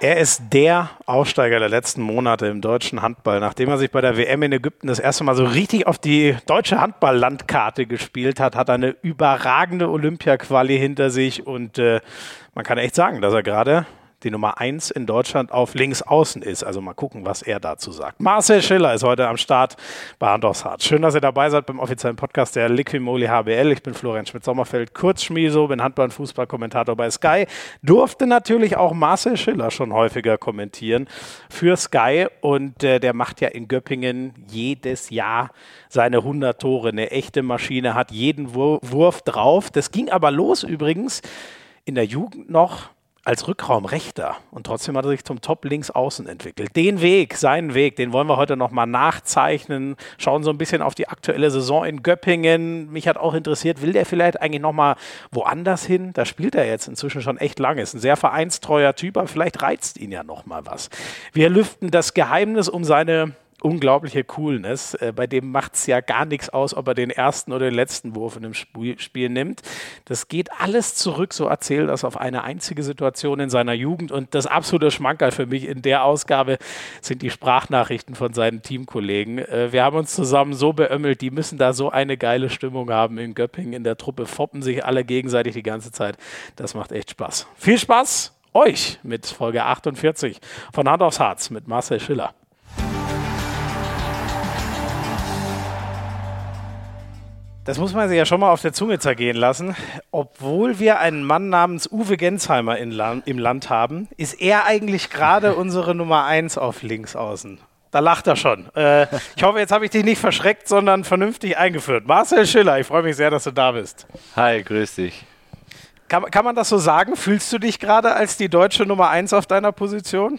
Er ist der Aufsteiger der letzten Monate im deutschen Handball. Nachdem er sich bei der WM in Ägypten das erste Mal so richtig auf die deutsche Handball-Landkarte gespielt hat, hat er eine überragende Olympia-Quali hinter sich und äh, man kann echt sagen, dass er gerade die Nummer 1 in Deutschland auf links außen ist. Also mal gucken, was er dazu sagt. Marcel Schiller ist heute am Start bei Handelshardt. Schön, dass ihr dabei seid beim offiziellen Podcast der Liquimoli HBL. Ich bin Florian Schmidt-Sommerfeld, kurz Schmieso, bin Handball- und Fußballkommentator bei Sky. Durfte natürlich auch Marcel Schiller schon häufiger kommentieren für Sky und äh, der macht ja in Göppingen jedes Jahr seine 100 Tore. Eine echte Maschine, hat jeden Wurf drauf. Das ging aber los übrigens in der Jugend noch als Rückraumrechter und trotzdem hat er sich zum Top links außen entwickelt. Den Weg, seinen Weg, den wollen wir heute nochmal nachzeichnen, schauen so ein bisschen auf die aktuelle Saison in Göppingen. Mich hat auch interessiert, will der vielleicht eigentlich nochmal woanders hin? Da spielt er jetzt inzwischen schon echt lange, ist ein sehr vereinstreuer Typ, aber vielleicht reizt ihn ja nochmal was. Wir lüften das Geheimnis um seine unglaubliche Coolness. Äh, bei dem macht es ja gar nichts aus, ob er den ersten oder den letzten Wurf in dem Spiel, Spiel nimmt. Das geht alles zurück, so erzählt das, auf eine einzige Situation in seiner Jugend. Und das absolute Schmankerl für mich in der Ausgabe sind die Sprachnachrichten von seinen Teamkollegen. Äh, wir haben uns zusammen so beömmelt, die müssen da so eine geile Stimmung haben in Göppingen. In der Truppe foppen sich alle gegenseitig die ganze Zeit. Das macht echt Spaß. Viel Spaß euch mit Folge 48 von Hand aufs Harz mit Marcel Schiller. Das muss man sich ja schon mal auf der Zunge zergehen lassen. Obwohl wir einen Mann namens Uwe Gensheimer Land, im Land haben, ist er eigentlich gerade unsere Nummer 1 auf links außen. Da lacht er schon. Äh, ich hoffe, jetzt habe ich dich nicht verschreckt, sondern vernünftig eingeführt. Marcel Schiller, ich freue mich sehr, dass du da bist. Hi, grüß dich. Kann, kann man das so sagen? Fühlst du dich gerade als die deutsche Nummer 1 auf deiner Position?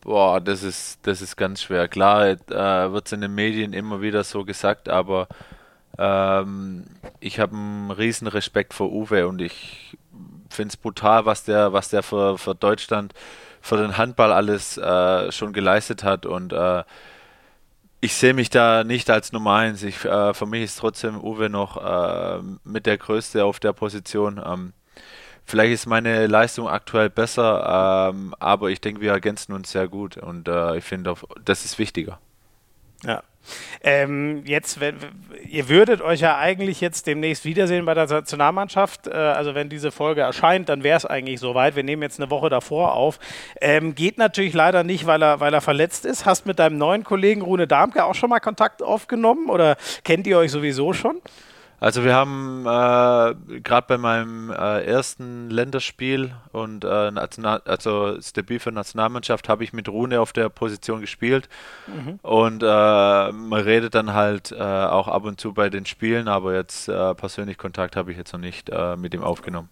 Boah, das ist, das ist ganz schwer. Klar äh, wird es in den Medien immer wieder so gesagt, aber ähm, ich habe einen riesen Respekt vor Uwe und ich finde es brutal, was der, was der für, für Deutschland, für den Handball alles äh, schon geleistet hat und äh, ich sehe mich da nicht als Nummer eins. Ich, äh, für mich ist trotzdem Uwe noch äh, mit der Größte auf der Position. Ähm, vielleicht ist meine Leistung aktuell besser, ähm, aber ich denke, wir ergänzen uns sehr gut und äh, ich finde, das ist wichtiger. Ja, ähm, jetzt, wenn, ihr würdet euch ja eigentlich jetzt demnächst wiedersehen bei der Nationalmannschaft. Äh, also wenn diese Folge erscheint, dann wäre es eigentlich soweit. Wir nehmen jetzt eine Woche davor auf. Ähm, geht natürlich leider nicht, weil er, weil er verletzt ist. Hast mit deinem neuen Kollegen Rune Darmke auch schon mal Kontakt aufgenommen oder kennt ihr euch sowieso schon? Also wir haben äh, gerade bei meinem äh, ersten Länderspiel und äh, also das Debüt für Nationalmannschaft habe ich mit Rune auf der Position gespielt mhm. und äh, man redet dann halt äh, auch ab und zu bei den Spielen, aber jetzt äh, persönlich Kontakt habe ich jetzt noch nicht mit ihm aufgenommen.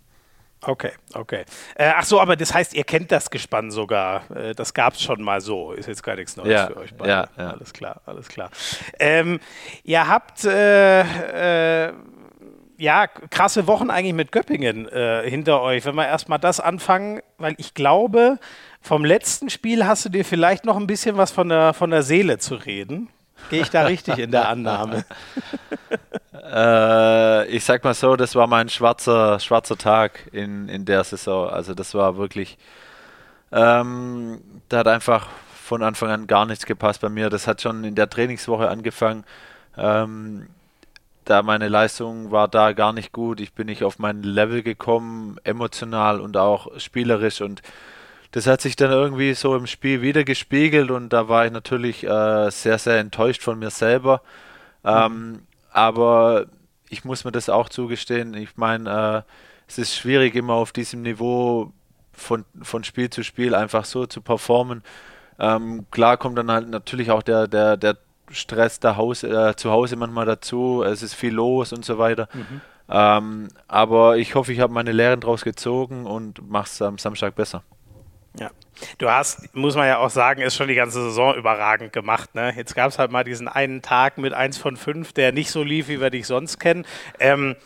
Okay, okay. Äh, ach so, aber das heißt, ihr kennt das Gespann sogar. Äh, das gab es schon mal so. Ist jetzt gar nichts Neues ja, für euch beide. Ja, ja. Alles klar, alles klar. Ähm, ihr habt äh, äh, ja krasse Wochen eigentlich mit Göppingen äh, hinter euch. Wenn wir erstmal das anfangen, weil ich glaube, vom letzten Spiel hast du dir vielleicht noch ein bisschen was von der, von der Seele zu reden. Gehe ich da richtig in der Annahme? äh, ich sag mal so, das war mein schwarzer, schwarzer Tag in, in der Saison. Also das war wirklich, ähm, da hat einfach von Anfang an gar nichts gepasst bei mir. Das hat schon in der Trainingswoche angefangen. Ähm, da meine Leistung war da gar nicht gut. Ich bin nicht auf mein Level gekommen, emotional und auch spielerisch und das hat sich dann irgendwie so im Spiel wieder gespiegelt und da war ich natürlich äh, sehr, sehr enttäuscht von mir selber. Ähm. Aber ich muss mir das auch zugestehen. Ich meine, äh, es ist schwierig, immer auf diesem Niveau von, von Spiel zu Spiel einfach so zu performen. Ähm, klar kommt dann halt natürlich auch der, der, der Stress da Haus, äh, zu Hause manchmal dazu. Es ist viel los und so weiter. Mhm. Ähm, aber ich hoffe, ich habe meine Lehren draus gezogen und mache es am Samstag besser. Ja. Du hast, muss man ja auch sagen, ist schon die ganze Saison überragend gemacht. Ne? Jetzt gab es halt mal diesen einen Tag mit 1 von 5, der nicht so lief, wie wir dich sonst kennen. Ähm,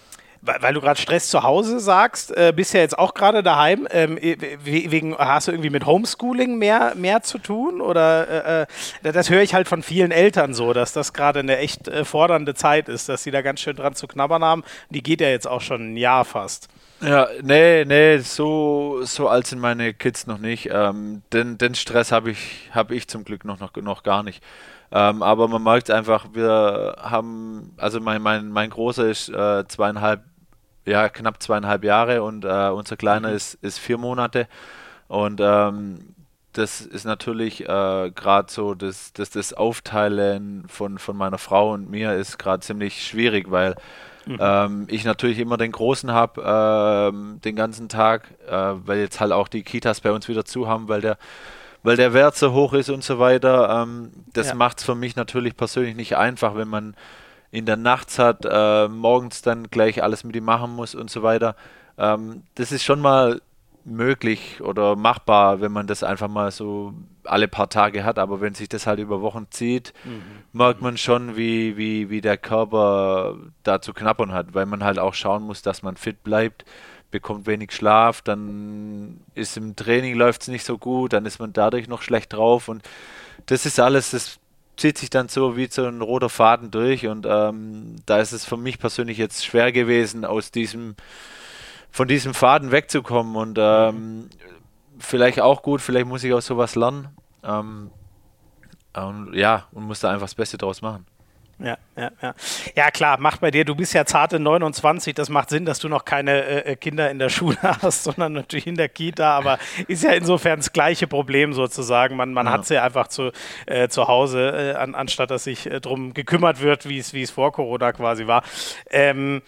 weil du gerade Stress zu Hause sagst, äh, bist ja jetzt auch gerade daheim. Ähm, wegen, hast du irgendwie mit Homeschooling mehr, mehr zu tun? Oder äh, äh, das höre ich halt von vielen Eltern so, dass das gerade eine echt äh, fordernde Zeit ist, dass sie da ganz schön dran zu knabbern haben. Die geht ja jetzt auch schon ein Jahr fast. Ja, nee, nee, so, so alt sind meine Kids noch nicht. Ähm, den, den Stress habe ich, hab ich zum Glück noch, noch, noch gar nicht. Ähm, aber man merkt einfach, wir haben, also mein, mein, mein Großer ist äh, zweieinhalb, ja, knapp zweieinhalb Jahre und äh, unser Kleiner mhm. ist, ist vier Monate. Und ähm, das ist natürlich äh, gerade so, dass das, das Aufteilen von, von meiner Frau und mir ist gerade ziemlich schwierig, weil Mhm. Ähm, ich natürlich immer den Großen habe, ähm, den ganzen Tag, äh, weil jetzt halt auch die Kitas bei uns wieder zu haben, weil der, weil der Wert so hoch ist und so weiter. Ähm, das ja. macht es für mich natürlich persönlich nicht einfach, wenn man in der Nacht hat, äh, morgens dann gleich alles mit ihm machen muss und so weiter. Ähm, das ist schon mal möglich oder machbar, wenn man das einfach mal so alle paar Tage hat, aber wenn sich das halt über Wochen zieht, mhm. merkt man schon, wie, wie, wie der Körper da zu knappern hat, weil man halt auch schauen muss, dass man fit bleibt, bekommt wenig Schlaf, dann ist im Training läuft es nicht so gut, dann ist man dadurch noch schlecht drauf und das ist alles, das zieht sich dann so wie so ein roter Faden durch und ähm, da ist es für mich persönlich jetzt schwer gewesen, aus diesem von diesem Faden wegzukommen und ähm, vielleicht auch gut, vielleicht muss ich auch sowas lernen. Ähm, und, ja, und muss da einfach das Beste draus machen. Ja, ja, ja. Ja, klar, macht bei dir, du bist ja zarte 29, das macht Sinn, dass du noch keine äh, äh Kinder in der Schule hast, sondern natürlich in der Kita, aber ist ja insofern das gleiche Problem sozusagen. Man, man ja. hat sie einfach zu, äh, zu Hause, äh, an, anstatt dass sich äh, darum gekümmert wird, wie es vor Corona quasi war. Ähm,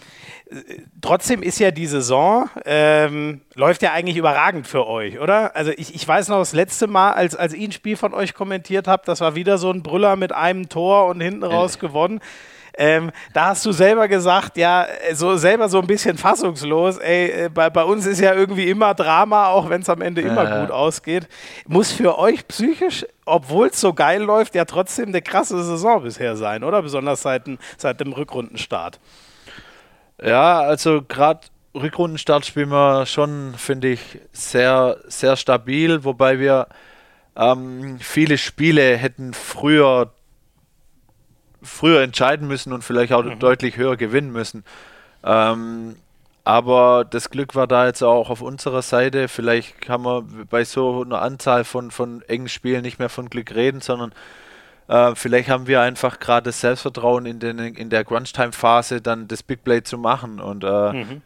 trotzdem ist ja die Saison, ähm, läuft ja eigentlich überragend für euch, oder? Also ich, ich weiß noch, das letzte Mal, als, als ich ein Spiel von euch kommentiert habe, das war wieder so ein Brüller mit einem Tor und hinten raus gewonnen. Ähm, da hast du selber gesagt, ja, so selber so ein bisschen fassungslos, ey, äh, bei, bei uns ist ja irgendwie immer Drama, auch wenn es am Ende immer äh. gut ausgeht. Muss für euch psychisch, obwohl es so geil läuft, ja trotzdem eine krasse Saison bisher sein, oder? Besonders seit, seit dem Rückrundenstart. Ja, also gerade Rückrundenstart spielen wir schon, finde ich, sehr, sehr stabil, wobei wir ähm, viele Spiele hätten früher, früher entscheiden müssen und vielleicht auch mhm. deutlich höher gewinnen müssen. Ähm, aber das Glück war da jetzt auch auf unserer Seite. Vielleicht kann man bei so einer Anzahl von, von engen Spielen nicht mehr von Glück reden, sondern äh, vielleicht haben wir einfach gerade das Selbstvertrauen in, den, in der Crunch-Time-Phase dann das Big Play zu machen. Und äh, mhm.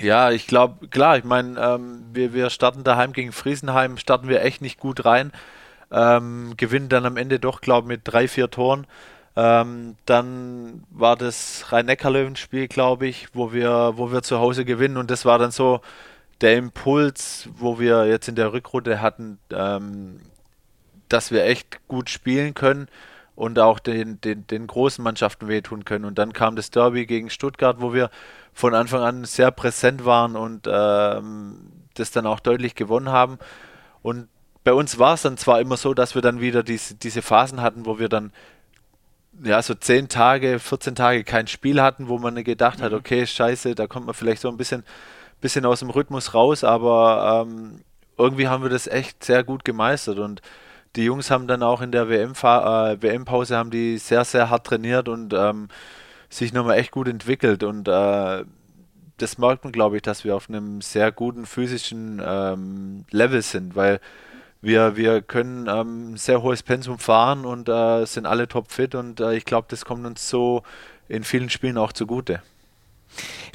ja, ich glaube, klar, ich meine, ähm, wir, wir starten daheim gegen Friesenheim, starten wir echt nicht gut rein. Ähm, gewinnen dann am Ende doch, glaube ich, mit drei, vier Toren. Ähm, dann war das Rhein-Neckar-Löwen-Spiel, glaube ich, wo wir, wo wir zu Hause gewinnen und das war dann so der Impuls, wo wir jetzt in der Rückrunde hatten, ähm, dass wir echt gut spielen können und auch den, den, den großen Mannschaften wehtun können. Und dann kam das Derby gegen Stuttgart, wo wir von Anfang an sehr präsent waren und ähm, das dann auch deutlich gewonnen haben. Und bei uns war es dann zwar immer so, dass wir dann wieder diese, diese Phasen hatten, wo wir dann ja so 10 Tage, 14 Tage kein Spiel hatten, wo man gedacht hat, mhm. okay, scheiße, da kommt man vielleicht so ein bisschen, bisschen aus dem Rhythmus raus, aber ähm, irgendwie haben wir das echt sehr gut gemeistert und die Jungs haben dann auch in der WM-Pause äh, WM haben die sehr, sehr hart trainiert und ähm, sich nochmal echt gut entwickelt. Und äh, das merkt man, glaube ich, dass wir auf einem sehr guten physischen ähm, Level sind, weil wir, wir können ähm, sehr hohes Pensum fahren und äh, sind alle topfit und äh, ich glaube, das kommt uns so in vielen Spielen auch zugute.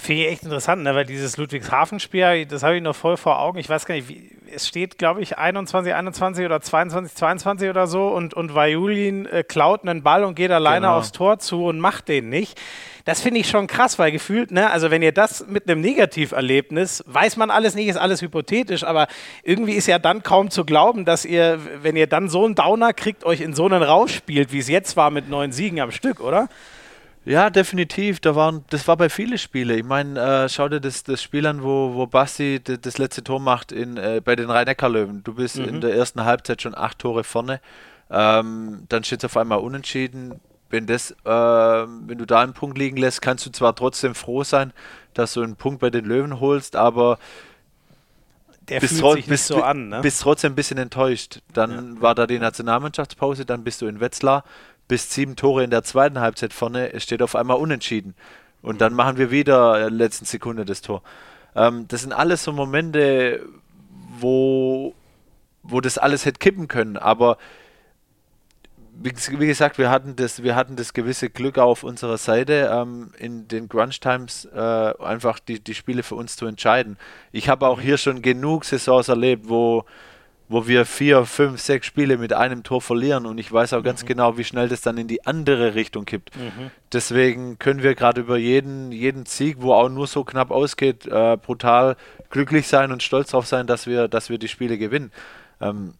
Finde ich echt interessant, ne? weil dieses Ludwigshafen-Spiel, das habe ich noch voll vor Augen. Ich weiß gar nicht, wie, es steht, glaube ich, 21, 21 oder 22, 22 oder so und, und Vajulin äh, klaut einen Ball und geht alleine genau. aufs Tor zu und macht den nicht. Das finde ich schon krass, weil gefühlt, ne, also wenn ihr das mit einem Negativerlebnis, weiß man alles nicht, ist alles hypothetisch, aber irgendwie ist ja dann kaum zu glauben, dass ihr, wenn ihr dann so einen Downer kriegt, euch in so einen rausspielt, wie es jetzt war mit neun Siegen am Stück, oder? Ja, definitiv. Da waren, das war bei vielen Spielen. Ich meine, äh, schau dir das, das Spiel an, wo, wo Basti das letzte Tor macht in, äh, bei den Rhein-Neckar-Löwen. Du bist mhm. in der ersten Halbzeit schon acht Tore vorne. Ähm, dann steht es auf einmal unentschieden. wenn das, äh, wenn du da einen Punkt liegen lässt, kannst du zwar trotzdem froh sein, dass du einen Punkt bei den Löwen holst, aber der bist, fühlt sich nicht so an, ne? bist trotzdem ein bisschen enttäuscht. Dann ja. war da die Nationalmannschaftspause, dann bist du in Wetzlar, bist sieben Tore in der zweiten Halbzeit vorne, es steht auf einmal unentschieden. Und dann machen wir wieder in der letzten Sekunde das Tor. Ähm, das sind alles so Momente, wo, wo das alles hätte kippen können, aber wie, wie, gesagt, wir hatten das, wir hatten das gewisse Glück auf unserer Seite, ähm, in den Grunge Times äh, einfach die, die Spiele für uns zu entscheiden. Ich habe auch hier schon genug Saisons erlebt, wo, wo wir vier, fünf, sechs Spiele mit einem Tor verlieren und ich weiß auch mhm. ganz genau, wie schnell das dann in die andere Richtung kippt. Mhm. Deswegen können wir gerade über jeden, jeden Sieg, wo auch nur so knapp ausgeht, äh, brutal glücklich sein und stolz darauf sein, dass wir, dass wir die Spiele gewinnen. Ähm,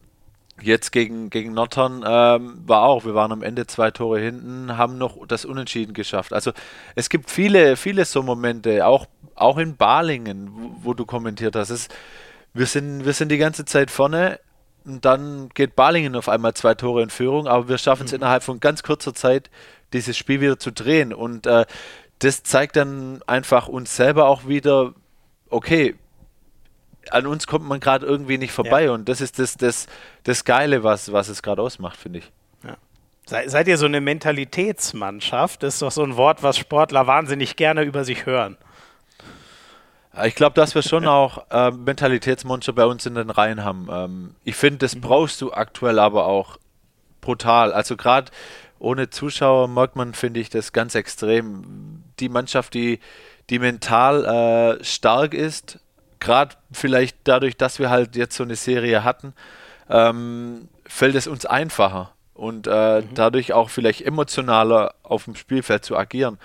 Jetzt gegen, gegen Nordhorn ähm, war auch, wir waren am Ende zwei Tore hinten, haben noch das Unentschieden geschafft. Also es gibt viele, viele so Momente, auch, auch in Balingen, wo, wo du kommentiert hast. Es, wir, sind, wir sind die ganze Zeit vorne und dann geht Balingen auf einmal zwei Tore in Führung, aber wir schaffen es mhm. innerhalb von ganz kurzer Zeit, dieses Spiel wieder zu drehen. Und äh, das zeigt dann einfach uns selber auch wieder, okay, an uns kommt man gerade irgendwie nicht vorbei ja. und das ist das, das, das Geile, was, was es gerade ausmacht, finde ich. Ja. Sei, seid ihr so eine Mentalitätsmannschaft? Das ist doch so ein Wort, was Sportler wahnsinnig gerne über sich hören. Ich glaube, dass wir schon auch äh, Mentalitätsmonster bei uns in den Reihen haben. Ähm, ich finde, das mhm. brauchst du aktuell aber auch brutal. Also gerade ohne Zuschauer merkt man, finde ich, das ganz extrem. Die Mannschaft, die, die mental äh, stark ist, gerade vielleicht dadurch, dass wir halt jetzt so eine Serie hatten, ähm, fällt es uns einfacher und äh, mhm. dadurch auch vielleicht emotionaler auf dem Spielfeld zu agieren.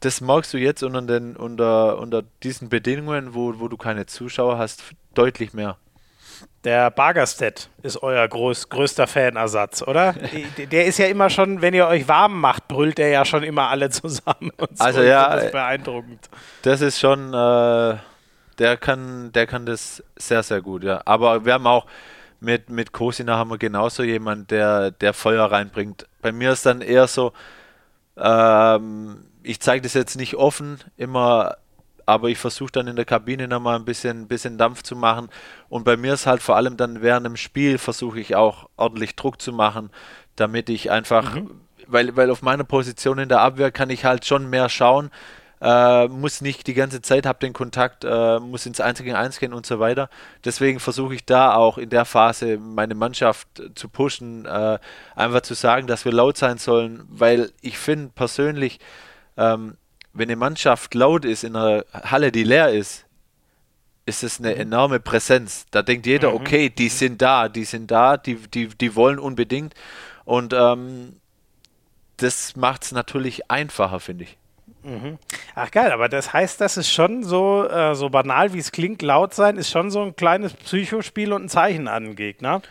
Das merkst du jetzt unter, den, unter, unter diesen Bedingungen, wo, wo du keine Zuschauer hast, deutlich mehr. Der Bargerstedt ist euer groß, größter Fanersatz, oder? der ist ja immer schon, wenn ihr euch warm macht, brüllt er ja schon immer alle zusammen. So. Also ja, das ist beeindruckend. Das ist schon, äh, der kann, der kann das sehr, sehr gut, ja. Aber wir haben auch mit, mit Kosina haben wir genauso jemand, der, der Feuer reinbringt. Bei mir ist dann eher so, ähm, ich zeige das jetzt nicht offen, immer, aber ich versuche dann in der Kabine nochmal ein bisschen, bisschen Dampf zu machen. Und bei mir ist halt vor allem dann während dem Spiel versuche ich auch ordentlich Druck zu machen, damit ich einfach, mhm. weil, weil auf meiner Position in der Abwehr kann ich halt schon mehr schauen, äh, muss nicht die ganze Zeit, habe den Kontakt, äh, muss ins 1 gegen 1 gehen und so weiter. Deswegen versuche ich da auch in der Phase meine Mannschaft zu pushen, äh, einfach zu sagen, dass wir laut sein sollen, weil ich finde persönlich, ähm, wenn eine Mannschaft laut ist in einer Halle, die leer ist, ist es eine mhm. enorme Präsenz. Da denkt jeder, mhm. okay, die sind da, die sind da, die, die, die wollen unbedingt. Und ähm, das macht es natürlich einfacher, finde ich. Mhm. Ach geil, aber das heißt, das ist schon so, äh, so banal wie es klingt, laut sein, ist schon so ein kleines Psychospiel und ein Zeichen an den Gegner.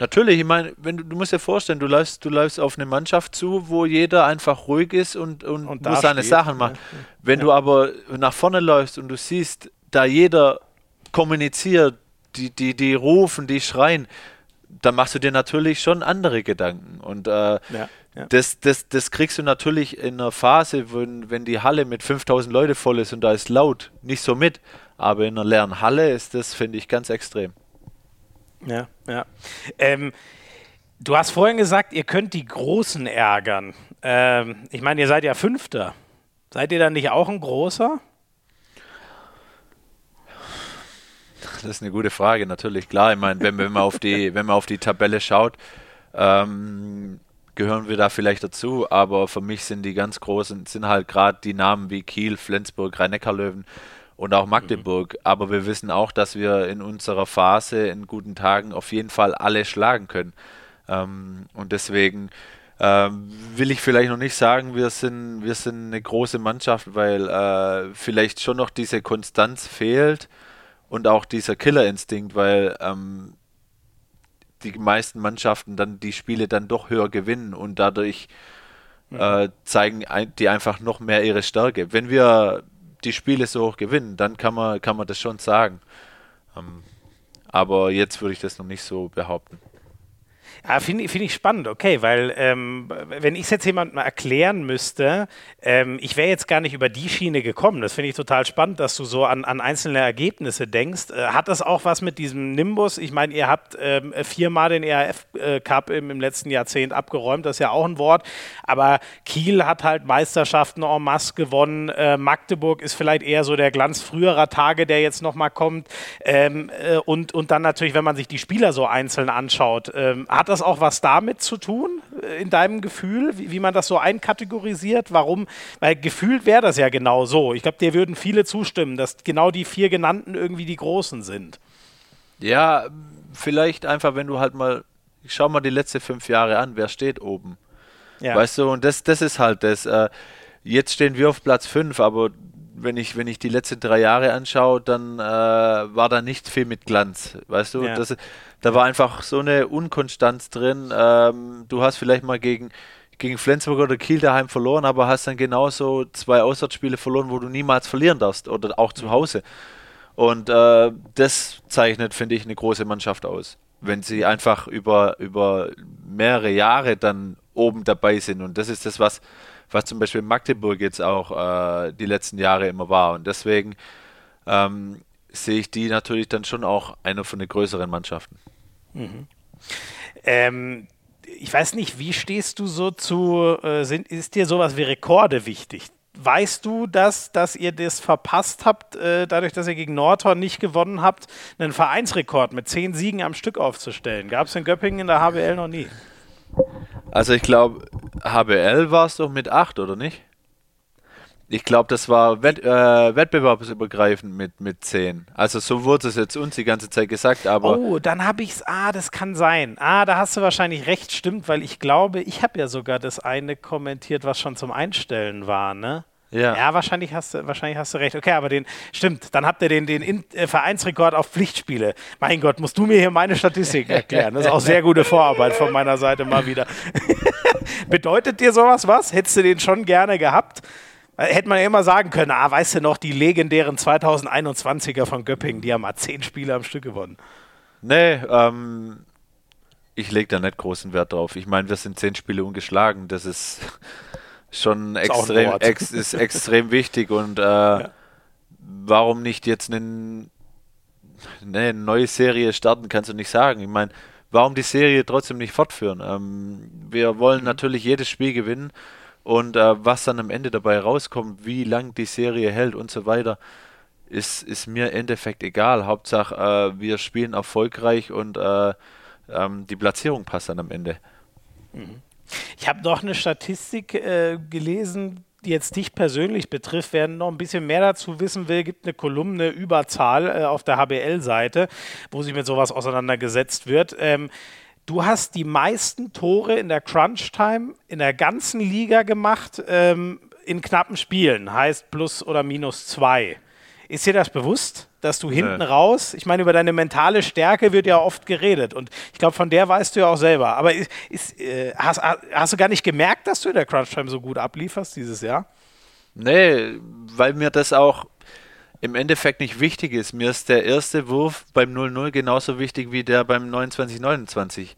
Natürlich, ich meine, wenn du, du musst dir vorstellen, du läufst, du läufst auf eine Mannschaft zu, wo jeder einfach ruhig ist und, und, und muss seine steht, Sachen machen. Ja. Wenn ja. du aber nach vorne läufst und du siehst, da jeder kommuniziert, die, die, die rufen, die schreien, dann machst du dir natürlich schon andere Gedanken. Und äh, ja, ja. Das, das, das kriegst du natürlich in einer Phase, wenn, wenn die Halle mit 5000 Leute voll ist und da ist laut, nicht so mit. Aber in einer leeren Halle ist das, finde ich, ganz extrem. Ja, ja. Ähm, du hast vorhin gesagt, ihr könnt die Großen ärgern. Ähm, ich meine, ihr seid ja Fünfter. Seid ihr dann nicht auch ein Großer? Das ist eine gute Frage, natürlich. Klar, ich meine, wenn, wenn, man, auf die, wenn man auf die Tabelle schaut, ähm, gehören wir da vielleicht dazu, aber für mich sind die ganz großen, sind halt gerade die Namen wie Kiel, Flensburg, Rhein-Neckar-Löwen und auch Magdeburg. Mhm. Aber wir wissen auch, dass wir in unserer Phase in guten Tagen auf jeden Fall alle schlagen können. Ähm, und deswegen ähm, will ich vielleicht noch nicht sagen, wir sind, wir sind eine große Mannschaft, weil äh, vielleicht schon noch diese Konstanz fehlt und auch dieser Killerinstinkt, weil ähm, die meisten Mannschaften dann die Spiele dann doch höher gewinnen und dadurch mhm. äh, zeigen die einfach noch mehr ihre Stärke. Wenn wir die Spiele so hoch gewinnen, dann kann man, kann man das schon sagen. Ähm, aber jetzt würde ich das noch nicht so behaupten. Ja, finde find ich spannend, okay, weil ähm, wenn ich es jetzt jemandem erklären müsste, ähm, ich wäre jetzt gar nicht über die Schiene gekommen. Das finde ich total spannend, dass du so an, an einzelne Ergebnisse denkst. Äh, hat das auch was mit diesem Nimbus? Ich meine, ihr habt ähm, viermal den ERF-Cup im, im, letzten Jahrzehnt abgeräumt, das ist ja auch ein Wort. Aber Kiel hat halt Meisterschaften en masse gewonnen. Äh, Magdeburg ist vielleicht eher so der Glanz früherer Tage, der jetzt nochmal kommt. Ähm, äh, und, und dann natürlich, wenn man sich die Spieler so einzeln anschaut, ähm, hat das das auch was damit zu tun, äh, in deinem Gefühl, wie, wie man das so einkategorisiert? Warum? Weil gefühlt wäre das ja genau so. Ich glaube, dir würden viele zustimmen, dass genau die vier genannten irgendwie die Großen sind. Ja, vielleicht einfach, wenn du halt mal, schau mal die letzten fünf Jahre an, wer steht oben? Ja. Weißt du, und das, das ist halt das. Äh, jetzt stehen wir auf Platz fünf, aber wenn ich, wenn ich die letzten drei Jahre anschaue, dann äh, war da nicht viel mit Glanz. Weißt du, ja. das, da war einfach so eine Unkonstanz drin. Ähm, du hast vielleicht mal gegen, gegen Flensburg oder Kiel daheim verloren, aber hast dann genauso zwei Auswärtsspiele verloren, wo du niemals verlieren darfst oder auch zu mhm. Hause. Und äh, das zeichnet, finde ich, eine große Mannschaft aus. Wenn sie einfach über, über mehrere Jahre dann oben dabei sind. Und das ist das, was, was zum Beispiel Magdeburg jetzt auch äh, die letzten Jahre immer war. Und deswegen ähm, sehe ich die natürlich dann schon auch einer von den größeren Mannschaften. Mhm. Ähm, ich weiß nicht, wie stehst du so zu, äh, sind, ist dir sowas wie Rekorde wichtig? Weißt du, dass, dass ihr das verpasst habt, äh, dadurch, dass ihr gegen Nordhorn nicht gewonnen habt, einen Vereinsrekord mit zehn Siegen am Stück aufzustellen? Gab es in Göppingen in der HBL noch nie? Also ich glaube, HBL war es doch mit acht, oder nicht? Ich glaube, das war wett, äh, wettbewerbsübergreifend mit, mit 10. Also so wurde es jetzt uns die ganze Zeit gesagt, aber. Oh, dann habe ich es. Ah, das kann sein. Ah, da hast du wahrscheinlich recht, stimmt, weil ich glaube, ich habe ja sogar das eine kommentiert, was schon zum Einstellen war, ne? Ja. ja, wahrscheinlich hast du, wahrscheinlich hast du recht. Okay, aber den, stimmt, dann habt ihr den, den In äh, Vereinsrekord auf Pflichtspiele. Mein Gott, musst du mir hier meine Statistik erklären. Das ist auch sehr gute Vorarbeit von meiner Seite mal wieder. Bedeutet dir sowas was? Hättest du den schon gerne gehabt? Hätte man ja immer sagen können, ah, weißt du noch, die legendären 2021er von Göppingen, die haben mal zehn Spiele am Stück gewonnen. Nee, ähm, ich lege da nicht großen Wert drauf. Ich meine, wir sind zehn Spiele ungeschlagen. Das ist schon ist extrem, ex, ist extrem wichtig. Und äh, ja. warum nicht jetzt einen, ne, eine neue Serie starten, kannst du nicht sagen. Ich meine, warum die Serie trotzdem nicht fortführen? Ähm, wir wollen mhm. natürlich jedes Spiel gewinnen. Und äh, was dann am Ende dabei rauskommt, wie lang die Serie hält und so weiter, ist, ist mir im Endeffekt egal. Hauptsache, äh, wir spielen erfolgreich und äh, ähm, die Platzierung passt dann am Ende. Mhm. Ich habe noch eine Statistik äh, gelesen, die jetzt dich persönlich betrifft. Wer noch ein bisschen mehr dazu wissen will, gibt eine Kolumne Überzahl äh, auf der HBL-Seite, wo sich mit sowas auseinandergesetzt wird. Ähm, Du hast die meisten Tore in der Crunch-Time in der ganzen Liga gemacht ähm, in knappen Spielen, heißt plus oder minus zwei. Ist dir das bewusst, dass du hinten raus, ich meine, über deine mentale Stärke wird ja oft geredet und ich glaube, von der weißt du ja auch selber. Aber ist, ist, äh, hast, hast du gar nicht gemerkt, dass du in der Crunch-Time so gut ablieferst dieses Jahr? Nee, weil mir das auch im Endeffekt nicht wichtig ist. Mir ist der erste Wurf beim 0-0 genauso wichtig wie der beim 29-29.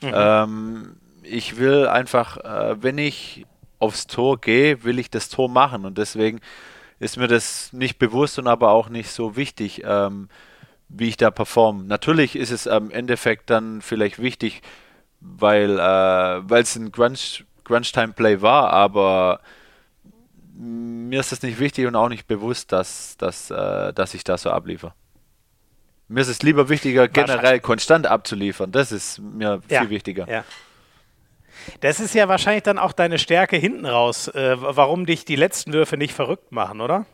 Mhm. Ähm, ich will einfach, äh, wenn ich aufs Tor gehe, will ich das Tor machen und deswegen ist mir das nicht bewusst und aber auch nicht so wichtig, ähm, wie ich da performe. Natürlich ist es am Endeffekt dann vielleicht wichtig, weil äh, es ein Grunge, Grunge Time Play war, aber mir ist das nicht wichtig und auch nicht bewusst, dass, dass, äh, dass ich das so abliefere. Mir ist es lieber wichtiger, generell konstant abzuliefern. Das ist mir ja, viel wichtiger. Ja. Das ist ja wahrscheinlich dann auch deine Stärke hinten raus, äh, warum dich die letzten Würfe nicht verrückt machen, oder?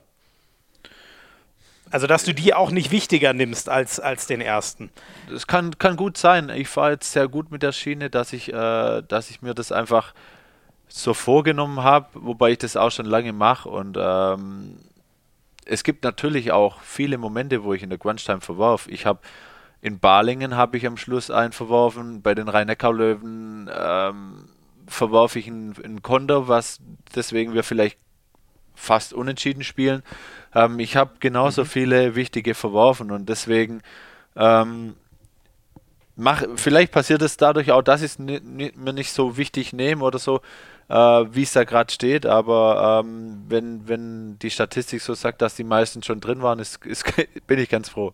Also, dass du die auch nicht wichtiger nimmst als, als den ersten. Das kann, kann gut sein. Ich fahre jetzt sehr gut mit der Schiene, dass ich, äh, dass ich mir das einfach so vorgenommen habe, wobei ich das auch schon lange mache. Und ähm, es gibt natürlich auch viele Momente, wo ich in der Crunch-Time verwarf. Ich habe in Balingen habe ich am Schluss einen verworfen, bei den Rhein-Neckar-Löwen ähm, verwarf ich einen, einen Konter, was deswegen wir vielleicht fast unentschieden spielen. Ähm, ich habe genauso mhm. viele wichtige verworfen und deswegen ähm, mach, vielleicht passiert es dadurch auch, dass ich es mir nicht so wichtig nehme oder so, äh, wie es da gerade steht. Aber ähm, wenn, wenn die Statistik so sagt, dass die meisten schon drin waren, ist, ist, bin ich ganz froh.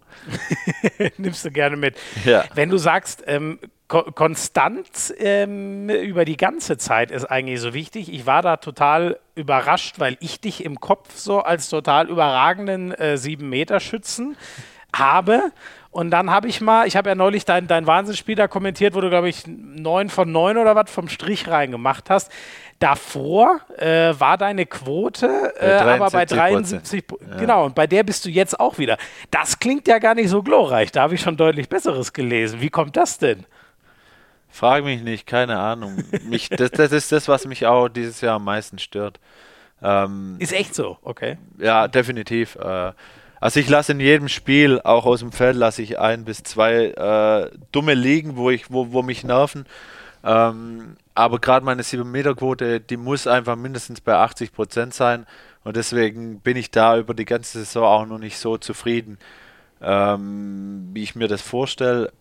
Nimmst du gerne mit. Ja. Wenn du sagst, ähm, Ko Konstanz ähm, über die ganze Zeit ist eigentlich so wichtig. Ich war da total überrascht, weil ich dich im Kopf so als total überragenden äh, 7-Meter-Schützen habe. Und dann habe ich mal, ich habe ja neulich dein, dein Wahnsinnsspiel da kommentiert, wo du, glaube ich, 9 von 9 oder was vom Strich reingemacht hast. Davor äh, war deine Quote äh, aber bei 73, ja. genau, und bei der bist du jetzt auch wieder. Das klingt ja gar nicht so glorreich, da habe ich schon deutlich Besseres gelesen. Wie kommt das denn? Frag mich nicht, keine Ahnung. Mich, das, das ist das, was mich auch dieses Jahr am meisten stört. Ähm, ist echt so, okay. Ja, definitiv. Äh, also ich lasse in jedem Spiel, auch aus dem Feld, lasse ich ein bis zwei äh, dumme liegen, wo ich, wo, wo mich nerven. Ähm, aber gerade meine 7-Meter-Quote, die muss einfach mindestens bei 80 Prozent sein. Und deswegen bin ich da über die ganze Saison auch noch nicht so zufrieden, ähm, wie ich mir das vorstelle.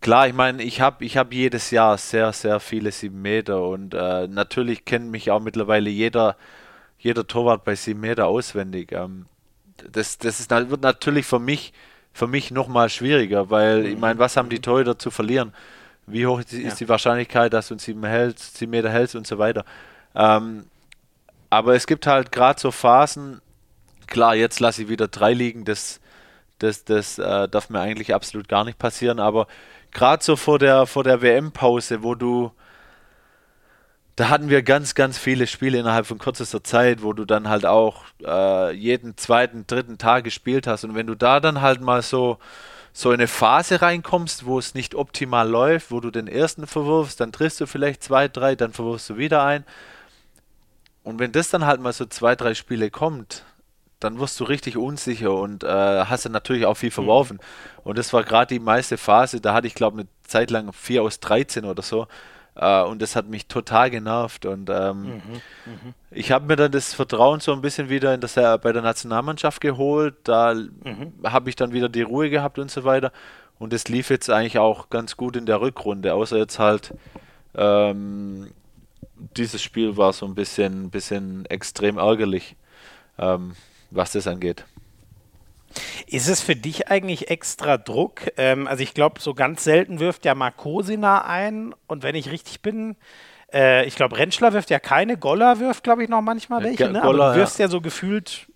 Klar, ich meine, ich habe ich hab jedes Jahr sehr, sehr viele 7 Meter und äh, natürlich kennt mich auch mittlerweile jeder, jeder Torwart bei 7 Meter auswendig. Ähm, das, das ist, wird natürlich für mich, für mich nochmal schwieriger, weil ich meine, was haben die Torhüter zu verlieren? Wie hoch ist, ja. die Wahrscheinlichkeit, dass du uns sieben, hältst, sieben Meter hältst und so weiter? Ähm, aber es gibt halt gerade so Phasen, klar, jetzt lasse ich wieder drei liegen, das, das, das äh, darf mir eigentlich absolut gar nicht passieren, aber gerade so vor der, vor der WM-Pause, wo du da hatten wir ganz, ganz viele Spiele innerhalb von kürzester Zeit, wo du dann halt auch äh, jeden zweiten, dritten Tag gespielt hast. Und wenn du da dann halt mal so, so in eine Phase reinkommst, wo es nicht optimal läuft, wo du den ersten verwirfst, dann triffst du vielleicht zwei, drei, dann verwirfst du wieder ein. Und wenn das dann halt mal so zwei, drei Spiele kommt, dann wirst du richtig unsicher und äh, hast dann natürlich auch viel verworfen. Mhm. Und das war gerade die meiste Phase, da hatte ich glaube eine Zeit lang 4 aus 13 oder so. Uh, und das hat mich total genervt. Und ähm, mhm, mh. ich habe mir dann das Vertrauen so ein bisschen wieder in das, äh, bei der Nationalmannschaft geholt. Da mhm. habe ich dann wieder die Ruhe gehabt und so weiter. Und es lief jetzt eigentlich auch ganz gut in der Rückrunde, außer jetzt halt ähm, dieses Spiel war so ein bisschen, bisschen extrem ärgerlich, ähm, was das angeht. Ist es für dich eigentlich extra Druck? Ähm, also ich glaube, so ganz selten wirft ja Markosina ein und wenn ich richtig bin, äh, ich glaube, Rentschler wirft ja keine, Goller wirft, glaube ich, noch manchmal welche, ja, ne? Goller, aber du wirfst ja. ja so gefühlt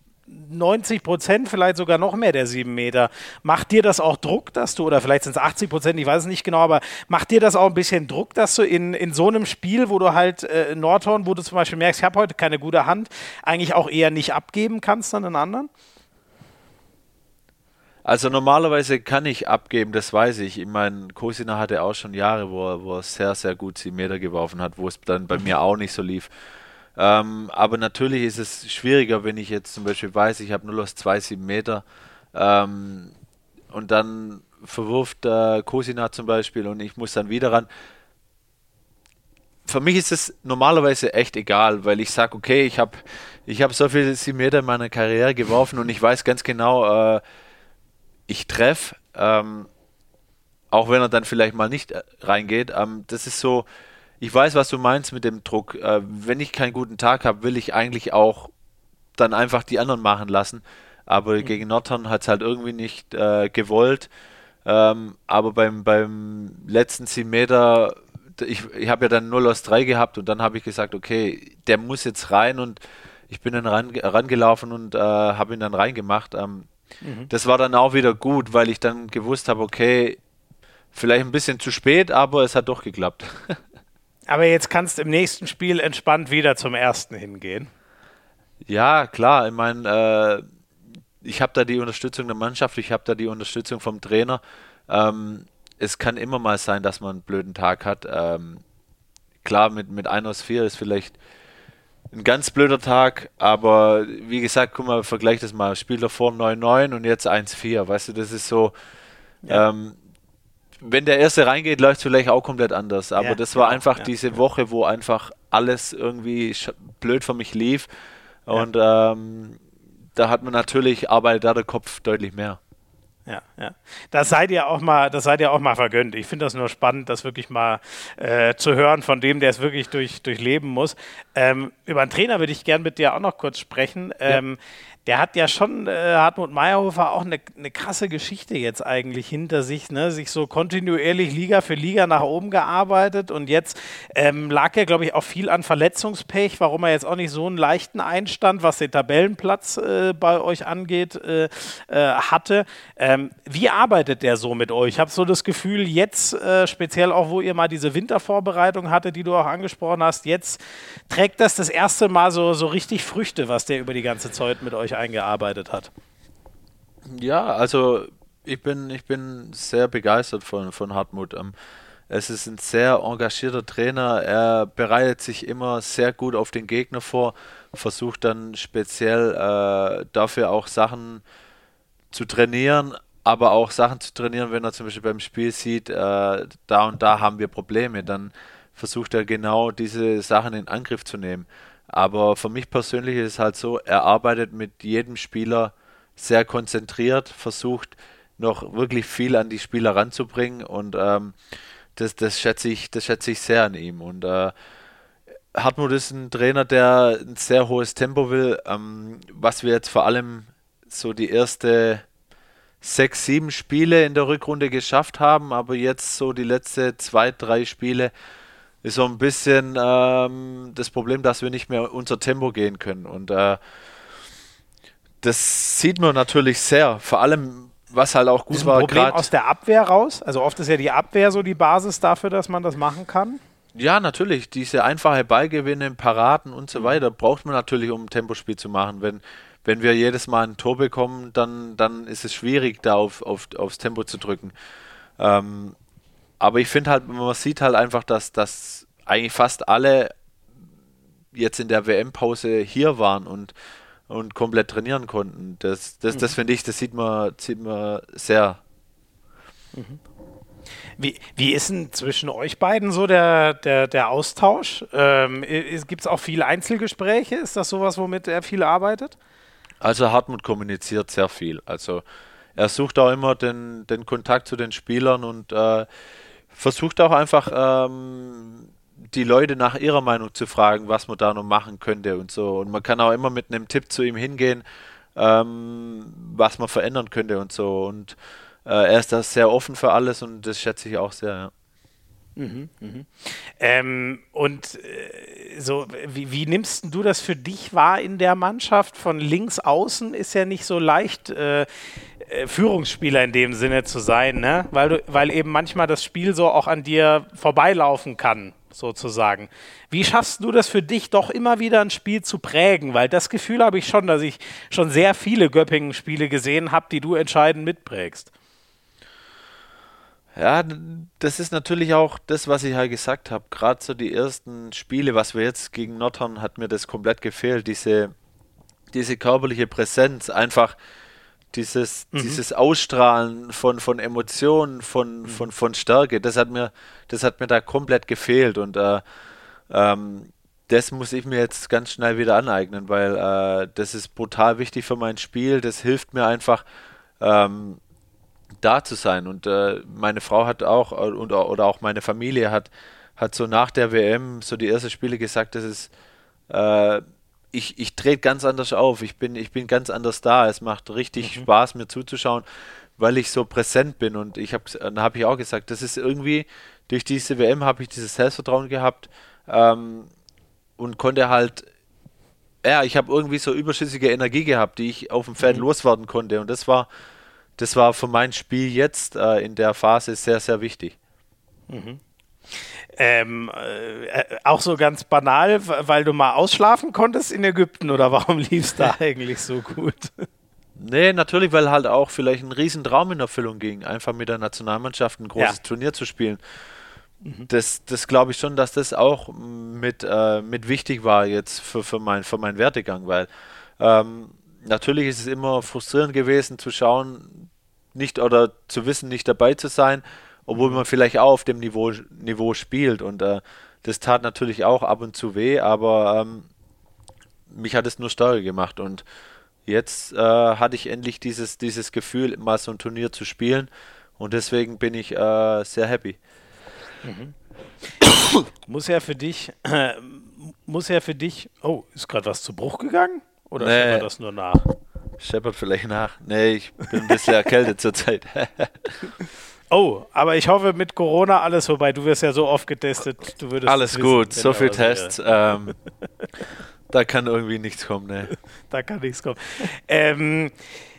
90 Prozent, vielleicht sogar noch mehr der sieben Meter. Macht dir das auch Druck, dass du, oder vielleicht sind es 80 Prozent, ich weiß es nicht genau, aber macht dir das auch ein bisschen Druck, dass du in, in so einem Spiel, wo du halt äh, Nordhorn, wo du zum Beispiel merkst, ich habe heute keine gute Hand, eigentlich auch eher nicht abgeben kannst an den anderen? Also normalerweise kann ich abgeben, das weiß ich. Ich meine, Kosina hatte auch schon Jahre, wo er, wo er sehr, sehr gut 7 Meter geworfen hat, wo es dann bei mir auch nicht so lief. Ähm, aber natürlich ist es schwieriger, wenn ich jetzt zum Beispiel weiß, ich habe nur aus 2 7 Meter ähm, und dann verwirft äh, Kosina zum Beispiel und ich muss dann wieder ran. Für mich ist es normalerweise echt egal, weil ich sage, okay, ich habe ich hab so viele 7 Meter in meiner Karriere geworfen und ich weiß ganz genau, äh, ich treffe, ähm, auch wenn er dann vielleicht mal nicht äh, reingeht. Ähm, das ist so, ich weiß, was du meinst mit dem Druck. Äh, wenn ich keinen guten Tag habe, will ich eigentlich auch dann einfach die anderen machen lassen. Aber mhm. gegen Nordhorn hat es halt irgendwie nicht äh, gewollt. Ähm, aber beim, beim letzten 10 Meter, ich, ich habe ja dann 0 aus 3 gehabt und dann habe ich gesagt, okay, der muss jetzt rein und ich bin dann ran, rangelaufen und äh, habe ihn dann reingemacht. Ähm, Mhm. Das war dann auch wieder gut, weil ich dann gewusst habe, okay, vielleicht ein bisschen zu spät, aber es hat doch geklappt. aber jetzt kannst du im nächsten Spiel entspannt wieder zum ersten hingehen. Ja, klar. Ich meine, äh, ich habe da die Unterstützung der Mannschaft, ich habe da die Unterstützung vom Trainer. Ähm, es kann immer mal sein, dass man einen blöden Tag hat. Ähm, klar, mit, mit 1 aus 4 ist vielleicht ein ganz blöder Tag, aber wie gesagt, guck mal, vergleich das mal. Spiel davor 9-9 und jetzt 1-4. Weißt du, das ist so. Ja. Ähm, wenn der erste reingeht, läuft es vielleicht auch komplett anders. Aber ja, das war genau, einfach ja, diese Woche, wo einfach alles irgendwie blöd für mich lief. Und ähm, da hat man natürlich, arbeitet da der Kopf deutlich mehr. Ja, ja. Das seid ihr auch mal, das seid ihr auch mal vergönnt. Ich finde das nur spannend, das wirklich mal äh, zu hören von dem, der es wirklich durch, durchleben muss. Ähm, über einen Trainer würde ich gerne mit dir auch noch kurz sprechen. Ähm, ja der hat ja schon, äh, Hartmut Meyerhofer, auch eine, eine krasse Geschichte jetzt eigentlich hinter sich, ne? sich so kontinuierlich Liga für Liga nach oben gearbeitet und jetzt ähm, lag er, glaube ich, auch viel an Verletzungspech, warum er jetzt auch nicht so einen leichten Einstand, was den Tabellenplatz äh, bei euch angeht, äh, äh hatte. Ähm, wie arbeitet der so mit euch? Ich habe so das Gefühl, jetzt, äh, speziell auch, wo ihr mal diese Wintervorbereitung hatte, die du auch angesprochen hast, jetzt trägt das das erste Mal so, so richtig Früchte, was der über die ganze Zeit mit euch sich eingearbeitet hat. Ja, also ich bin, ich bin sehr begeistert von, von Hartmut. Ähm, es ist ein sehr engagierter Trainer. Er bereitet sich immer sehr gut auf den Gegner vor, versucht dann speziell äh, dafür auch Sachen zu trainieren, aber auch Sachen zu trainieren, wenn er zum Beispiel beim Spiel sieht, äh, da und da haben wir Probleme, dann versucht er genau diese Sachen in Angriff zu nehmen. Aber für mich persönlich ist es halt so, er arbeitet mit jedem Spieler sehr konzentriert, versucht noch wirklich viel an die Spieler ranzubringen und ähm, das, das, schätze ich, das schätze ich sehr an ihm. Und äh, Hartmut ist ein Trainer, der ein sehr hohes Tempo will, ähm, was wir jetzt vor allem so die erste sechs, sieben Spiele in der Rückrunde geschafft haben, aber jetzt so die letzten zwei, drei Spiele ist so ein bisschen ähm, das Problem, dass wir nicht mehr unser Tempo gehen können. Und äh, das sieht man natürlich sehr. Vor allem, was halt auch gut ist ein war. Problem aus der Abwehr raus? Also oft ist ja die Abwehr so die Basis dafür, dass man das machen kann. Ja, natürlich. Diese einfache Ballgewinne, Paraden und so mhm. weiter braucht man natürlich, um ein Tempospiel zu machen. Wenn, wenn wir jedes Mal ein Tor bekommen, dann, dann ist es schwierig, da auf, auf, aufs Tempo zu drücken. Ähm, aber ich finde halt, man sieht halt einfach, dass, dass eigentlich fast alle jetzt in der WM-Pause hier waren und, und komplett trainieren konnten. Das, das, mhm. das finde ich, das sieht man, sieht man sehr. Mhm. Wie, wie ist denn zwischen euch beiden so der, der, der Austausch? Ähm, Gibt es auch viele Einzelgespräche? Ist das sowas, womit er viel arbeitet? Also Hartmut kommuniziert sehr viel. Also er sucht auch immer den, den Kontakt zu den Spielern und äh, versucht auch einfach ähm, die Leute nach ihrer Meinung zu fragen, was man da noch machen könnte und so. Und man kann auch immer mit einem Tipp zu ihm hingehen, ähm, was man verändern könnte und so. Und äh, er ist da sehr offen für alles und das schätze ich auch sehr, ja. Mhm, mh. ähm, und äh, so, wie, wie, nimmst du das für dich wahr in der Mannschaft? Von links außen ist ja nicht so leicht, äh, Führungsspieler in dem Sinne zu sein, ne? weil, du, weil eben manchmal das Spiel so auch an dir vorbeilaufen kann, sozusagen. Wie schaffst du das für dich doch immer wieder ein Spiel zu prägen? Weil das Gefühl habe ich schon, dass ich schon sehr viele Göppingen-Spiele gesehen habe, die du entscheidend mitprägst. Ja, das ist natürlich auch das, was ich halt gesagt habe. Gerade so die ersten Spiele, was wir jetzt gegen Nordhorn, hat mir das komplett gefehlt. Diese, diese körperliche Präsenz, einfach dieses, mhm. dieses Ausstrahlen von, von Emotionen, von, mhm. von, von Stärke, das hat mir, das hat mir da komplett gefehlt und äh, ähm, das muss ich mir jetzt ganz schnell wieder aneignen, weil äh, das ist brutal wichtig für mein Spiel. Das hilft mir einfach, ähm, da zu sein. Und äh, meine Frau hat auch, äh, und, oder auch meine Familie hat, hat so nach der WM, so die ersten Spiele gesagt, das ist, äh, ich, ich trete ganz anders auf. Ich bin, ich bin ganz anders da. Es macht richtig mhm. Spaß, mir zuzuschauen, weil ich so präsent bin. Und ich habe, dann habe ich auch gesagt, das ist irgendwie, durch diese WM habe ich dieses Selbstvertrauen gehabt ähm, und konnte halt, ja, ich habe irgendwie so überschüssige Energie gehabt, die ich auf dem Feld mhm. loswerden konnte. Und das war, das war für mein Spiel jetzt äh, in der Phase sehr, sehr wichtig. Mhm. Ähm, äh, auch so ganz banal, weil du mal ausschlafen konntest in Ägypten oder warum lief es da eigentlich so gut? Nee, natürlich, weil halt auch vielleicht ein Riesentraum in Erfüllung ging, einfach mit der Nationalmannschaft ein großes ja. Turnier zu spielen. Mhm. Das, das glaube ich schon, dass das auch mit, äh, mit wichtig war jetzt für, für, mein, für meinen Werdegang, weil ähm, natürlich ist es immer frustrierend gewesen zu schauen, nicht oder zu wissen, nicht dabei zu sein obwohl man vielleicht auch auf dem Niveau, Niveau spielt. Und äh, das tat natürlich auch ab und zu weh, aber ähm, mich hat es nur steuer gemacht. Und jetzt äh, hatte ich endlich dieses, dieses Gefühl, mal so ein Turnier zu spielen und deswegen bin ich äh, sehr happy. Mhm. muss ja für dich, muss ja für dich, oh, ist gerade was zu Bruch gegangen? Oder nee. das nur nach? Scheppert vielleicht nach. Nee, ich bin ein bisschen erkältet zurzeit. oh, aber ich hoffe mit Corona alles vorbei. Du wirst ja so oft getestet. Du würdest alles wissen, gut, so viel Tests. Ähm, da kann irgendwie nichts kommen. Ne? da kann nichts kommen. Ähm,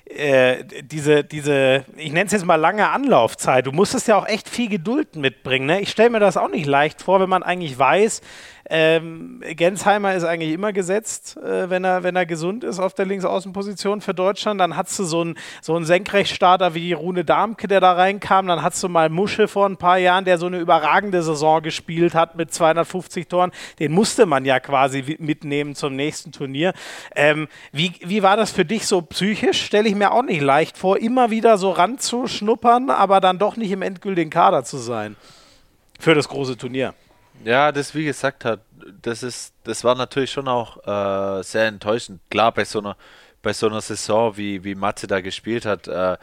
äh, diese, diese, ich nenne es jetzt mal lange Anlaufzeit. Du musstest ja auch echt viel Geduld mitbringen. Ne? Ich stelle mir das auch nicht leicht vor, wenn man eigentlich weiß, ähm, Gensheimer ist eigentlich immer gesetzt, äh, wenn, er, wenn er gesund ist auf der Linksaußenposition für Deutschland. Dann hast du so einen, so einen Senkrechtstarter wie Rune Darmke, der da reinkam. Dann hast du mal Musche vor ein paar Jahren, der so eine überragende Saison gespielt hat mit 250 Toren. Den musste man ja quasi mitnehmen zum nächsten Turnier. Ähm, wie, wie war das für dich so psychisch? Stelle ich mir auch nicht leicht vor, immer wieder so ranzuschnuppern, aber dann doch nicht im endgültigen Kader zu sein für das große Turnier. Ja, das wie gesagt hat, das ist, das war natürlich schon auch äh, sehr enttäuschend. Klar, bei so einer, bei so einer Saison, wie, wie Matze da gespielt hat, äh,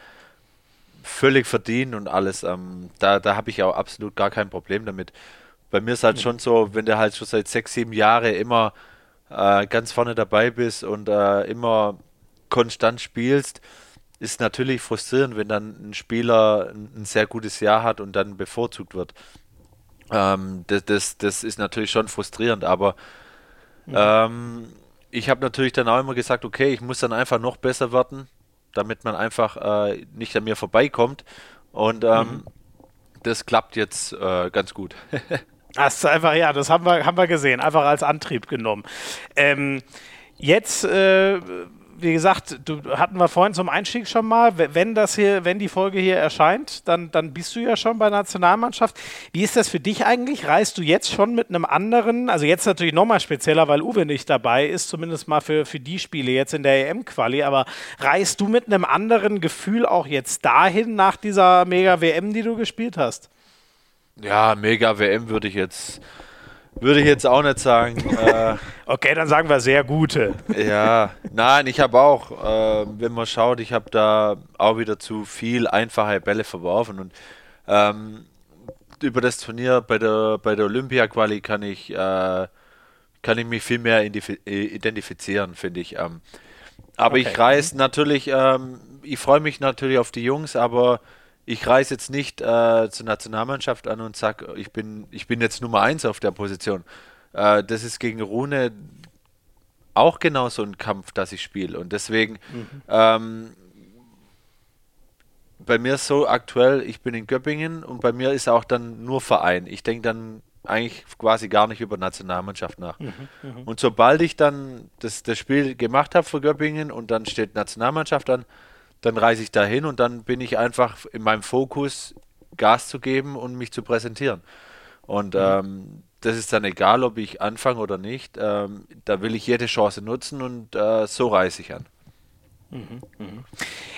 völlig verdient und alles. Ähm, da da habe ich auch absolut gar kein Problem damit. Bei mir ist halt mhm. schon so, wenn du halt schon seit sechs, sieben Jahren immer äh, ganz vorne dabei bist und äh, immer konstant spielst, ist natürlich frustrierend, wenn dann ein Spieler ein, ein sehr gutes Jahr hat und dann bevorzugt wird. Ähm, das, das, das ist natürlich schon frustrierend, aber mhm. ähm, ich habe natürlich dann auch immer gesagt, okay, ich muss dann einfach noch besser werden, damit man einfach äh, nicht an mir vorbeikommt. Und ähm, mhm. das klappt jetzt äh, ganz gut. Das ist einfach, ja, das haben wir, haben wir gesehen, einfach als Antrieb genommen. Ähm, jetzt äh, wie gesagt, du hatten wir vorhin zum Einstieg schon mal, wenn das hier, wenn die Folge hier erscheint, dann, dann bist du ja schon bei Nationalmannschaft. Wie ist das für dich eigentlich? Reist du jetzt schon mit einem anderen, also jetzt natürlich nochmal spezieller, weil Uwe nicht dabei ist, zumindest mal für, für die Spiele jetzt in der EM-Quali, aber reist du mit einem anderen Gefühl auch jetzt dahin nach dieser Mega-WM, die du gespielt hast? Ja, Mega-WM würde ich jetzt würde ich jetzt auch nicht sagen. Äh, okay, dann sagen wir sehr gute. Ja, nein, ich habe auch, äh, wenn man schaut, ich habe da auch wieder zu viel einfache Bälle verworfen und ähm, über das Turnier bei der bei der Olympia Quali kann ich äh, kann ich mich viel mehr identifizieren, finde ich. Ähm, aber okay. ich reise natürlich, ähm, ich freue mich natürlich auf die Jungs, aber ich reise jetzt nicht äh, zur Nationalmannschaft an und sage, ich bin, ich bin jetzt Nummer eins auf der Position. Äh, das ist gegen Rune auch genau so ein Kampf, dass ich spiele. Und deswegen, mhm. ähm, bei mir ist so aktuell, ich bin in Göppingen und bei mir ist auch dann nur Verein. Ich denke dann eigentlich quasi gar nicht über Nationalmannschaft nach. Mhm, mh. Und sobald ich dann das, das Spiel gemacht habe für Göppingen und dann steht Nationalmannschaft an, dann reise ich dahin und dann bin ich einfach in meinem Fokus, Gas zu geben und mich zu präsentieren. Und mhm. ähm, das ist dann egal, ob ich anfange oder nicht. Ähm, da will ich jede Chance nutzen und äh, so reise ich an. Mhm, mhm.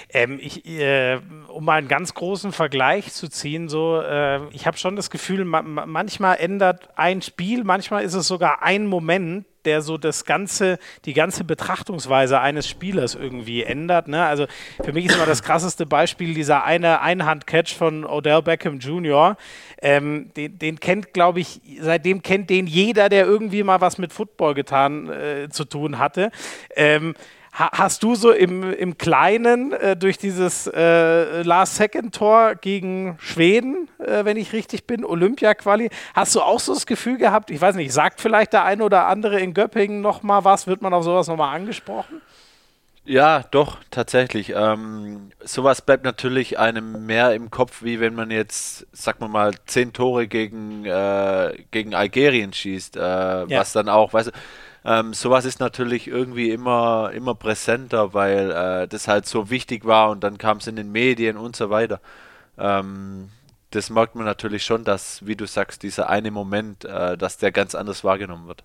Ähm, ich, äh, um mal einen ganz großen Vergleich zu ziehen, so, äh, ich habe schon das Gefühl, ma manchmal ändert ein Spiel, manchmal ist es sogar ein Moment, der so das ganze, die ganze Betrachtungsweise eines Spielers irgendwie ändert. Ne? Also für mich ist immer das krasseste Beispiel dieser eine Einhand-Catch von Odell Beckham Jr. Ähm, den, den, kennt, glaube ich, seitdem kennt den jeder, der irgendwie mal was mit Football getan äh, zu tun hatte. Ähm, hast du so im, im Kleinen äh, durch dieses äh, Last-Second-Tor gegen Schweden, äh, wenn ich richtig bin, Olympia-Quali, hast du auch so das Gefühl gehabt, ich weiß nicht, sagt vielleicht der eine oder andere in Göppingen nochmal was, wird man auf sowas nochmal angesprochen? Ja, doch, tatsächlich. Ähm, sowas bleibt natürlich einem mehr im Kopf, wie wenn man jetzt, sag mal mal, zehn Tore gegen, äh, gegen Algerien schießt, äh, ja. was dann auch, weißt du, ähm, sowas ist natürlich irgendwie immer, immer präsenter, weil äh, das halt so wichtig war und dann kam es in den Medien und so weiter. Ähm, das merkt man natürlich schon, dass, wie du sagst, dieser eine Moment, äh, dass der ganz anders wahrgenommen wird.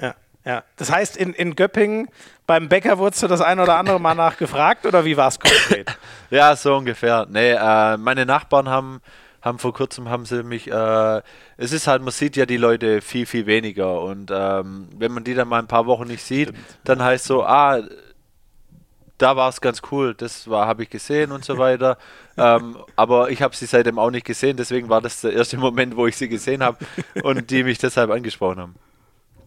Ja, ja. Das heißt, in, in Göppingen beim Bäcker wurdest du das ein oder andere Mal nachgefragt oder wie war es konkret? ja, so ungefähr. Nee, äh, meine Nachbarn haben haben vor kurzem haben sie mich, äh, es ist halt, man sieht ja die Leute viel, viel weniger und ähm, wenn man die dann mal ein paar Wochen nicht sieht, Stimmt. dann heißt so, ah, da war es ganz cool, das war, habe ich gesehen und so weiter. ähm, aber ich habe sie seitdem auch nicht gesehen, deswegen war das der erste Moment, wo ich sie gesehen habe und die mich deshalb angesprochen haben.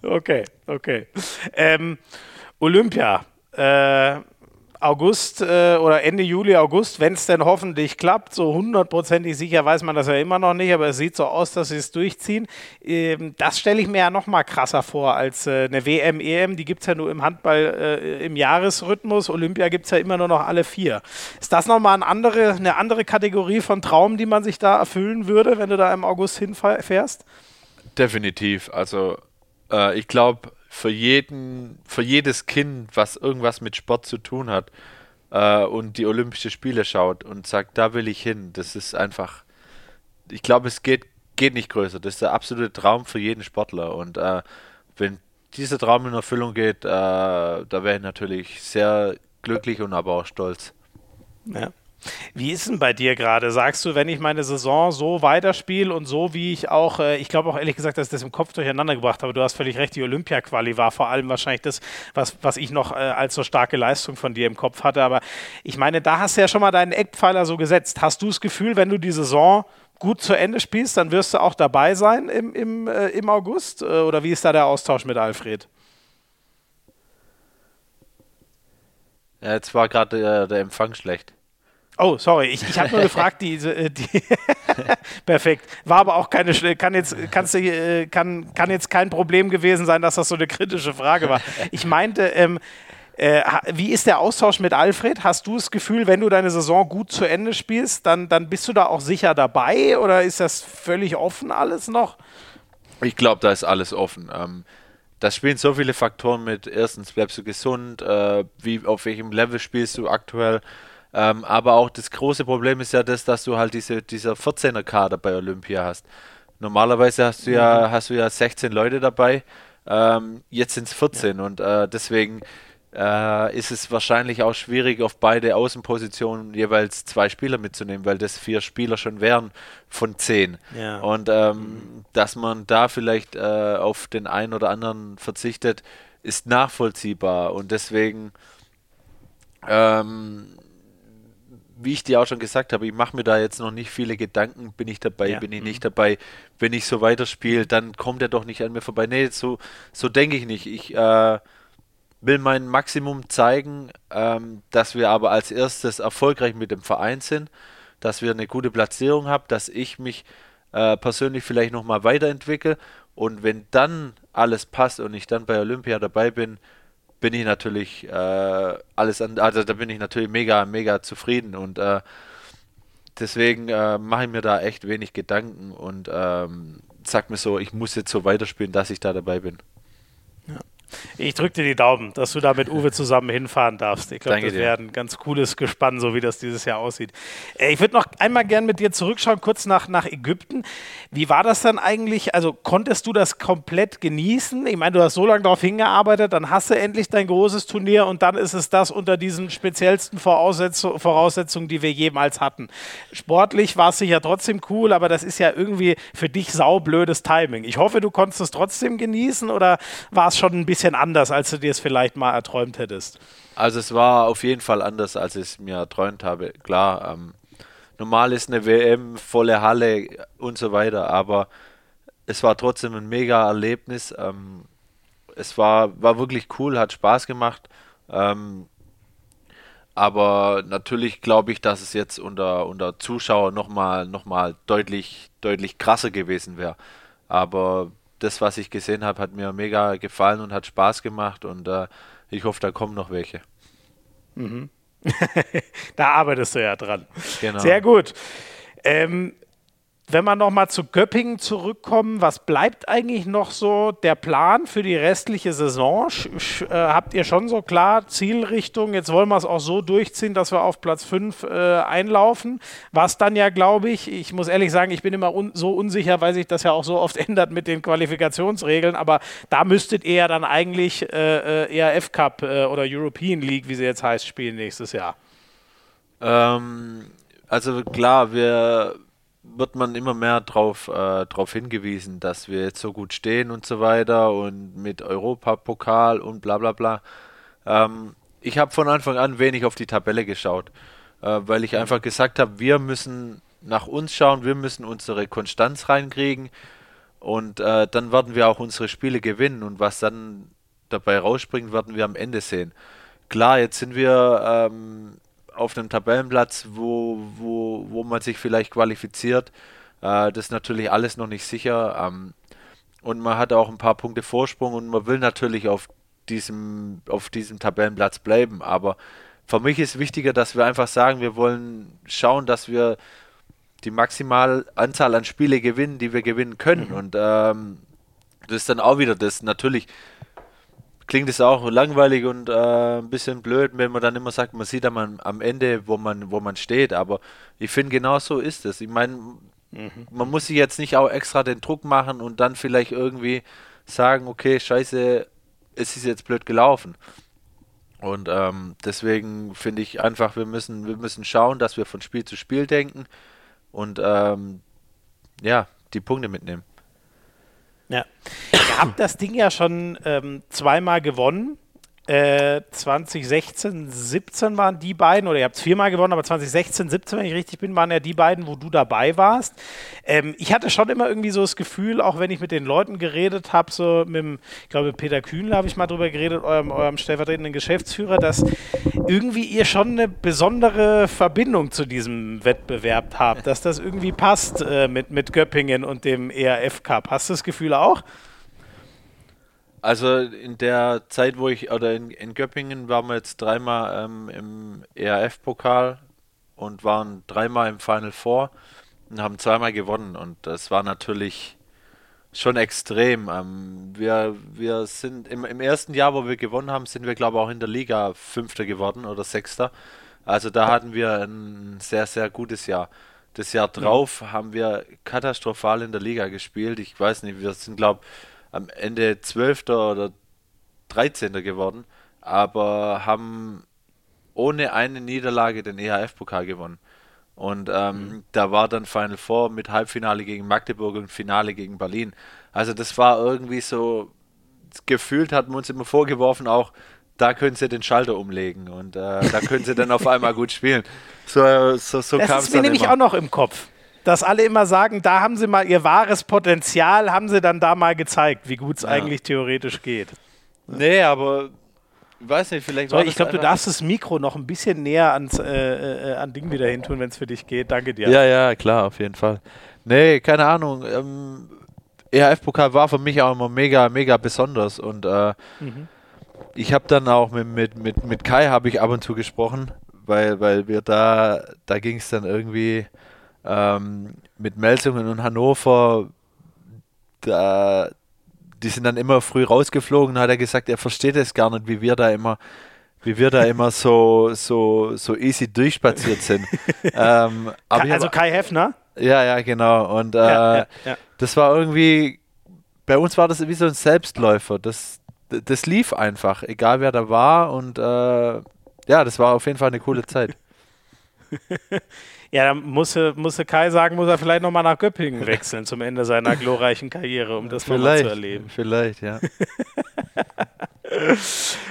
Okay, okay. Ähm, Olympia. Äh, August äh, oder Ende Juli, August, wenn es denn hoffentlich klappt, so hundertprozentig sicher weiß man das ja immer noch nicht, aber es sieht so aus, dass sie es durchziehen. Ähm, das stelle ich mir ja noch mal krasser vor als äh, eine WM, EM, die gibt es ja nur im Handball äh, im Jahresrhythmus, Olympia gibt es ja immer nur noch alle vier. Ist das nochmal eine andere, eine andere Kategorie von Traum, die man sich da erfüllen würde, wenn du da im August hinfährst? Definitiv, also äh, ich glaube, für jeden, für jedes Kind, was irgendwas mit Sport zu tun hat äh, und die Olympische Spiele schaut und sagt, da will ich hin, das ist einfach, ich glaube, es geht, geht nicht größer. Das ist der absolute Traum für jeden Sportler. Und äh, wenn dieser Traum in Erfüllung geht, äh, da wäre ich natürlich sehr glücklich und aber auch stolz. Ja. Wie ist denn bei dir gerade? Sagst du, wenn ich meine Saison so weiterspiele und so wie ich auch, äh, ich glaube auch ehrlich gesagt, dass ich das im Kopf durcheinander gebracht habe, du hast völlig recht, die Olympia-Quali war vor allem wahrscheinlich das, was, was ich noch äh, als so starke Leistung von dir im Kopf hatte. Aber ich meine, da hast du ja schon mal deinen Eckpfeiler so gesetzt. Hast du das Gefühl, wenn du die Saison gut zu Ende spielst, dann wirst du auch dabei sein im, im, äh, im August? Äh, oder wie ist da der Austausch mit Alfred? Ja, jetzt war gerade der, der Empfang schlecht. Oh, sorry, ich, ich habe nur gefragt, die, äh, die perfekt. War aber auch keine, kann jetzt, kannst du, äh, kann, kann jetzt kein Problem gewesen sein, dass das so eine kritische Frage war. Ich meinte, ähm, äh, wie ist der Austausch mit Alfred? Hast du das Gefühl, wenn du deine Saison gut zu Ende spielst, dann, dann bist du da auch sicher dabei oder ist das völlig offen alles noch? Ich glaube, da ist alles offen. Ähm, da spielen so viele Faktoren mit. Erstens, bleibst du gesund? Äh, wie, auf welchem Level spielst du aktuell? Ähm, aber auch das große Problem ist ja das, dass du halt diese, dieser 14er Kader bei Olympia hast. Normalerweise hast du ja, mhm. hast du ja 16 Leute dabei, ähm, jetzt sind es 14 ja. und äh, deswegen äh, ist es wahrscheinlich auch schwierig, auf beide Außenpositionen jeweils zwei Spieler mitzunehmen, weil das vier Spieler schon wären von zehn. Ja. Und ähm, mhm. dass man da vielleicht äh, auf den einen oder anderen verzichtet, ist nachvollziehbar und deswegen ähm, wie ich dir auch schon gesagt habe, ich mache mir da jetzt noch nicht viele Gedanken, bin ich dabei, ja. bin ich nicht mhm. dabei. Wenn ich so weiterspiele, dann kommt er doch nicht an mir vorbei. Nee, so, so denke ich nicht. Ich äh, will mein Maximum zeigen, ähm, dass wir aber als erstes erfolgreich mit dem Verein sind, dass wir eine gute Platzierung haben, dass ich mich äh, persönlich vielleicht nochmal weiterentwickle und wenn dann alles passt und ich dann bei Olympia dabei bin, bin ich natürlich äh, alles an, also da bin ich natürlich mega, mega zufrieden und äh, deswegen äh, mache ich mir da echt wenig Gedanken und ähm, sag mir so, ich muss jetzt so weiterspielen, dass ich da dabei bin. Ich drücke dir die Daumen, dass du da mit Uwe zusammen hinfahren darfst. Ich glaube, das wäre ein ganz cooles Gespann, so wie das dieses Jahr aussieht. Äh, ich würde noch einmal gern mit dir zurückschauen, kurz nach, nach Ägypten. Wie war das dann eigentlich? Also konntest du das komplett genießen? Ich meine, du hast so lange darauf hingearbeitet, dann hast du endlich dein großes Turnier und dann ist es das unter diesen speziellsten Voraussetzung, Voraussetzungen, die wir jemals hatten. Sportlich war es sicher trotzdem cool, aber das ist ja irgendwie für dich saublödes Timing. Ich hoffe, du konntest es trotzdem genießen oder war es schon ein bisschen bisschen anders, als du dir es vielleicht mal erträumt hättest. Also es war auf jeden Fall anders, als ich es mir erträumt habe. Klar, ähm, normal ist eine WM, volle Halle und so weiter, aber es war trotzdem ein mega Erlebnis. Ähm, es war, war wirklich cool, hat Spaß gemacht. Ähm, aber natürlich glaube ich, dass es jetzt unter, unter Zuschauer nochmal noch mal deutlich, deutlich krasser gewesen wäre. Aber das, was ich gesehen habe, hat mir mega gefallen und hat Spaß gemacht und äh, ich hoffe, da kommen noch welche. Mhm. da arbeitest du ja dran. Genau. Sehr gut. Ähm, wenn wir nochmal zu Göppingen zurückkommen, was bleibt eigentlich noch so der Plan für die restliche Saison? Sch äh, habt ihr schon so klar Zielrichtung? Jetzt wollen wir es auch so durchziehen, dass wir auf Platz 5 äh, einlaufen. Was dann ja, glaube ich, ich muss ehrlich sagen, ich bin immer un so unsicher, weil sich das ja auch so oft ändert mit den Qualifikationsregeln, aber da müsstet ihr ja dann eigentlich äh, äh ERF Cup äh, oder European League, wie sie jetzt heißt, spielen nächstes Jahr. Ähm, also klar, wir wird man immer mehr darauf äh, drauf hingewiesen, dass wir jetzt so gut stehen und so weiter und mit Europapokal und bla bla bla. Ähm, ich habe von Anfang an wenig auf die Tabelle geschaut, äh, weil ich einfach gesagt habe, wir müssen nach uns schauen, wir müssen unsere Konstanz reinkriegen und äh, dann werden wir auch unsere Spiele gewinnen und was dann dabei rausspringt, werden wir am Ende sehen. Klar, jetzt sind wir ähm, auf einem Tabellenplatz, wo, wo, wo man sich vielleicht qualifiziert. Äh, das ist natürlich alles noch nicht sicher. Ähm, und man hat auch ein paar Punkte Vorsprung und man will natürlich auf diesem, auf diesem Tabellenplatz bleiben. Aber für mich ist wichtiger, dass wir einfach sagen, wir wollen schauen, dass wir die maximale Anzahl an Spiele gewinnen, die wir gewinnen können. Mhm. Und ähm, das ist dann auch wieder das. Natürlich klingt es auch langweilig und äh, ein bisschen blöd, wenn man dann immer sagt, man sieht am, am Ende, wo man, wo man steht. Aber ich finde, genau so ist es. Ich meine, mhm. man muss sich jetzt nicht auch extra den Druck machen und dann vielleicht irgendwie sagen, okay, scheiße, es ist jetzt blöd gelaufen. Und ähm, deswegen finde ich einfach, wir müssen, wir müssen schauen, dass wir von Spiel zu Spiel denken und ähm, ja, die Punkte mitnehmen. Ja. Ihr habt das Ding ja schon ähm, zweimal gewonnen. Äh, 2016, 17 waren die beiden, oder ihr habt es viermal gewonnen, aber 2016, 17, wenn ich richtig bin, waren ja die beiden, wo du dabei warst. Ähm, ich hatte schon immer irgendwie so das Gefühl, auch wenn ich mit den Leuten geredet habe, so mit dem, ich glaube, Peter Kühnle habe ich mal drüber geredet, eurem, eurem stellvertretenden Geschäftsführer, dass irgendwie ihr schon eine besondere Verbindung zu diesem Wettbewerb habt, dass das irgendwie passt äh, mit, mit Göppingen und dem ERF Cup. Hast du das Gefühl auch? Also in der Zeit, wo ich, oder in, in Göppingen waren wir jetzt dreimal ähm, im ERF-Pokal und waren dreimal im Final Four und haben zweimal gewonnen und das war natürlich schon extrem. Ähm, wir, wir sind im, im ersten Jahr, wo wir gewonnen haben, sind wir glaube ich auch in der Liga Fünfter geworden oder Sechster. Also da hatten wir ein sehr, sehr gutes Jahr. Das Jahr drauf mhm. haben wir katastrophal in der Liga gespielt. Ich weiß nicht, wir sind glaube ich am Ende 12. oder 13. geworden, aber haben ohne eine Niederlage den EHF-Pokal gewonnen. Und ähm, mhm. da war dann Final Four mit Halbfinale gegen Magdeburg und Finale gegen Berlin. Also das war irgendwie so, gefühlt hatten wir uns immer vorgeworfen, auch da können sie den Schalter umlegen und äh, da können sie dann auf einmal gut spielen. So, so, so kam es dann. Das ist mir nämlich immer. auch noch im Kopf dass alle immer sagen, da haben sie mal ihr wahres Potenzial, haben sie dann da mal gezeigt, wie gut es ja. eigentlich theoretisch geht. Nee, aber ich weiß nicht, vielleicht so, Ich glaube, du darfst das Mikro noch ein bisschen näher ans äh, äh, an Ding wieder hin tun, wenn es für dich geht. Danke dir. Ja, ja, klar, auf jeden Fall. Nee, keine Ahnung. Ähm, EHF-Pokal war für mich auch immer mega, mega besonders und äh, mhm. ich habe dann auch mit, mit, mit, mit Kai habe ich ab und zu gesprochen, weil, weil wir da, da ging es dann irgendwie ähm, mit Melsungen und Hannover, da, die sind dann immer früh rausgeflogen, hat er gesagt, er versteht es gar nicht, wie wir da immer wie wir da immer so, so, so easy durchspaziert sind. ähm, also Kai Heffner? Ja, ja, genau. Und äh, ja, ja, ja. das war irgendwie, bei uns war das wie so ein Selbstläufer. Das, das lief einfach, egal wer da war. Und äh, ja, das war auf jeden Fall eine coole Zeit. Ja, dann musste, musste Kai sagen, muss er vielleicht nochmal nach Göppingen wechseln zum Ende seiner glorreichen Karriere, um das nochmal zu erleben. Vielleicht, ja.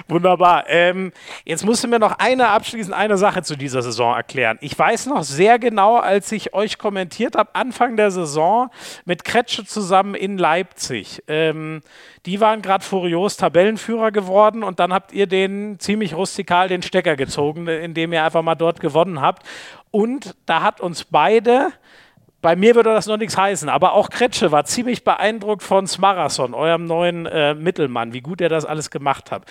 Wunderbar. Ähm, jetzt musst du mir noch eine abschließend eine Sache zu dieser Saison erklären. Ich weiß noch sehr genau, als ich euch kommentiert habe, Anfang der Saison mit Kretsche zusammen in Leipzig. Ähm, die waren gerade furios Tabellenführer geworden und dann habt ihr den ziemlich rustikal den Stecker gezogen, indem ihr einfach mal dort gewonnen habt. Und da hat uns beide, bei mir würde das noch nichts heißen, aber auch Kretsche war ziemlich beeindruckt von Smarason, eurem neuen äh, Mittelmann, wie gut er das alles gemacht hat.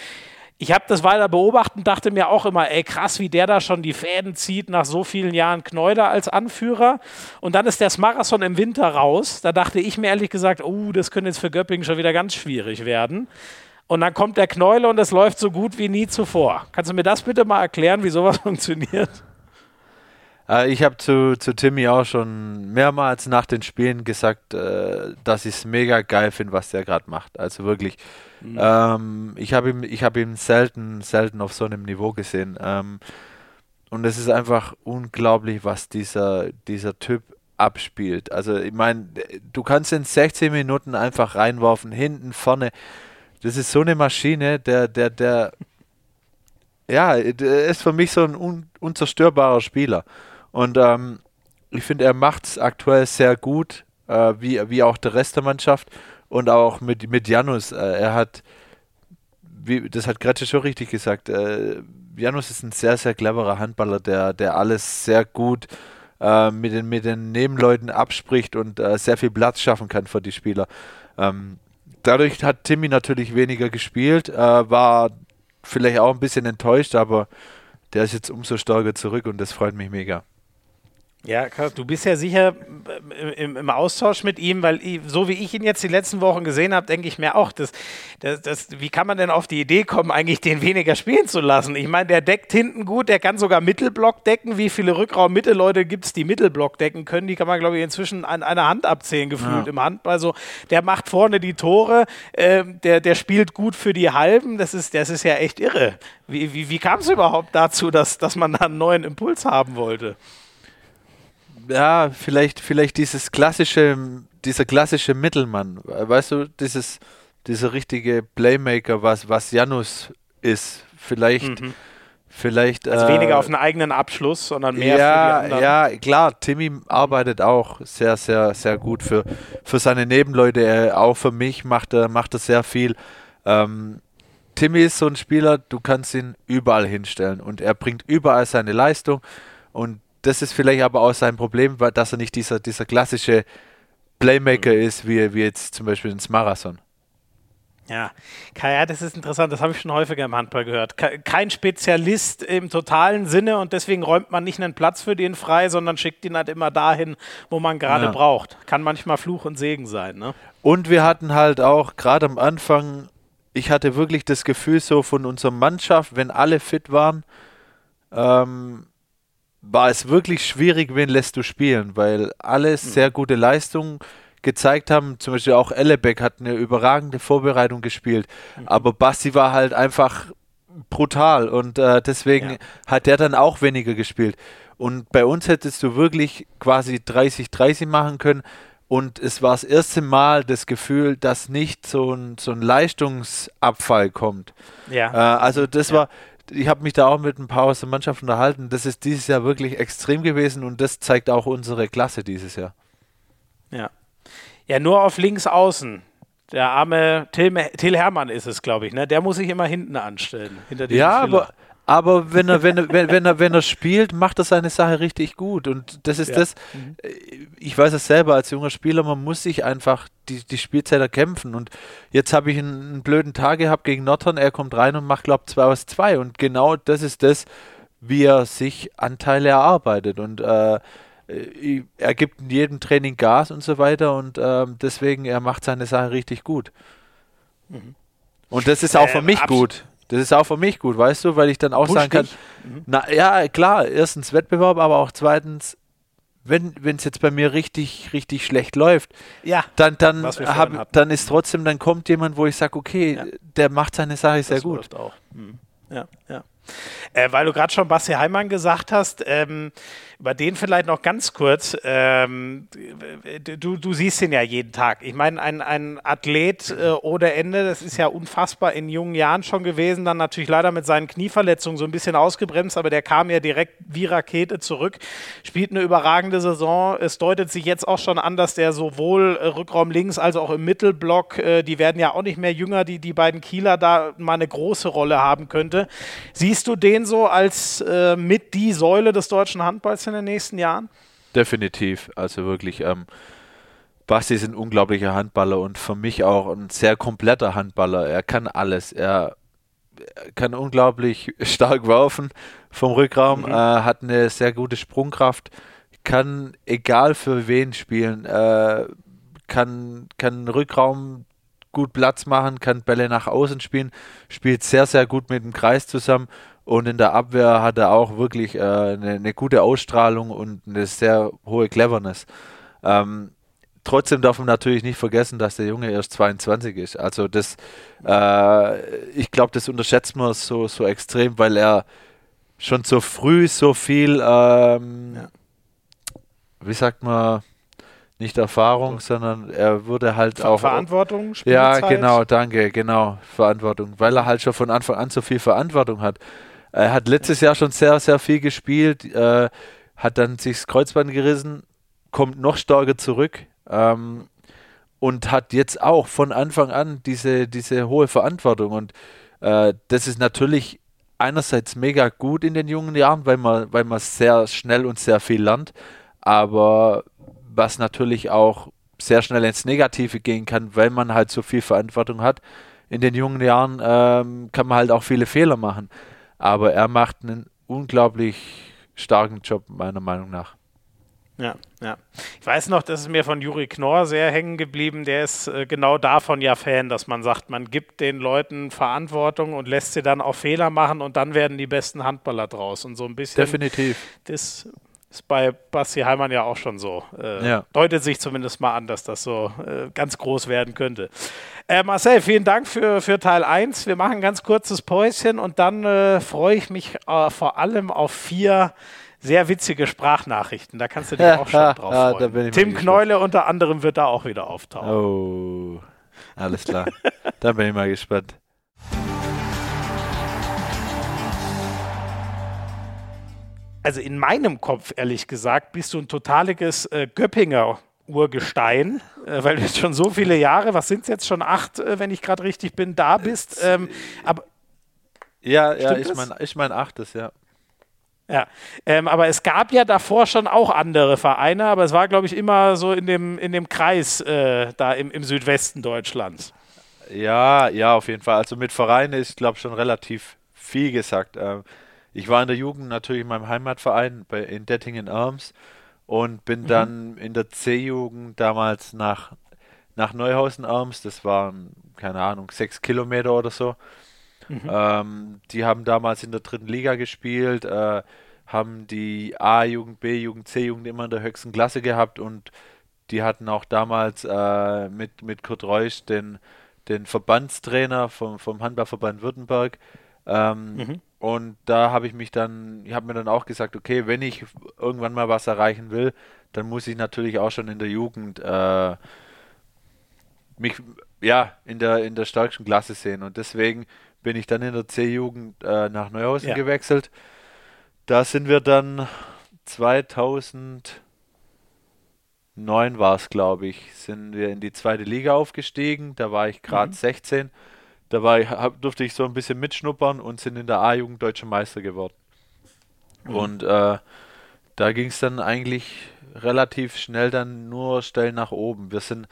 Ich habe das weiter beobachtet und dachte mir auch immer, ey, krass, wie der da schon die Fäden zieht nach so vielen Jahren Kneuder als Anführer. Und dann ist der Smarason im Winter raus. Da dachte ich mir ehrlich gesagt, oh, das könnte jetzt für Göppingen schon wieder ganz schwierig werden. Und dann kommt der Knäuler und es läuft so gut wie nie zuvor. Kannst du mir das bitte mal erklären, wie sowas funktioniert? Äh, ich habe zu, zu Timmy auch schon mehrmals nach den Spielen gesagt, äh, dass ich es mega geil finde, was der gerade macht. Also wirklich. Mhm. Ähm, ich habe ihn, hab ihn selten, selten auf so einem Niveau gesehen. Ähm, und es ist einfach unglaublich, was dieser, dieser Typ abspielt. Also ich meine, du kannst in 16 Minuten einfach reinwerfen, hinten, vorne. Das ist so eine Maschine, der, der, der, ja, der ist für mich so ein un unzerstörbarer Spieler. Und ähm, ich finde, er macht es aktuell sehr gut, äh, wie, wie auch der Rest der Mannschaft. Und auch mit, mit Janus. Äh, er hat, wie, das hat Gretsche schon richtig gesagt, äh, Janus ist ein sehr, sehr cleverer Handballer, der, der alles sehr gut äh, mit, den, mit den Nebenleuten abspricht und äh, sehr viel Platz schaffen kann für die Spieler. Ähm, dadurch hat Timmy natürlich weniger gespielt, äh, war vielleicht auch ein bisschen enttäuscht, aber der ist jetzt umso stärker zurück und das freut mich mega. Ja. Du bist ja sicher äh, im, im, Austausch mit ihm, weil so wie ich ihn jetzt die letzten Wochen gesehen habe, denke ich mir auch, das, das, das, wie kann man denn auf die Idee kommen, eigentlich den weniger spielen zu lassen? Ich meine, der deckt hinten gut, der kann sogar Mittelblock decken. Wie viele Rückraum-Mittelleute gibt es, die Mittelblock decken können? Die kann man, glaube ich, inzwischen an einer Hand abzählen, gefühlt ja. im Handball. Also, der macht vorne die Tore, äh, der, der spielt gut für die Halben. Das ist, das ist ja echt irre. Wie, wie, wie kam es überhaupt dazu, dass, dass man da einen neuen Impuls haben wollte? Ja, vielleicht, vielleicht dieses klassische, dieser klassische Mittelmann, weißt du, dieses, dieser richtige Playmaker, was, was Janus ist, vielleicht. Mhm. Vielleicht, also äh, weniger auf einen eigenen Abschluss, sondern mehr ja, für die anderen. Ja, klar, Timmy arbeitet auch sehr, sehr, sehr gut für, für seine Nebenleute. auch für mich macht er, macht er sehr viel. Ähm, Timmy ist so ein Spieler, du kannst ihn überall hinstellen und er bringt überall seine Leistung und das ist vielleicht aber auch sein Problem, weil, dass er nicht dieser, dieser klassische Playmaker mhm. ist, wie, wie jetzt zum Beispiel ins Marathon. Ja, ja, das ist interessant, das habe ich schon häufiger im Handball gehört. Kein Spezialist im totalen Sinne und deswegen räumt man nicht einen Platz für den frei, sondern schickt ihn halt immer dahin, wo man gerade ja. braucht. Kann manchmal Fluch und Segen sein. Ne? Und wir hatten halt auch gerade am Anfang, ich hatte wirklich das Gefühl so von unserer Mannschaft, wenn alle fit waren, ähm, war es wirklich schwierig, wen lässt du spielen, weil alle mhm. sehr gute Leistungen gezeigt haben. Zum Beispiel auch Ellebeck hat eine überragende Vorbereitung gespielt, mhm. aber Basti war halt einfach brutal und äh, deswegen ja. hat der dann auch weniger gespielt. Und bei uns hättest du wirklich quasi 30-30 machen können. Und es war das erste Mal das Gefühl, dass nicht so ein, so ein Leistungsabfall kommt. Ja. Äh, also das ja. war, ich habe mich da auch mit ein paar aus der Mannschaft unterhalten. Das ist dieses Jahr wirklich extrem gewesen und das zeigt auch unsere Klasse dieses Jahr. Ja. Ja, nur auf links außen. Der arme Till, Till Hermann ist es, glaube ich, ne? Der muss sich immer hinten anstellen. Hinter ja, Schiller. aber aber wenn er, wenn, er, wenn, wenn, er, wenn er spielt, macht er seine Sache richtig gut. Und das ist ja. das, mhm. Äh, ich weiß es selber als junger Spieler, man muss sich einfach die, die Spielzeit erkämpfen. Und jetzt habe ich einen, einen, blöden Tag gehabt gegen Nordhorn, er kommt rein und macht, glaube ich, 2 aus 2. Und genau das ist das, wie er sich Anteile erarbeitet. Und äh, äh, er gibt in jedem Training Gas und so weiter. Und äh, deswegen, er macht seine Sache richtig gut. Mhm. Und das ist auch für ähm, mich gut. Das ist auch für mich gut, weißt du, weil ich dann auch Push sagen kann, mhm. na ja, klar, erstens Wettbewerb, aber auch zweitens, wenn es jetzt bei mir richtig, richtig schlecht läuft, ja, dann, dann, hab, dann ist trotzdem, dann kommt jemand, wo ich sage, okay, ja. der macht seine Sache sehr das gut. Läuft auch. Mhm. Ja, ja. Äh, weil du gerade schon Basti Heimann gesagt hast, ähm, über den vielleicht noch ganz kurz. Ähm, du, du siehst ihn ja jeden Tag. Ich meine, ein, ein Athlet äh, ohne Ende, das ist ja unfassbar in jungen Jahren schon gewesen. Dann natürlich leider mit seinen Knieverletzungen so ein bisschen ausgebremst, aber der kam ja direkt wie Rakete zurück. Spielt eine überragende Saison. Es deutet sich jetzt auch schon an, dass der sowohl äh, Rückraum links als auch im Mittelblock, äh, die werden ja auch nicht mehr jünger, die, die beiden Kieler da mal eine große Rolle haben könnte. Siehst du den so als äh, mit die Säule des deutschen Handballs in den nächsten Jahren? Definitiv. Also wirklich, ähm, Basti ist ein unglaublicher Handballer und für mich auch ein sehr kompletter Handballer. Er kann alles. Er, kann unglaublich stark werfen vom Rückraum, mhm. äh, hat eine sehr gute Sprungkraft, kann egal für wen spielen, äh, kann, kann Rückraum gut Platz machen, kann Bälle nach außen spielen, spielt sehr, sehr gut mit dem Kreis zusammen und in der Abwehr hat er auch wirklich äh, eine, eine, gute Ausstrahlung und eine sehr hohe Cleverness. Ähm, trotzdem darf man natürlich nicht vergessen, dass der Junge erst 22 ist. Also das, äh, ich glaube, das unterschätzt man so, so extrem, weil er schon so früh so viel, ähm, ja. wie sagt man, nicht Erfahrung, so. sondern er wurde halt Ver auch. Verantwortung, Spielzeit. Ja, genau, danke, genau, Verantwortung. Weil er halt schon von Anfang an so viel Verantwortung hat. Er hat letztes Jahr schon sehr, sehr viel gespielt, äh, hat dann sich das Kreuzband gerissen, kommt noch stärker zurück ähm, und hat jetzt auch von Anfang an diese, diese hohe Verantwortung. Und äh, das ist natürlich einerseits mega gut in den jungen Jahren, weil man, weil man sehr schnell und sehr viel lernt, aber was natürlich auch sehr schnell ins Negative gehen kann, weil man halt so viel Verantwortung hat. In den jungen Jahren ähm, kann man halt auch viele Fehler machen. Aber er macht einen unglaublich starken Job, meiner Meinung nach. Ja, ja. Ich weiß noch, das ist mir von Juri Knorr sehr hängen geblieben. Der ist äh, genau davon ja Fan, dass man sagt, man gibt den Leuten Verantwortung und lässt sie dann auch Fehler machen und dann werden die besten Handballer draus. Und so ein bisschen. Definitiv. Das ist bei Basti Heimann ja auch schon so. Äh, ja. Deutet sich zumindest mal an, dass das so äh, ganz groß werden könnte. Äh, Marcel, vielen Dank für, für Teil 1. Wir machen ein ganz kurzes Päuschen und dann äh, freue ich mich äh, vor allem auf vier sehr witzige Sprachnachrichten. Da kannst du dich auch schon drauf ah, freuen. Tim Kneule unter anderem wird da auch wieder auftauchen. Oh, alles klar. da bin ich mal gespannt. Also in meinem Kopf, ehrlich gesagt, bist du ein totaliges äh, Göppinger Urgestein, äh, weil du jetzt schon so viele Jahre, was sind es jetzt schon acht, äh, wenn ich gerade richtig bin, da bist. Ähm, aber ja, ja, ich meine ich mein achtes, ja. Ja, ähm, aber es gab ja davor schon auch andere Vereine, aber es war, glaube ich, immer so in dem, in dem Kreis äh, da im, im Südwesten Deutschlands. Ja, ja, auf jeden Fall. Also mit Vereinen ist, glaube ich, schon relativ viel gesagt. Ähm, ich war in der Jugend natürlich in meinem Heimatverein bei, in Dettingen Arms und bin mhm. dann in der C-Jugend damals nach, nach Neuhausen Arms, das waren, keine Ahnung, sechs Kilometer oder so. Mhm. Ähm, die haben damals in der dritten Liga gespielt, äh, haben die A-Jugend, B-Jugend, C-Jugend immer in der höchsten Klasse gehabt und die hatten auch damals äh, mit, mit Kurt Reusch den, den Verbandstrainer vom, vom Handballverband Württemberg. Ähm, mhm. Und da habe ich mich dann, ich habe mir dann auch gesagt, okay, wenn ich irgendwann mal was erreichen will, dann muss ich natürlich auch schon in der Jugend äh, mich ja in der in der stärksten Klasse sehen. Und deswegen bin ich dann in der C-Jugend äh, nach Neuhausen ja. gewechselt. Da sind wir dann 2009 war es, glaube ich, sind wir in die zweite Liga aufgestiegen. Da war ich gerade mhm. 16 Dabei hab, durfte ich so ein bisschen mitschnuppern und sind in der A-Jugend deutscher Meister geworden. Mhm. Und äh, da ging es dann eigentlich relativ schnell dann nur Stellen nach oben. Wir sind,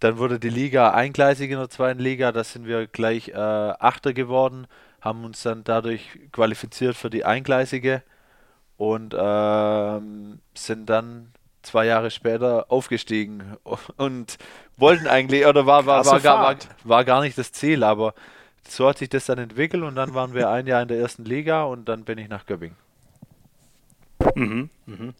dann wurde die Liga eingleisig in der zweiten Liga, da sind wir gleich äh, Achter geworden, haben uns dann dadurch qualifiziert für die eingleisige und äh, sind dann zwei Jahre später aufgestiegen und wollten eigentlich, oder war, war, war, gar, war, war gar nicht das Ziel, aber so hat sich das dann entwickelt und dann waren wir ein Jahr in der ersten Liga und dann bin ich nach Göppingen. Mhm, mhm.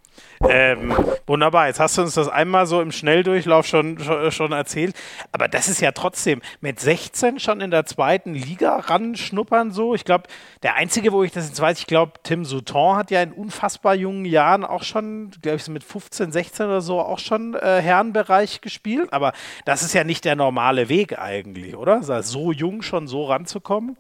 Ähm, wunderbar, jetzt hast du uns das einmal so im Schnelldurchlauf schon, schon, schon, erzählt. Aber das ist ja trotzdem mit 16 schon in der zweiten Liga ranschnuppern so. Ich glaube, der Einzige, wo ich das jetzt weiß, ich glaube, Tim Souton hat ja in unfassbar jungen Jahren auch schon, glaube ich, mit 15, 16 oder so auch schon äh, Herrenbereich gespielt. Aber das ist ja nicht der normale Weg eigentlich, oder? So jung schon so ranzukommen.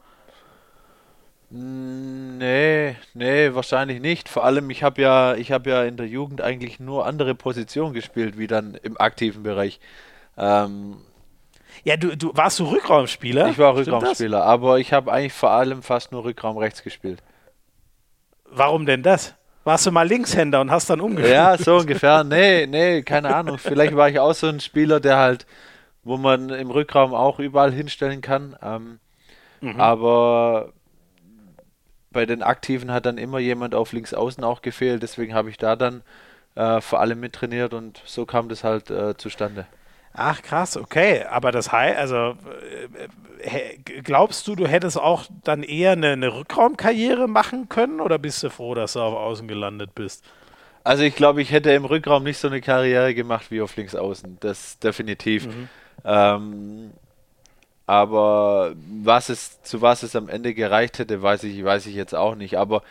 Nee, nee, wahrscheinlich nicht. Vor allem, ich habe ja, ich habe ja in der Jugend eigentlich nur andere Positionen gespielt, wie dann im aktiven Bereich. Ähm, ja, du, du warst du Rückraumspieler? Ich war Rückraumspieler, aber ich habe eigentlich vor allem fast nur Rückraum rechts gespielt. Warum denn das? Warst du mal Linkshänder und hast dann umgespielt? Ja, so ungefähr. Nee, nee, keine Ahnung. Vielleicht war ich auch so ein Spieler, der halt, wo man im Rückraum auch überall hinstellen kann. Ähm, mhm. Aber bei den Aktiven hat dann immer jemand auf links außen auch gefehlt, deswegen habe ich da dann äh, vor allem mittrainiert und so kam das halt äh, zustande. Ach krass, okay. Aber das heißt, also äh, glaubst du, du hättest auch dann eher eine, eine, Rückraumkarriere machen können oder bist du froh, dass du auf Außen gelandet bist? Also ich glaube, ich hätte im Rückraum nicht so eine Karriere gemacht wie auf links außen. Das definitiv. Mhm. Ähm, aber was es, zu was es am Ende gereicht hätte, weiß ich, weiß ich jetzt auch nicht. Aber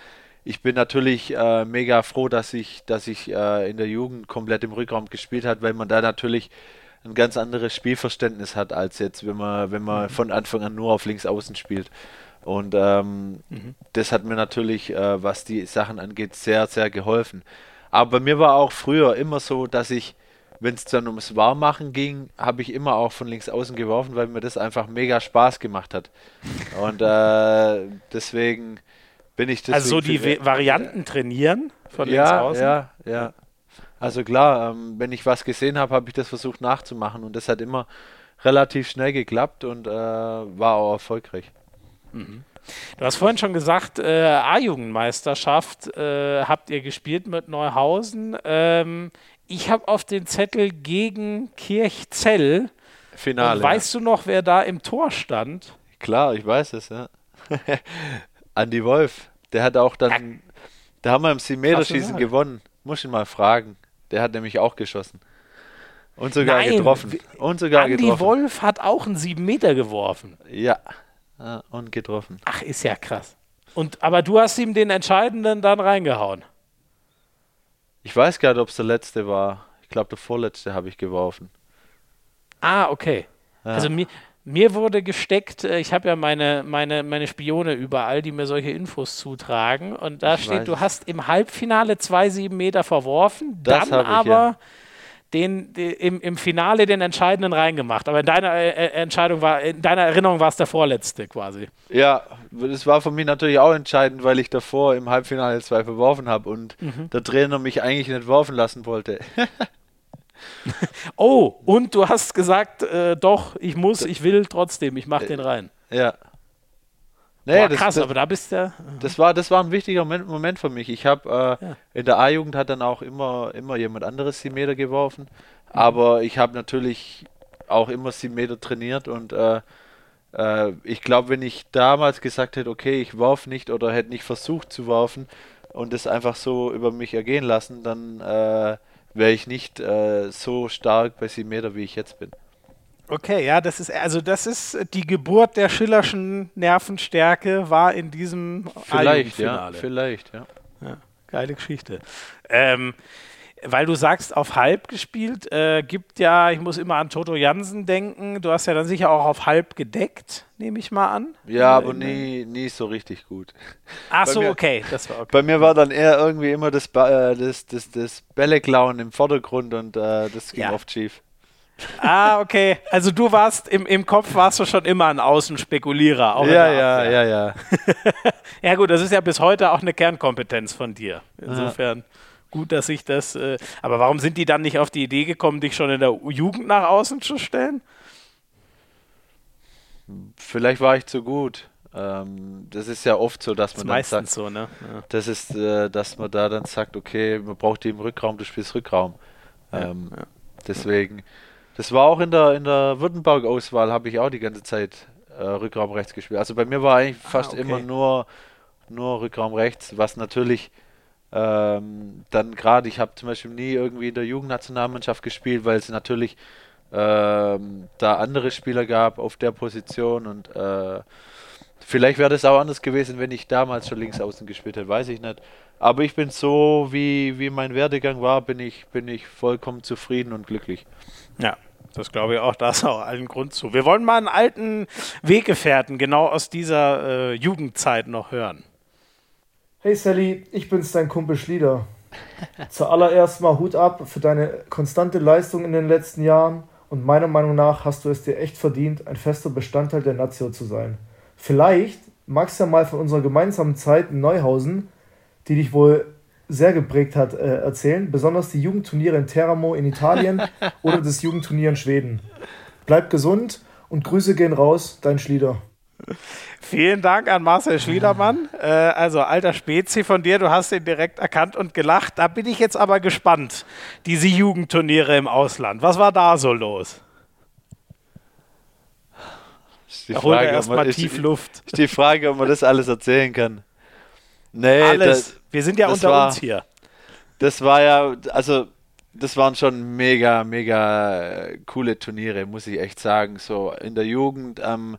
ich bin natürlich äh, mega froh, dass ich, dass ich äh, in der Jugend komplett im Rückraum gespielt hat, weil man da natürlich ein ganz anderes Spielverständnis hat, als jetzt, wenn man, wenn man mhm. von Anfang an nur auf links außen spielt. Und ähm, mhm. das hat mir natürlich, äh, was die Sachen angeht, sehr, sehr geholfen. Aber bei mir war auch früher immer so, dass ich, wenn es dann ums Warmmachen ging, habe ich immer auch von links außen geworfen, weil mir das einfach mega Spaß gemacht hat. Und äh, deswegen bin ich das. Also so die v Varianten trainieren von ja, links außen? Ja, ja. Also klar, ähm, wenn ich was gesehen habe, habe ich das versucht nachzumachen und das hat immer relativ schnell geklappt und äh, war auch erfolgreich. Mhm. Du hast vorhin schon gesagt, äh, A-Jugendmeisterschaft äh, habt ihr gespielt mit Neuhausen. Ähm, ich habe auf den Zettel gegen Kirchzell. Finale. Und weißt du noch, wer da im Tor stand? Klar, ich weiß es, ja. Andi Wolf. Der hat auch dann, ja. da haben wir im 7-Meter-Schießen gewonnen. Muss ich mal fragen. Der hat nämlich auch geschossen. Und sogar Nein, getroffen. Und sogar Andi getroffen. Wolf hat auch einen 7 Meter geworfen. Ja. Und getroffen. Ach, ist ja krass. Und, aber du hast ihm den entscheidenden dann reingehauen. Ich weiß gar nicht, ob es der letzte war. Ich glaube, der vorletzte habe ich geworfen. Ah, okay. Ja. Also mir, mir wurde gesteckt, äh, ich habe ja meine, meine, meine Spione überall, die mir solche Infos zutragen. Und da ich steht, weiß. du hast im Halbfinale zwei sieben Meter verworfen, das dann aber ja. Den, den, im, im Finale den entscheidenden reingemacht. Aber in deiner äh, äh, Entscheidung war, in deiner Erinnerung war es der vorletzte quasi. Ja, das war für mich natürlich auch entscheidend, weil ich davor im Halbfinale zwei verworfen habe und mhm. der Trainer mich eigentlich nicht werfen lassen wollte. oh, und du hast gesagt, äh, doch, ich muss, ich will trotzdem, ich mache den rein. Ja. Nee, Boah, krass, das, aber da bist du. Das war, das war ein wichtiger Moment, Moment für mich. Ich habe äh, ja. in der A-Jugend hat dann auch immer, immer jemand anderes 7 Meter geworfen, mhm. aber ich habe natürlich auch immer 7 Meter trainiert und äh, äh, ich glaube, wenn ich damals gesagt hätte, okay, ich warf nicht oder hätte nicht versucht zu werfen und es einfach so über mich ergehen lassen, dann äh, wäre ich nicht äh, so stark bei 7 Meter, wie ich jetzt bin. Okay, ja, das ist also das ist die Geburt der Schillerschen Nervenstärke war in diesem vielleicht, ja, vielleicht, ja. ja. Geile Geschichte. Ähm, weil du sagst, auf halb gespielt, äh, gibt ja, ich muss immer an Toto Jansen denken. Du hast ja dann sicher auch auf halb gedeckt, nehme ich mal an. Ja, aber nie, nie so richtig gut. Ach so, mir, okay, das war okay. Bei mir war dann eher irgendwie immer das, äh, das, das, das Bälleklauen im Vordergrund und äh, das ging ja. oft schief. Ah, okay. Also du warst im, im Kopf warst du schon immer ein Außenspekulierer. ja, ja, ja, ja, ja. gut, das ist ja bis heute auch eine Kernkompetenz von dir. Insofern. Gut, dass ich das. Äh, aber warum sind die dann nicht auf die Idee gekommen, dich schon in der Jugend nach außen zu stellen? Vielleicht war ich zu gut. Ähm, das ist ja oft so, dass man das dann sagt, so, ne? Ja. das ist, äh, dass man da dann sagt, okay, man braucht die im Rückraum, du spielst Rückraum. Ähm, ja, ja. Deswegen, das war auch in der in der Württemberg-Auswahl, habe ich auch die ganze Zeit äh, Rückraum rechts gespielt. Also bei mir war eigentlich ah, fast okay. immer nur nur Rückraum rechts, was natürlich ähm, dann gerade, ich habe zum Beispiel nie irgendwie in der Jugendnationalmannschaft gespielt, weil es natürlich ähm, da andere Spieler gab auf der Position und äh, vielleicht wäre das auch anders gewesen, wenn ich damals schon links außen gespielt hätte, weiß ich nicht. Aber ich bin so, wie, wie mein Werdegang war, bin ich, bin ich vollkommen zufrieden und glücklich. Ja, das glaube ich auch, da ist auch allen Grund zu. Wir wollen mal einen alten Weggefährten genau aus dieser äh, Jugendzeit noch hören. Hey Sally, ich bin's, dein Kumpel Schlieder. Zuallererst mal Hut ab für deine konstante Leistung in den letzten Jahren und meiner Meinung nach hast du es dir echt verdient, ein fester Bestandteil der Nation zu sein. Vielleicht magst du ja mal von unserer gemeinsamen Zeit in Neuhausen, die dich wohl sehr geprägt hat, äh, erzählen, besonders die Jugendturniere in Teramo in Italien oder das Jugendturnier in Schweden. Bleib gesund und Grüße gehen raus, dein Schlieder. Vielen Dank an Marcel Schliedermann. Äh, also alter Spezi von dir, du hast ihn direkt erkannt und gelacht. Da bin ich jetzt aber gespannt. Diese Jugendturniere im Ausland. Was war da so los? Ist die da Frage, erstmal tief Luft. Ist die Frage, ob man das alles erzählen kann. Nee, alles. Das, Wir sind ja unter war, uns hier. Das war ja, also das waren schon mega, mega coole Turniere, muss ich echt sagen. So in der Jugend ähm,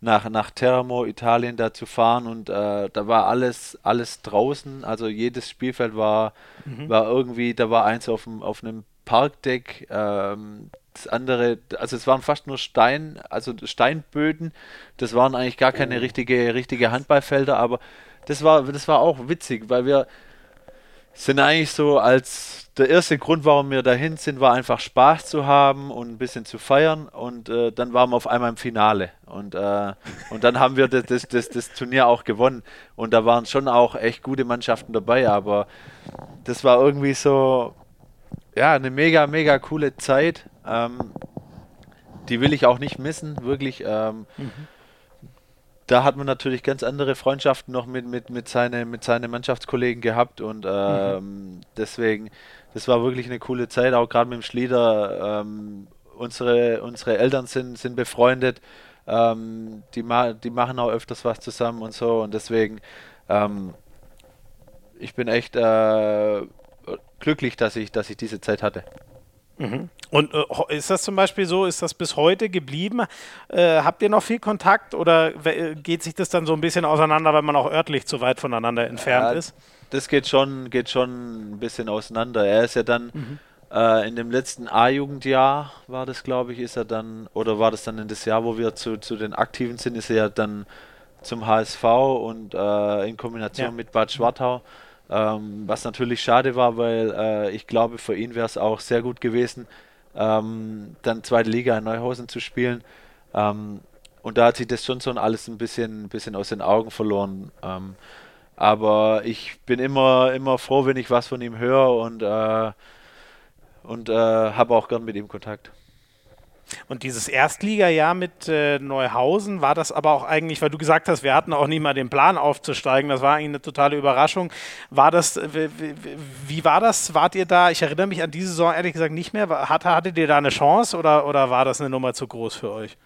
nach, nach Teramo, Italien, da zu fahren und äh, da war alles, alles draußen. Also jedes Spielfeld war, mhm. war irgendwie, da war eins auf, dem, auf einem Parkdeck, ähm, das andere, also es waren fast nur Stein, also Steinböden. Das waren eigentlich gar keine oh. richtige, richtige Handballfelder, aber das war, das war auch witzig, weil wir sind eigentlich so als der erste Grund, warum wir dahin sind, war einfach Spaß zu haben und ein bisschen zu feiern. Und äh, dann waren wir auf einmal im Finale. Und, äh, und dann haben wir das, das, das, das, Turnier auch gewonnen. Und da waren schon auch echt gute Mannschaften dabei. Aber das war irgendwie so, ja, eine mega, mega coole Zeit. Ähm, die will ich auch nicht missen, wirklich. Ähm, mhm da hat man natürlich ganz andere Freundschaften noch mit, mit, mit, seine, mit seinen Mannschaftskollegen gehabt und ähm, mhm. deswegen, das war wirklich eine coole Zeit, auch gerade mit dem Schlieder. Ähm, unsere, unsere Eltern sind, sind befreundet, ähm, die, ma die machen auch öfters was zusammen und so und deswegen, ähm, ich bin echt äh, glücklich, dass ich, dass ich diese Zeit hatte. Mhm. Und äh, ist das zum Beispiel so, ist das bis heute geblieben? Äh, habt ihr noch viel Kontakt oder geht sich das dann so ein bisschen auseinander, weil man auch örtlich zu weit voneinander entfernt ja, ist? Das geht schon, geht schon ein bisschen auseinander. Er ist ja dann mhm. äh, in dem letzten A-Jugendjahr, war das glaube ich, ist er dann, oder war das dann in das Jahr, wo wir zu, zu den Aktiven sind, ist er ja dann zum HSV und äh, in Kombination ja. mit Bad Schwartau. Ähm, was natürlich schade war, weil äh, ich glaube, für ihn wäre es auch sehr gut gewesen, ähm, dann zweite Liga in Neuhausen zu spielen. Ähm, und da hat sich das schon so alles ein bisschen, bisschen aus den Augen verloren. Ähm, aber ich bin immer, immer froh, wenn ich was von ihm höre und, äh, und äh, habe auch gern mit ihm Kontakt. Und dieses Erstligajahr mit äh, Neuhausen war das aber auch eigentlich, weil du gesagt hast, wir hatten auch nicht mal den Plan aufzusteigen, das war eigentlich eine totale Überraschung. War das, wie, wie war das? Wart ihr da, ich erinnere mich an diese Saison ehrlich gesagt nicht mehr, hatte, hattet ihr da eine Chance oder, oder war das eine Nummer zu groß für euch?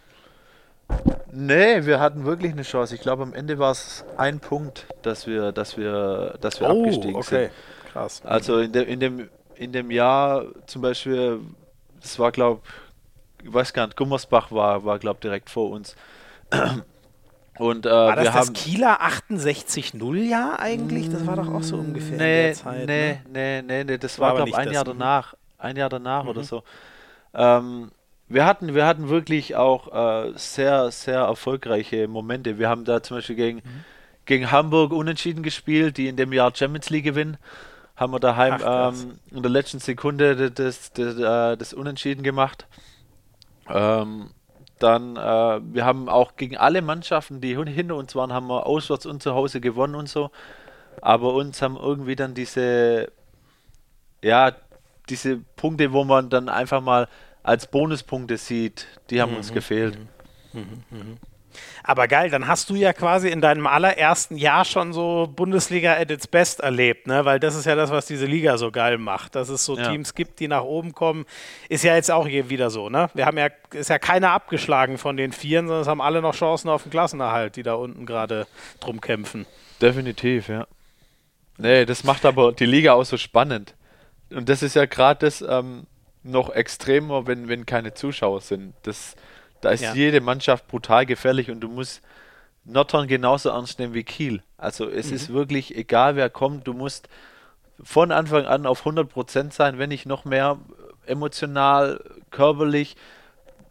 Nee, wir hatten wirklich eine Chance. Ich glaube, am Ende war es ein Punkt, dass wir, dass wir, dass wir oh, abgestiegen okay. sind. Krass. Also in, de, in, dem, in dem Jahr zum Beispiel, das war, glaube ich, ich weiß gar nicht, Gummersbach war, war glaube direkt vor uns. Und, äh, war das wir das haben, Kieler 68-0-Jahr eigentlich? Das war doch auch so ungefähr nee, in der Zeit. Nee, ne? nee, nee, nee, das war, war glaube ich, ein Jahr danach. Ein Jahr danach mhm. oder so. Ähm, wir hatten, wir hatten wirklich auch äh, sehr, sehr erfolgreiche Momente. Wir haben da zum Beispiel gegen, mhm. gegen Hamburg unentschieden gespielt, die in dem Jahr Champions League gewinnen. Haben wir daheim Ach, ähm, in der letzten Sekunde das, das, das, äh, das Unentschieden gemacht. Ähm, dann, äh, wir haben auch gegen alle Mannschaften, die hinter uns waren, haben wir auswärts und zu Hause gewonnen und so. Aber uns haben irgendwie dann diese, ja, diese Punkte, wo man dann einfach mal als Bonuspunkte sieht, die haben mhm, uns gefehlt. Mhm, mh, mh. Aber geil, dann hast du ja quasi in deinem allerersten Jahr schon so Bundesliga at its best erlebt, ne? Weil das ist ja das, was diese Liga so geil macht. Dass es so ja. Teams gibt, die nach oben kommen, ist ja jetzt auch hier wieder so, ne? Wir haben ja, ist ja keiner abgeschlagen von den Vieren, sondern es haben alle noch Chancen auf den Klassenerhalt, die da unten gerade drum kämpfen. Definitiv, ja. Nee, das macht aber die Liga auch so spannend. Und das ist ja gerade das ähm, noch extremer, wenn, wenn keine Zuschauer sind. Das da ist ja. jede Mannschaft brutal gefährlich und du musst Nordhorn genauso ernst nehmen wie Kiel. Also es mhm. ist wirklich egal, wer kommt, du musst von Anfang an auf 100% sein, wenn nicht noch mehr emotional, körperlich,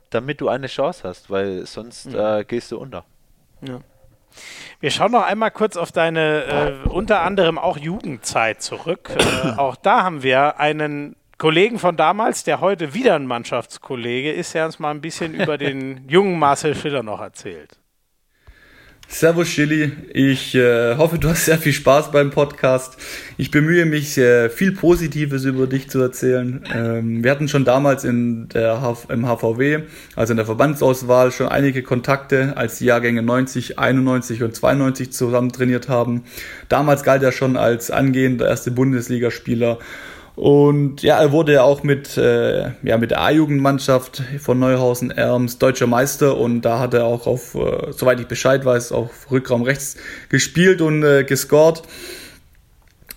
damit du eine Chance hast, weil sonst mhm. äh, gehst du unter. Ja. Wir schauen noch einmal kurz auf deine äh, unter anderem auch Jugendzeit zurück. Äh, auch da haben wir einen Kollegen von damals, der heute wieder ein Mannschaftskollege ist, der uns mal ein bisschen über den jungen Marcel Schiller noch erzählt. Servus Chili, ich äh, hoffe, du hast sehr viel Spaß beim Podcast. Ich bemühe mich, äh, viel Positives über dich zu erzählen. Ähm, wir hatten schon damals in der H im HVW, also in der Verbandsauswahl, schon einige Kontakte, als die Jahrgänge 90, 91 und 92 zusammen trainiert haben. Damals galt er schon als angehender erste Bundesligaspieler und ja, er wurde ja auch mit, äh, ja, mit der A-Jugendmannschaft von Neuhausen Erms deutscher Meister und da hat er auch auf, äh, soweit ich Bescheid weiß, auf Rückraum rechts gespielt und äh, gescored.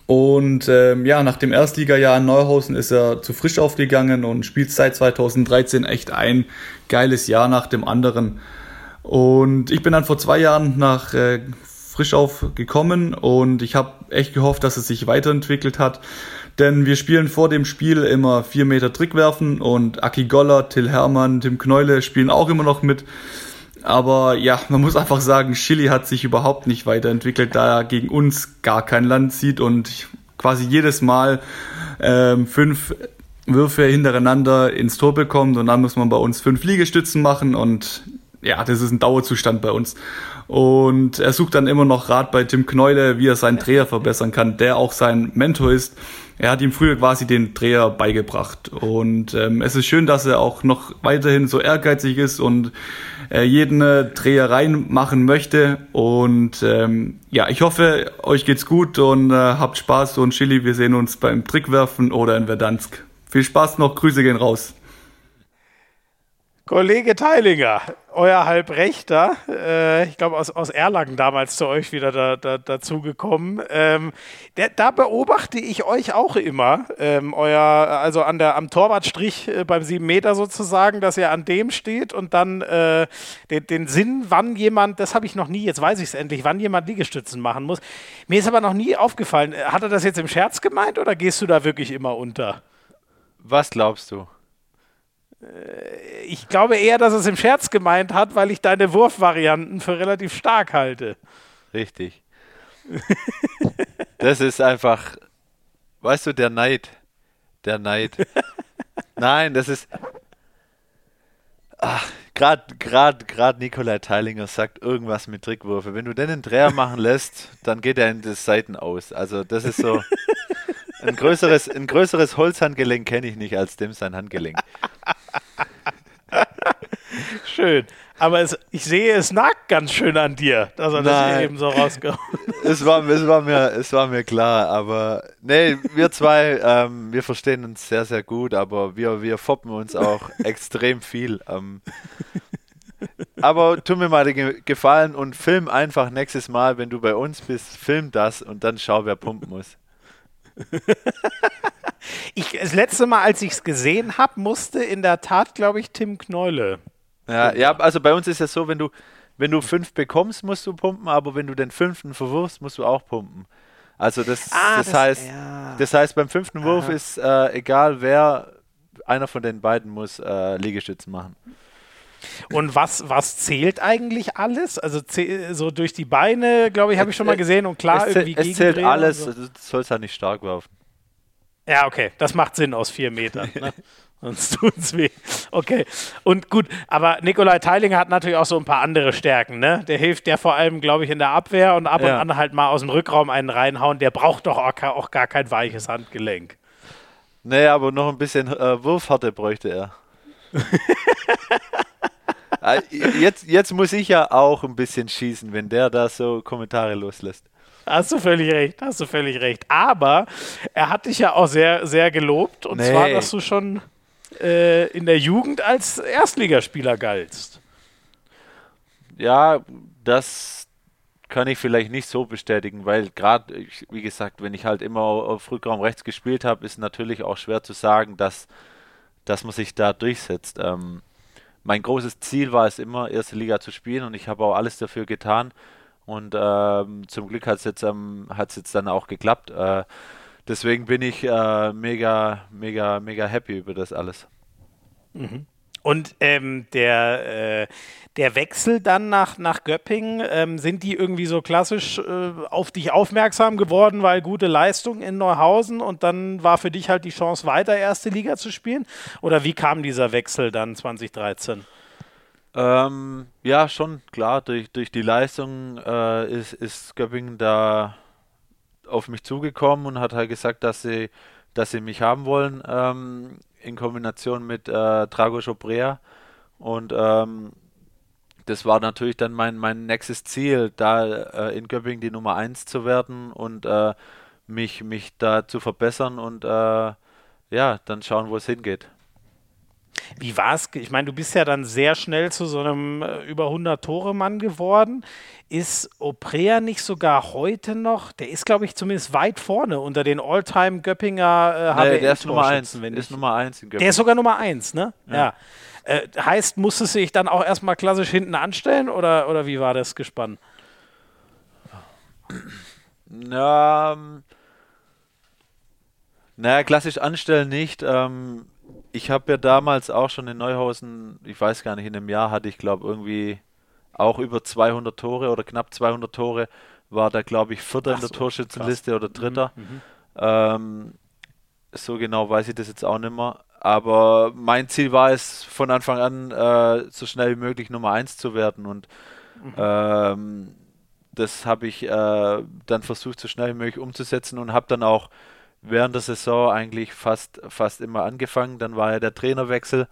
Und ähm, ja, nach dem Erstligajahr in Neuhausen ist er zu frisch aufgegangen und spielt seit 2013 echt ein geiles Jahr nach dem anderen. Und ich bin dann vor zwei Jahren nach äh, Frischauf gekommen und ich habe echt gehofft, dass es sich weiterentwickelt hat. Denn wir spielen vor dem Spiel immer vier Meter Trickwerfen und Aki Goller, Till Hermann, Tim Kneule spielen auch immer noch mit. Aber ja, man muss einfach sagen, Chili hat sich überhaupt nicht weiterentwickelt, da er gegen uns gar kein Land sieht und quasi jedes Mal ähm, fünf Würfe hintereinander ins Tor bekommt und dann muss man bei uns fünf Liegestützen machen und ja, das ist ein Dauerzustand bei uns. Und er sucht dann immer noch Rat bei Tim Kneule, wie er seinen Dreher verbessern kann, der auch sein Mentor ist. Er hat ihm früher quasi den Dreher beigebracht. Und ähm, es ist schön, dass er auch noch weiterhin so ehrgeizig ist und äh, jeden Dreher reinmachen möchte. Und ähm, ja, ich hoffe, euch geht's gut und äh, habt Spaß. Und Chili, wir sehen uns beim Trickwerfen oder in Verdansk. Viel Spaß noch, Grüße gehen raus. Kollege Teilinger, euer Halbrechter, äh, ich glaube aus, aus Erlangen damals zu euch wieder da, da, dazu gekommen. Ähm, der, da beobachte ich euch auch immer, ähm, euer, also an der, am Torwartstrich äh, beim 7 Meter sozusagen, dass ihr an dem steht und dann äh, den, den Sinn, wann jemand, das habe ich noch nie, jetzt weiß ich es endlich, wann jemand Liegestützen machen muss. Mir ist aber noch nie aufgefallen, hat er das jetzt im Scherz gemeint oder gehst du da wirklich immer unter? Was glaubst du? Äh, ich glaube eher, dass es im Scherz gemeint hat, weil ich deine Wurfvarianten für relativ stark halte. Richtig. das ist einfach, weißt du, der Neid. Der Neid. Nein, das ist. Ach, gerade grad, grad Nikolai Teilinger sagt irgendwas mit Trickwürfe. Wenn du den einen Dreher machen lässt, dann geht er in die Seiten aus. Also, das ist so. Ein größeres, ein größeres Holzhandgelenk kenne ich nicht als dem sein Handgelenk. Schön. Aber es, ich sehe, es nagt ganz schön an dir, dass er Nein. das eben so rausgehauen es war, es, war mir, es war mir klar, aber nee, wir zwei, ähm, wir verstehen uns sehr, sehr gut, aber wir, wir foppen uns auch extrem viel. Ähm, aber tu mir mal den Gefallen und film einfach nächstes Mal, wenn du bei uns bist, film das und dann schau, wer pumpen muss. ich, das letzte Mal, als ich es gesehen habe, musste in der Tat, glaube ich, Tim Knolle. Ja, ja, also bei uns ist es so, wenn du, wenn du fünf bekommst, musst du pumpen, aber wenn du den fünften verwirfst, musst du auch pumpen. Also das, ah, das, das, heißt, ja. das heißt, beim fünften Wurf Aha. ist äh, egal wer, einer von den beiden muss äh, Liegestützen machen. Und was, was zählt eigentlich alles? Also so durch die Beine, glaube ich, habe ich schon mal gesehen und klar es, irgendwie Es zählt alles, so. du sollst halt nicht stark werfen. Ja, okay, das macht Sinn aus vier Metern. Ne? Sonst tut es weh. Okay. Und gut, aber Nikolai Teilinger hat natürlich auch so ein paar andere Stärken, ne? Der hilft ja vor allem, glaube ich, in der Abwehr und ab ja. und an halt mal aus dem Rückraum einen reinhauen. Der braucht doch auch, gar kein weiches Handgelenk. Nee, aber noch ein bisschen äh, Wurfhärte bräuchte er. Äh, jetzt, jetzt muss ich ja auch ein bisschen schießen, wenn der da so Kommentare loslässt. Hast du völlig recht, hast du völlig recht. Aber er hat dich ja auch sehr, sehr gelobt. Und nee. zwar, dass du schon äh, in der Jugend als Erstligaspieler galtst. Ja, das kann ich vielleicht nicht so bestätigen, weil gerade, wie gesagt, wenn ich halt immer auf Rückraum rechts gespielt habe, ist natürlich auch schwer zu sagen, dass, dass man sich da durchsetzt. Ähm, mein großes Ziel war es immer, erste Liga zu spielen und ich habe auch alles dafür getan. Und ähm, zum Glück hat es jetzt, ähm, jetzt dann auch geklappt. Äh, deswegen bin ich äh, mega, mega, mega happy über das alles. Mhm. Und ähm, der, äh, der Wechsel dann nach, nach Göppingen, ähm, sind die irgendwie so klassisch äh, auf dich aufmerksam geworden, weil gute Leistung in Neuhausen und dann war für dich halt die Chance, weiter erste Liga zu spielen? Oder wie kam dieser Wechsel dann 2013? Ähm, ja, schon klar. Durch, durch die Leistung äh, ist, ist Göppingen da auf mich zugekommen und hat halt gesagt, dass sie, dass sie mich haben wollen. Ähm, in Kombination mit äh, Drago Choprea. Und ähm, das war natürlich dann mein, mein nächstes Ziel, da äh, in Göppingen die Nummer 1 zu werden und äh, mich, mich da zu verbessern und äh, ja, dann schauen, wo es hingeht. Wie war es? Ich meine, du bist ja dann sehr schnell zu so einem äh, über 100 Tore Mann geworden. Ist Oprea nicht sogar heute noch? Der ist, glaube ich, zumindest weit vorne unter den All-Time Göppinger äh, nee, Der ist Nummer 1. Ist Nummer 1 Der ist sogar Nummer 1, ne? Ja. ja. Äh, heißt, musstest du dich dann auch erstmal klassisch hinten anstellen oder, oder wie war das gespannt? Na, ähm, naja, klassisch anstellen nicht. Ähm, ich habe ja damals auch schon in Neuhausen, ich weiß gar nicht, in einem Jahr hatte ich glaube irgendwie auch über 200 Tore oder knapp 200 Tore, war da glaube ich Vierter in der so, Torschützenliste krass. oder Dritter. Mhm, mhm, ähm, so genau weiß ich das jetzt auch nicht mehr. Aber mein Ziel war es von Anfang an, äh, so schnell wie möglich Nummer 1 zu werden. Und mhm. ähm, das habe ich äh, dann versucht, so schnell wie möglich umzusetzen und habe dann auch während der Saison eigentlich fast, fast immer angefangen. Dann war ja der Trainerwechsel.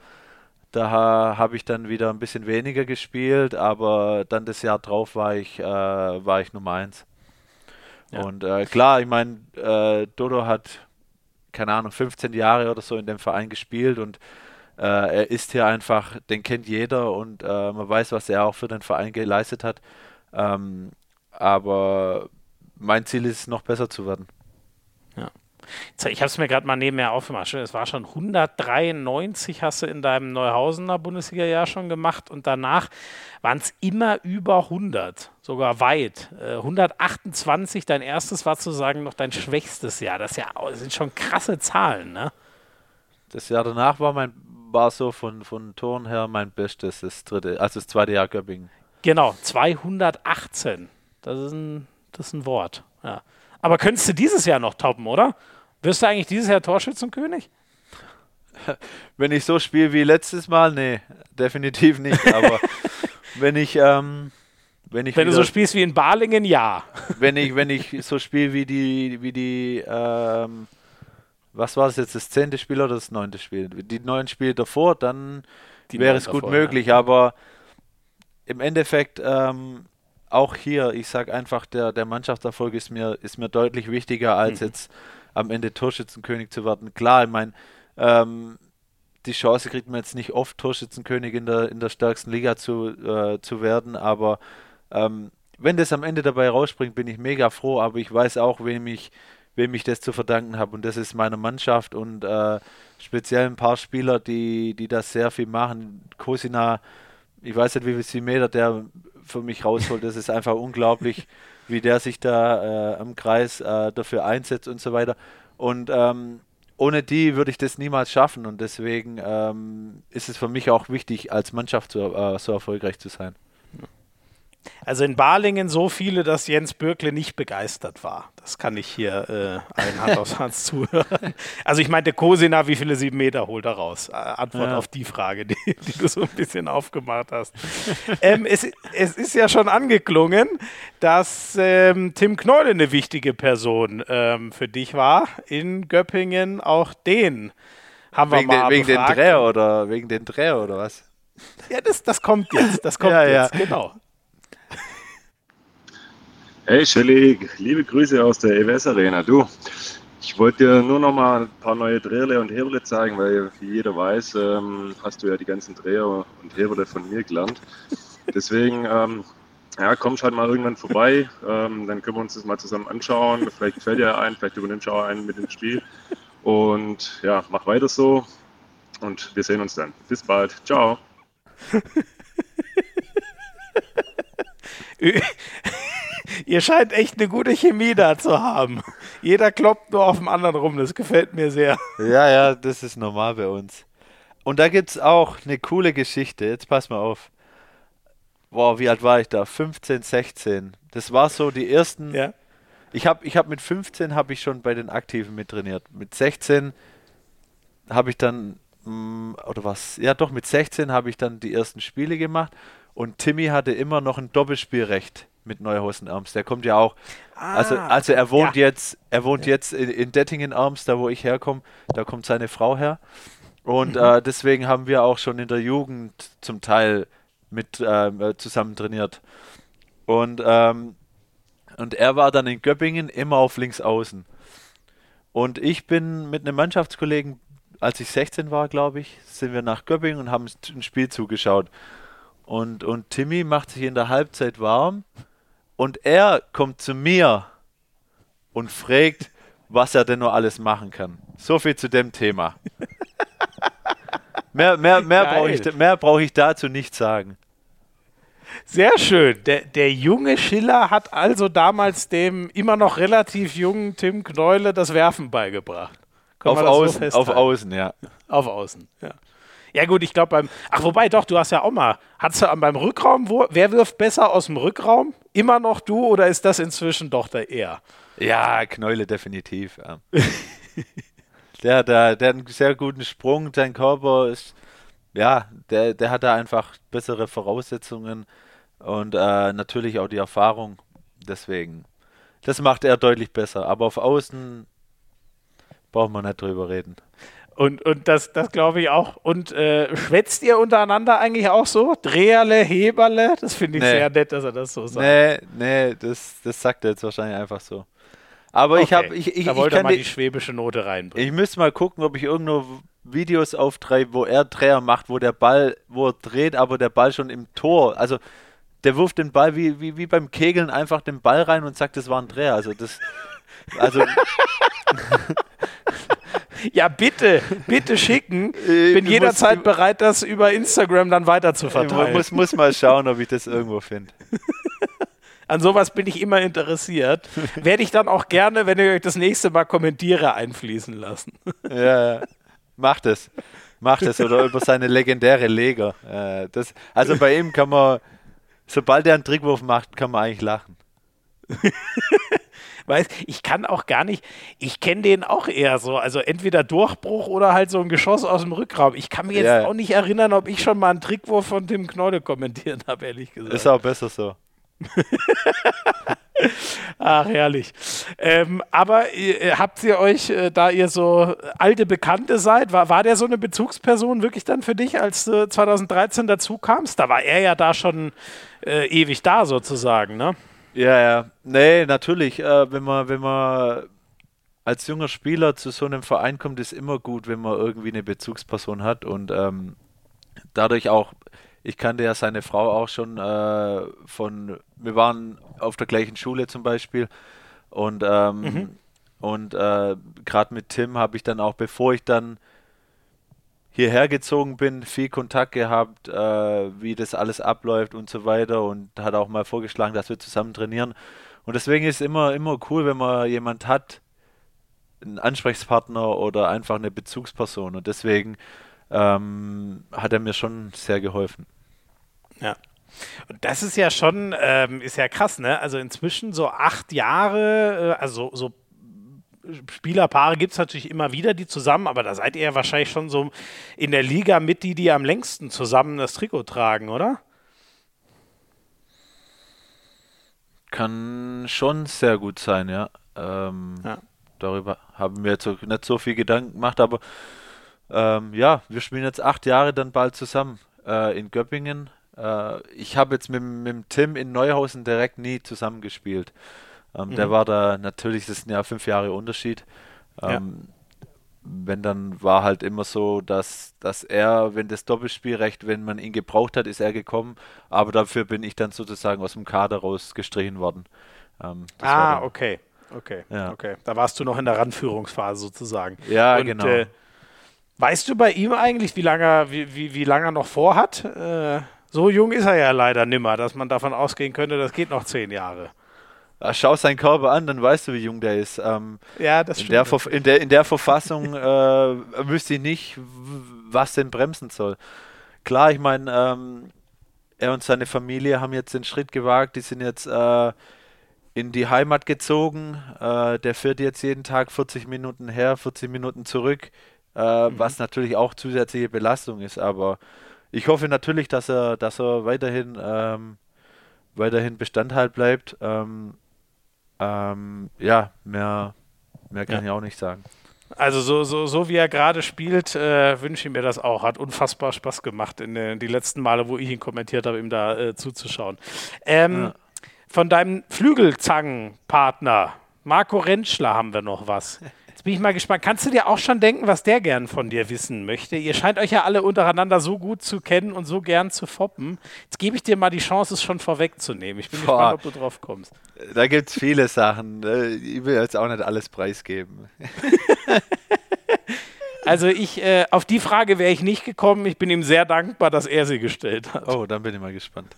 Da habe ich dann wieder ein bisschen weniger gespielt, aber dann das Jahr drauf war ich, äh, war ich Nummer 1. Ja. Und äh, klar, ich meine, äh, Dodo hat, keine Ahnung, 15 Jahre oder so in dem Verein gespielt und äh, er ist hier einfach, den kennt jeder und äh, man weiß, was er auch für den Verein geleistet hat. Ähm, aber mein Ziel ist, noch besser zu werden. Ich habe es mir gerade mal nebenher aufgemacht. Es war schon 193 hast du in deinem Neuhausener Bundesliga-Jahr schon gemacht und danach waren es immer über 100, sogar weit. 128, äh, dein erstes war zu sagen noch dein schwächstes Jahr. Das, ja, das sind schon krasse Zahlen, ne? Das Jahr danach war mein war so von, von Toren her mein bestes, das dritte, also das zweite Jahr Göppingen. Genau, 218. Das ist ein, das ist ein Wort. Ja. Aber könntest du dieses Jahr noch toppen, oder? Wirst du eigentlich dieses Jahr Torschützenkönig? Wenn ich so spiele wie letztes Mal, nee, definitiv nicht. Aber wenn ich, ähm, wenn ich wenn wieder, du so spielst wie in Balingen, ja. Wenn ich, wenn ich so spiele wie die, wie die, ähm, was war das jetzt, das zehnte Spiel oder das neunte Spiel? Die neun Spiele davor, dann die wäre es gut davor, möglich. Ja. Aber im Endeffekt ähm, auch hier, ich sage einfach, der, der Mannschaftserfolg ist mir, ist mir deutlich wichtiger, als mhm. jetzt am Ende Torschützenkönig zu werden. Klar, ich meine, ähm, die Chance kriegt man jetzt nicht oft, Torschützenkönig in der, in der stärksten Liga zu, äh, zu werden, aber ähm, wenn das am Ende dabei rausspringt, bin ich mega froh, aber ich weiß auch, wem ich, wem ich das zu verdanken habe und das ist meiner Mannschaft und äh, speziell ein paar Spieler, die, die das sehr viel machen. Kosina, ich weiß nicht, wie viele Meter der für mich rausholt. Das ist einfach unglaublich, wie der sich da äh, am Kreis äh, dafür einsetzt und so weiter. Und ähm, ohne die würde ich das niemals schaffen und deswegen ähm, ist es für mich auch wichtig, als Mannschaft so, äh, so erfolgreich zu sein. Also in Balingen so viele, dass Jens Bürkle nicht begeistert war. Das kann ich hier äh, allen Hand aufs Herz zuhören. Also ich meinte Kosina, wie viele sieben Meter holt er raus? Äh, Antwort ja. auf die Frage, die, die, du so ein bisschen aufgemacht hast. ähm, es, es, ist ja schon angeklungen, dass ähm, Tim Knoll eine wichtige Person ähm, für dich war in Göppingen. Auch den haben wegen wir mal den, Wegen den Dreher oder wegen den Dreher oder was? Ja, das, das kommt jetzt. Das kommt ja, jetzt, ja. genau. Hey Shelly, liebe Grüße aus der EWS Arena. Du, ich wollte dir nur noch mal ein paar neue Dreherle und Hebele zeigen, weil wie jeder weiß, ähm, hast du ja die ganzen Dreher und Hebele von mir gelernt. Deswegen, ähm, ja, komm halt mal irgendwann vorbei, ähm, dann können wir uns das mal zusammen anschauen. Vielleicht gefällt dir ein, vielleicht übernimmst du auch einen mit ins Spiel. Und ja, mach weiter so und wir sehen uns dann. Bis bald. Ciao. Ihr scheint echt eine gute Chemie da zu haben. Jeder kloppt nur auf dem anderen rum. Das gefällt mir sehr. Ja, ja, das ist normal bei uns. Und da gibt es auch eine coole Geschichte. Jetzt pass mal auf. Boah, wie alt war ich da? 15, 16. Das war so die ersten. Ja. Ich habe ich hab mit 15 habe ich schon bei den Aktiven mittrainiert. Mit 16 habe ich dann mm, oder was? Ja, doch mit 16 habe ich dann die ersten Spiele gemacht und Timmy hatte immer noch ein Doppelspielrecht mit Neuhausen-Arms. Der kommt ja auch. Ah, also, also er wohnt ja. jetzt, er wohnt ja. jetzt in, in Dettingen-Arms, da wo ich herkomme. Da kommt seine Frau her. Und mhm. äh, deswegen haben wir auch schon in der Jugend zum Teil mit äh, zusammen trainiert. Und, ähm, und er war dann in Göppingen immer auf links außen. Und ich bin mit einem Mannschaftskollegen als ich 16 war, glaube ich, sind wir nach Göppingen und haben ein Spiel zugeschaut. Und, und Timmy macht sich in der Halbzeit warm und er kommt zu mir und fragt, was er denn nur alles machen kann. So viel zu dem Thema. mehr mehr, mehr brauche ich, brauch ich dazu nicht sagen. Sehr schön. Der, der junge Schiller hat also damals dem immer noch relativ jungen Tim Kneule das Werfen beigebracht. auf außen, so auf außen, ja. Auf außen, ja. Ja gut, ich glaube beim, ach wobei doch, du hast ja auch mal, hast du beim Rückraum, wo, wer wirft besser aus dem Rückraum? Immer noch du oder ist das inzwischen doch der er? Ja, Knäule definitiv. Der, der, der hat einen sehr guten Sprung, sein Körper ist, ja, der, der hat da einfach bessere Voraussetzungen und äh, natürlich auch die Erfahrung. Deswegen, das macht er deutlich besser. Aber auf Außen braucht man nicht drüber reden. Und, und das, das glaube ich auch. Und äh, schwätzt ihr untereinander eigentlich auch so? Dreherle, Heberle? Das finde ich nee. sehr nett, dass er das so sagt. Nee, nee, das, das sagt er jetzt wahrscheinlich einfach so. Aber okay. ich habe. Ich, ich, da wollte ich mal die, die schwäbische Note reinbringen. Ich müsste mal gucken, ob ich irgendwo Videos auftreibe, wo er Dreher macht, wo der Ball, wo er dreht, aber der Ball schon im Tor. Also der wirft den Ball wie, wie, wie beim Kegeln einfach den Ball rein und sagt, das war ein Dreher. Also das. Also. Ja, bitte, bitte schicken. Ich bin jederzeit bereit, das über Instagram dann weiter zu verteilen. Ich muss, muss mal schauen, ob ich das irgendwo finde. An sowas bin ich immer interessiert. Werde ich dann auch gerne, wenn ich euch das nächste Mal kommentiere, einfließen lassen. Ja, macht es. Macht es. Oder über seine legendäre Leger. Äh, das, also bei ihm kann man, sobald er einen Trickwurf macht, kann man eigentlich lachen. Weißt, ich kann auch gar nicht, ich kenne den auch eher so, also entweder Durchbruch oder halt so ein Geschoss aus dem Rückraum. Ich kann mir jetzt ja. auch nicht erinnern, ob ich schon mal einen Trickwurf von Tim Knolle kommentiert habe, ehrlich gesagt. Ist auch besser so. Ach, herrlich. Ähm, aber äh, habt ihr euch, äh, da ihr so alte Bekannte seid, war, war der so eine Bezugsperson wirklich dann für dich, als du 2013 dazu kamst? Da war er ja da schon äh, ewig da sozusagen, ne? Ja, ja. Nee, natürlich. Äh, wenn man, wenn man als junger Spieler zu so einem Verein kommt, ist immer gut, wenn man irgendwie eine Bezugsperson hat und ähm, dadurch auch, ich kannte ja seine Frau auch schon äh, von, wir waren auf der gleichen Schule zum Beispiel und ähm, mhm. und äh, gerade mit Tim habe ich dann auch, bevor ich dann hierher gezogen bin, viel Kontakt gehabt, äh, wie das alles abläuft und so weiter und hat auch mal vorgeschlagen, dass wir zusammen trainieren. Und deswegen ist es immer, immer cool, wenn man jemand hat, einen Ansprechpartner oder einfach eine Bezugsperson. Und deswegen ähm, hat er mir schon sehr geholfen. Ja. Und das ist ja schon, ähm, ist ja krass, ne? Also inzwischen so acht Jahre, äh, also so Spielerpaare gibt es natürlich immer wieder, die zusammen, aber da seid ihr ja wahrscheinlich schon so in der Liga mit die, die am längsten zusammen das Trikot tragen, oder? Kann schon sehr gut sein, ja. Ähm, ja. Darüber haben wir jetzt nicht so viel Gedanken gemacht, aber ähm, ja, wir spielen jetzt acht Jahre dann bald zusammen äh, in Göppingen. Äh, ich habe jetzt mit, mit Tim in Neuhausen direkt nie zusammengespielt. Ähm, mhm. Der war da, natürlich, das ist ja fünf Jahre Unterschied. Ähm, ja. Wenn dann war halt immer so, dass, dass er, wenn das Doppelspielrecht, wenn man ihn gebraucht hat, ist er gekommen, aber dafür bin ich dann sozusagen aus dem Kader rausgestrichen worden. Ähm, ah, dann, okay. Okay, ja. okay. Da warst du noch in der Ranführungsphase sozusagen. Ja, Und, genau. Äh, weißt du bei ihm eigentlich, wie lange, wie, wie, wie lange er noch vorhat? Äh, so jung ist er ja leider nimmer, dass man davon ausgehen könnte, das geht noch zehn Jahre. Ah, schau seinen Körper an, dann weißt du, wie jung der ist. Ähm, ja, das stimmt. In der, in der, in der Verfassung äh, wüsste ich nicht, was denn bremsen soll. Klar, ich meine, ähm, er und seine Familie haben jetzt den Schritt gewagt, die sind jetzt äh, in die Heimat gezogen. Äh, der fährt jetzt jeden Tag 40 Minuten her, 40 Minuten zurück, äh, mhm. was natürlich auch zusätzliche Belastung ist. Aber ich hoffe natürlich, dass er, dass er weiterhin, ähm, weiterhin Bestandteil bleibt. Ähm, ähm, ja, mehr, mehr kann ja. ich auch nicht sagen. Also so, so, so wie er gerade spielt, äh, wünsche ich mir das auch. Hat unfassbar Spaß gemacht in den die letzten Male, wo ich ihn kommentiert habe, ihm da äh, zuzuschauen. Ähm, ja. Von deinem Flügelzangenpartner Marco Rentschler haben wir noch was. Jetzt bin ich mal gespannt. Kannst du dir auch schon denken, was der gern von dir wissen möchte? Ihr scheint euch ja alle untereinander so gut zu kennen und so gern zu foppen. Jetzt gebe ich dir mal die Chance, es schon vorwegzunehmen. Ich bin Boah. gespannt, ob du drauf kommst. Da gibt es viele Sachen. Ne? Ich will jetzt auch nicht alles preisgeben. Also ich, äh, auf die Frage wäre ich nicht gekommen. Ich bin ihm sehr dankbar, dass er sie gestellt hat. Oh, dann bin ich mal gespannt.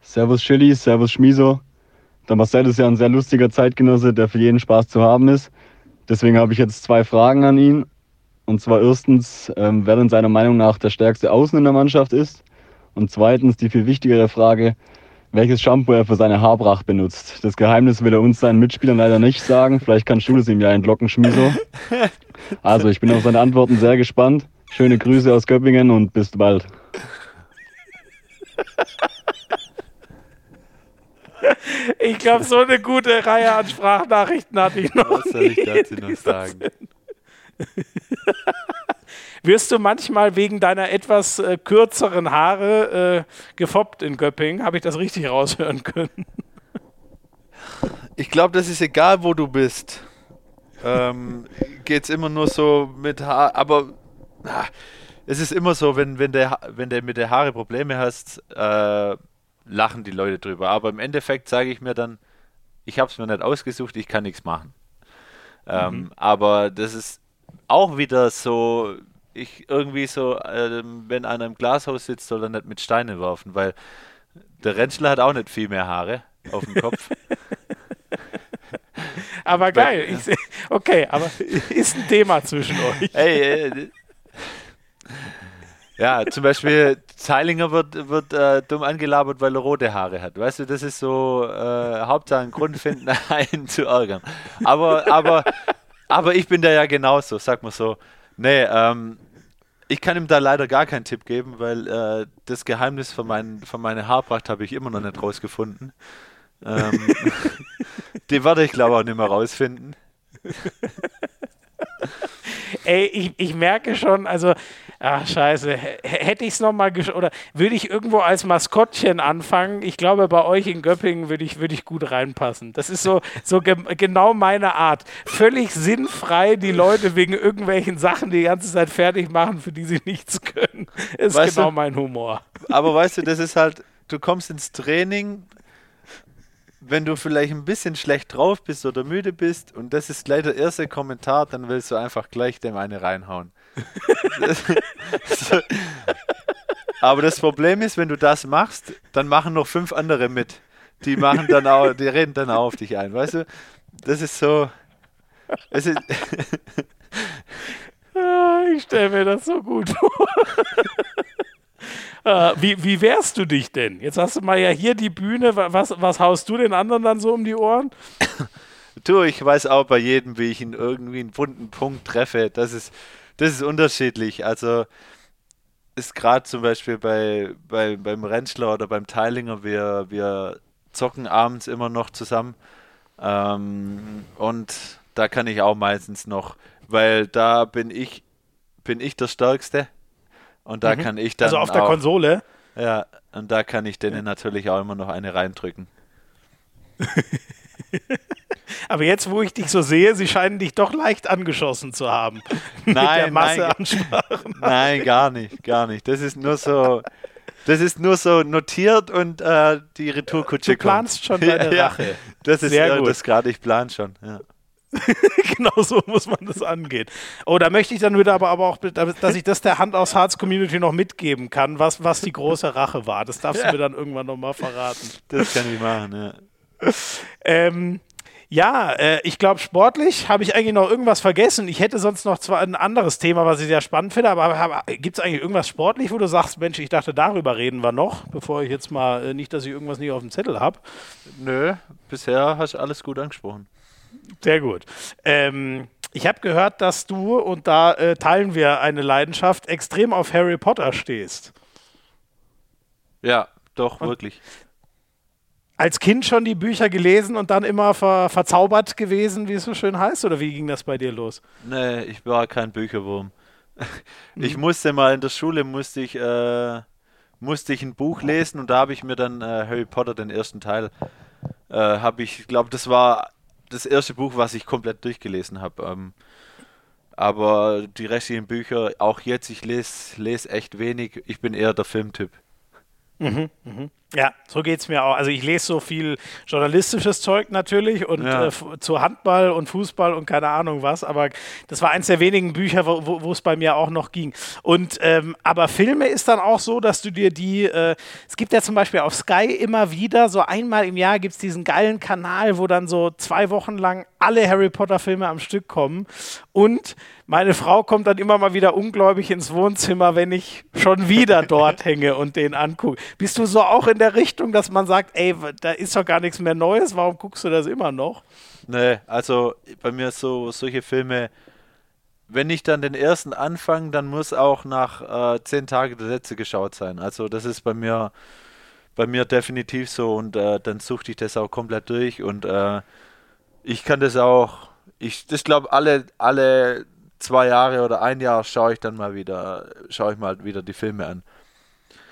Servus Chili, Servus Schmiso. Der Marcel ist ja ein sehr lustiger Zeitgenosse, der für jeden Spaß zu haben ist. Deswegen habe ich jetzt zwei Fragen an ihn. Und zwar erstens, ähm, wer denn seiner Meinung nach der stärkste Außen in der Mannschaft ist. Und zweitens die viel wichtigere Frage, welches Shampoo er für seine Haarpracht benutzt. Das Geheimnis will er uns seinen Mitspielern leider nicht sagen. Vielleicht kannst du es ihm ja entlocken, Schmiso. Also, ich bin auf seine Antworten sehr gespannt. Schöne Grüße aus Göppingen und bis bald. Ich glaube, so eine gute Reihe an Sprachnachrichten hatte ich noch. Was soll ich dazu noch sagen? Wirst du manchmal wegen deiner etwas äh, kürzeren Haare äh, gefoppt in Göppingen? Habe ich das richtig raushören können? Ich glaube, das ist egal, wo du bist. Ähm, Geht es immer nur so mit Haar, aber na, es ist immer so, wenn, wenn, der, wenn du mit der Haare Probleme hast, äh, lachen die Leute drüber. Aber im Endeffekt sage ich mir dann, ich habe es mir nicht ausgesucht, ich kann nichts machen. Ähm, mhm. Aber das ist auch wieder so, ich irgendwie so, äh, wenn einer im Glashaus sitzt, soll er nicht mit Steinen werfen, weil der Rentschler hat auch nicht viel mehr Haare auf dem Kopf. aber geil. Ich, okay, aber ist ein Thema zwischen euch. Hey, äh, ja, zum Beispiel Zeilinger wird, wird äh, dumm angelabert, weil er rote Haare hat. Weißt du, das ist so äh, Hauptsache einen Grund finden, einen zu ärgern. Aber, aber, aber ich bin da ja genauso, sag mal so. Nee, ähm, ich kann ihm da leider gar keinen Tipp geben, weil äh, das Geheimnis von, mein, von meiner Haarpracht habe ich immer noch nicht rausgefunden. Ähm, die werde ich glaube auch nicht mehr rausfinden. Ey, ich, ich merke schon, also Ach, scheiße. Hätte ich es nochmal oder würde ich irgendwo als Maskottchen anfangen? Ich glaube, bei euch in Göppingen würde ich, würd ich gut reinpassen. Das ist so, so ge genau meine Art. Völlig sinnfrei, die Leute wegen irgendwelchen Sachen die ganze Zeit fertig machen, für die sie nichts können. Das ist weißt genau du, mein Humor. Aber weißt du, das ist halt, du kommst ins Training, wenn du vielleicht ein bisschen schlecht drauf bist oder müde bist und das ist gleich der erste Kommentar, dann willst du einfach gleich dem eine reinhauen. Aber das Problem ist, wenn du das machst, dann machen noch fünf andere mit. Die machen dann auch, die reden dann auch auf dich ein, weißt du? Das ist so. Es ist ah, ich stelle mir das so gut vor. Uh, wie, wie wehrst du dich denn? Jetzt hast du mal ja hier die Bühne. Was, was haust du den anderen dann so um die Ohren? Du, ich weiß auch bei jedem, wie ich ihn irgendwie einen wunden Punkt treffe. Das ist, das ist unterschiedlich. Also ist gerade zum Beispiel bei, bei, beim Rentschler oder beim Teilinger, wir, wir zocken abends immer noch zusammen. Ähm, und da kann ich auch meistens noch, weil da bin ich, bin ich der Stärkste. Und da mhm. kann ich dann. Also auf der auch, Konsole? Ja, und da kann ich denen ja. natürlich auch immer noch eine reindrücken. Aber jetzt, wo ich dich so sehe, sie scheinen dich doch leicht angeschossen zu haben. Nein, nein, nein, gar nicht, gar nicht. Das ist nur so, das ist nur so notiert und äh, die Retourkutsche kommt. Du planst schon deine ja, Rache. Ja, das ist Sehr gut. das gerade, ich plan schon. Ja. genau so muss man das angehen. Oh, da möchte ich dann wieder aber, aber auch, dass ich das der Hand aus Harz Community noch mitgeben kann, was, was die große Rache war. Das darfst ja. du mir dann irgendwann nochmal verraten. Das kann ich machen, ja. Ähm, ja, äh, ich glaube, sportlich habe ich eigentlich noch irgendwas vergessen. Ich hätte sonst noch zwar ein anderes Thema, was ich sehr spannend finde, aber, aber gibt es eigentlich irgendwas sportlich, wo du sagst, Mensch, ich dachte, darüber reden wir noch, bevor ich jetzt mal, äh, nicht, dass ich irgendwas nicht auf dem Zettel habe? Nö, bisher hast du alles gut angesprochen. Sehr gut. Ähm, ich habe gehört, dass du, und da äh, teilen wir eine Leidenschaft, extrem auf Harry Potter stehst. Ja, doch, und wirklich als Kind schon die Bücher gelesen und dann immer ver verzaubert gewesen, wie es so schön heißt? Oder wie ging das bei dir los? Nee, ich war kein Bücherwurm. Ich musste mal in der Schule, musste ich, äh, musste ich ein Buch lesen und da habe ich mir dann äh, Harry Potter, den ersten Teil, äh, habe ich, glaube das war das erste Buch, was ich komplett durchgelesen habe. Ähm, aber die restlichen Bücher, auch jetzt, ich lese les echt wenig. Ich bin eher der Filmtyp. Mhm, mhm. Ja, so geht es mir auch. Also ich lese so viel journalistisches Zeug natürlich und ja. äh, zu Handball und Fußball und keine Ahnung was, aber das war eins der wenigen Bücher, wo es bei mir auch noch ging. Und ähm, aber Filme ist dann auch so, dass du dir die, äh, es gibt ja zum Beispiel auf Sky immer wieder, so einmal im Jahr gibt es diesen geilen Kanal, wo dann so zwei Wochen lang alle Harry Potter Filme am Stück kommen und meine Frau kommt dann immer mal wieder ungläubig ins Wohnzimmer, wenn ich schon wieder dort hänge und den angucke. Bist du so auch in der Richtung, dass man sagt, ey, da ist doch gar nichts mehr Neues, warum guckst du das immer noch? Nee, also bei mir so solche Filme, wenn ich dann den ersten anfange, dann muss auch nach äh, zehn Tagen der letzte geschaut sein. Also das ist bei mir bei mir definitiv so und äh, dann suchte ich das auch komplett durch und äh, ich kann das auch, ich, das glaube alle, alle zwei Jahre oder ein Jahr schaue ich dann mal wieder, schaue ich mal wieder die Filme an.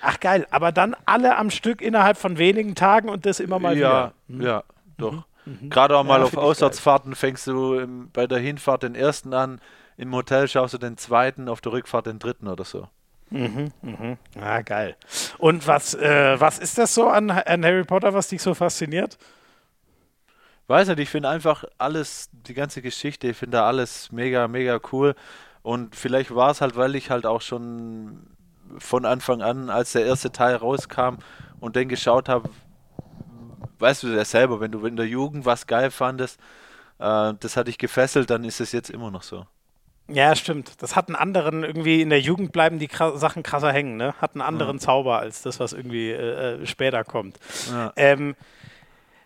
Ach geil, aber dann alle am Stück innerhalb von wenigen Tagen und das immer mal ja, wieder. Mhm. Ja, doch. Mhm. mhm. Gerade auch mal ja, auf Auswärtsfahrten fängst du im, bei der Hinfahrt den ersten an, im Hotel schaust du den zweiten, auf der Rückfahrt den dritten oder so. Mhm, mhm. Ah, geil. Und was, äh, was ist das so an, an Harry Potter, was dich so fasziniert? weiß nicht, ich finde einfach alles, die ganze Geschichte, ich finde da alles mega, mega cool. Und vielleicht war es halt, weil ich halt auch schon von Anfang an, als der erste Teil rauskam und den geschaut habe, weißt du ja selber, wenn du in der Jugend was geil fandest, äh, das hat dich gefesselt, dann ist es jetzt immer noch so. Ja, stimmt. Das hat einen anderen, irgendwie in der Jugend bleiben die Kra Sachen krasser hängen, ne? Hat einen anderen ja. Zauber als das, was irgendwie äh, äh später kommt. Ja. Ähm,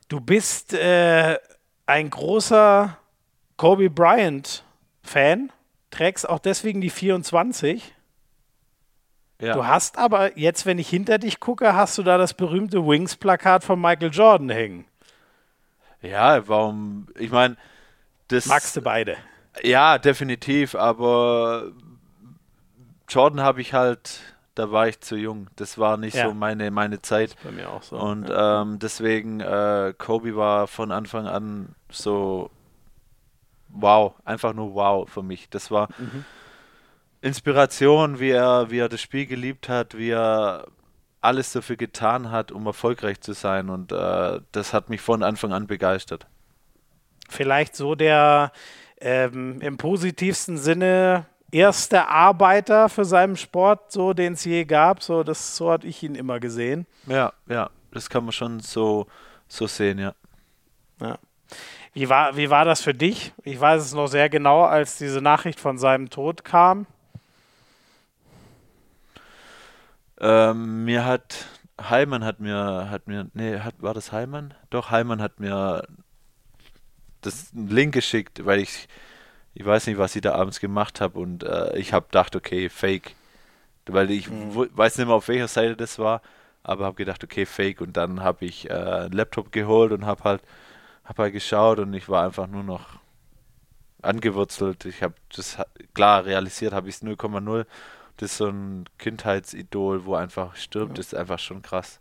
Du bist äh, ein großer Kobe Bryant-Fan, trägst auch deswegen die 24. Ja. Du hast aber jetzt, wenn ich hinter dich gucke, hast du da das berühmte Wings-Plakat von Michael Jordan hängen. Ja, warum? Ich meine, das. Magst du beide? Ja, definitiv, aber Jordan habe ich halt da war ich zu jung. Das war nicht ja. so meine, meine Zeit. bei mir auch so. Und ja. ähm, deswegen, äh, Kobe war von Anfang an so wow, einfach nur wow für mich. Das war mhm. Inspiration, wie er, wie er das Spiel geliebt hat, wie er alles dafür getan hat, um erfolgreich zu sein. Und äh, das hat mich von Anfang an begeistert. Vielleicht so der ähm, im positivsten Sinne erste Arbeiter für seinen Sport, so den es je gab. So, das, so hatte ich ihn immer gesehen. Ja, ja, das kann man schon so, so sehen, ja. ja. Wie war, wie war das für dich? Ich weiß es noch sehr genau, als diese Nachricht von seinem Tod kam. Ähm, mir hat Heimann hat mir, hat mir, nee, hat, war das Heimann? Doch, Heimann hat mir das Link geschickt, weil ich ich weiß nicht, was ich da abends gemacht habe und äh, ich habe gedacht, okay, Fake. Weil ich mhm. weiß nicht mehr, auf welcher Seite das war, aber habe gedacht, okay, Fake. Und dann habe ich äh, einen Laptop geholt und habe halt, hab halt geschaut und ich war einfach nur noch angewurzelt. Ich habe das klar realisiert, habe ich es 0,0. Das ist so ein Kindheitsidol, wo einfach stirbt, das ist einfach schon krass.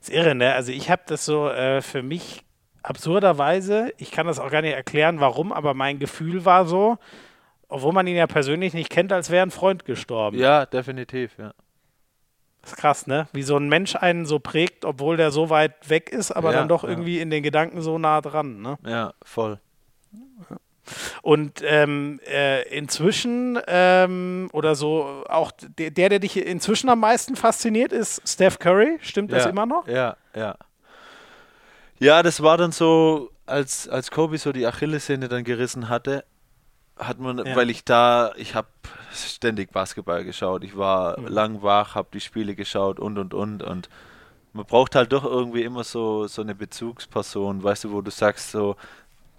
ist irre, ne? Also ich habe das so äh, für mich absurderweise, ich kann das auch gar nicht erklären, warum, aber mein Gefühl war so, obwohl man ihn ja persönlich nicht kennt, als wäre ein Freund gestorben. Ja, definitiv, ja. Das ist krass, ne? Wie so ein Mensch einen so prägt, obwohl der so weit weg ist, aber ja, dann doch ja. irgendwie in den Gedanken so nah dran, ne? Ja, voll. Und ähm, äh, inzwischen, ähm, oder so, auch der, der dich inzwischen am meisten fasziniert, ist Steph Curry. Stimmt ja, das immer noch? Ja, ja. Ja, das war dann so, als, als Kobe so die Achillessehne dann gerissen hatte, hat man, ja. weil ich da, ich habe ständig Basketball geschaut. Ich war mhm. lang wach, habe die Spiele geschaut und und und und man braucht halt doch irgendwie immer so so eine Bezugsperson, weißt du, wo du sagst so,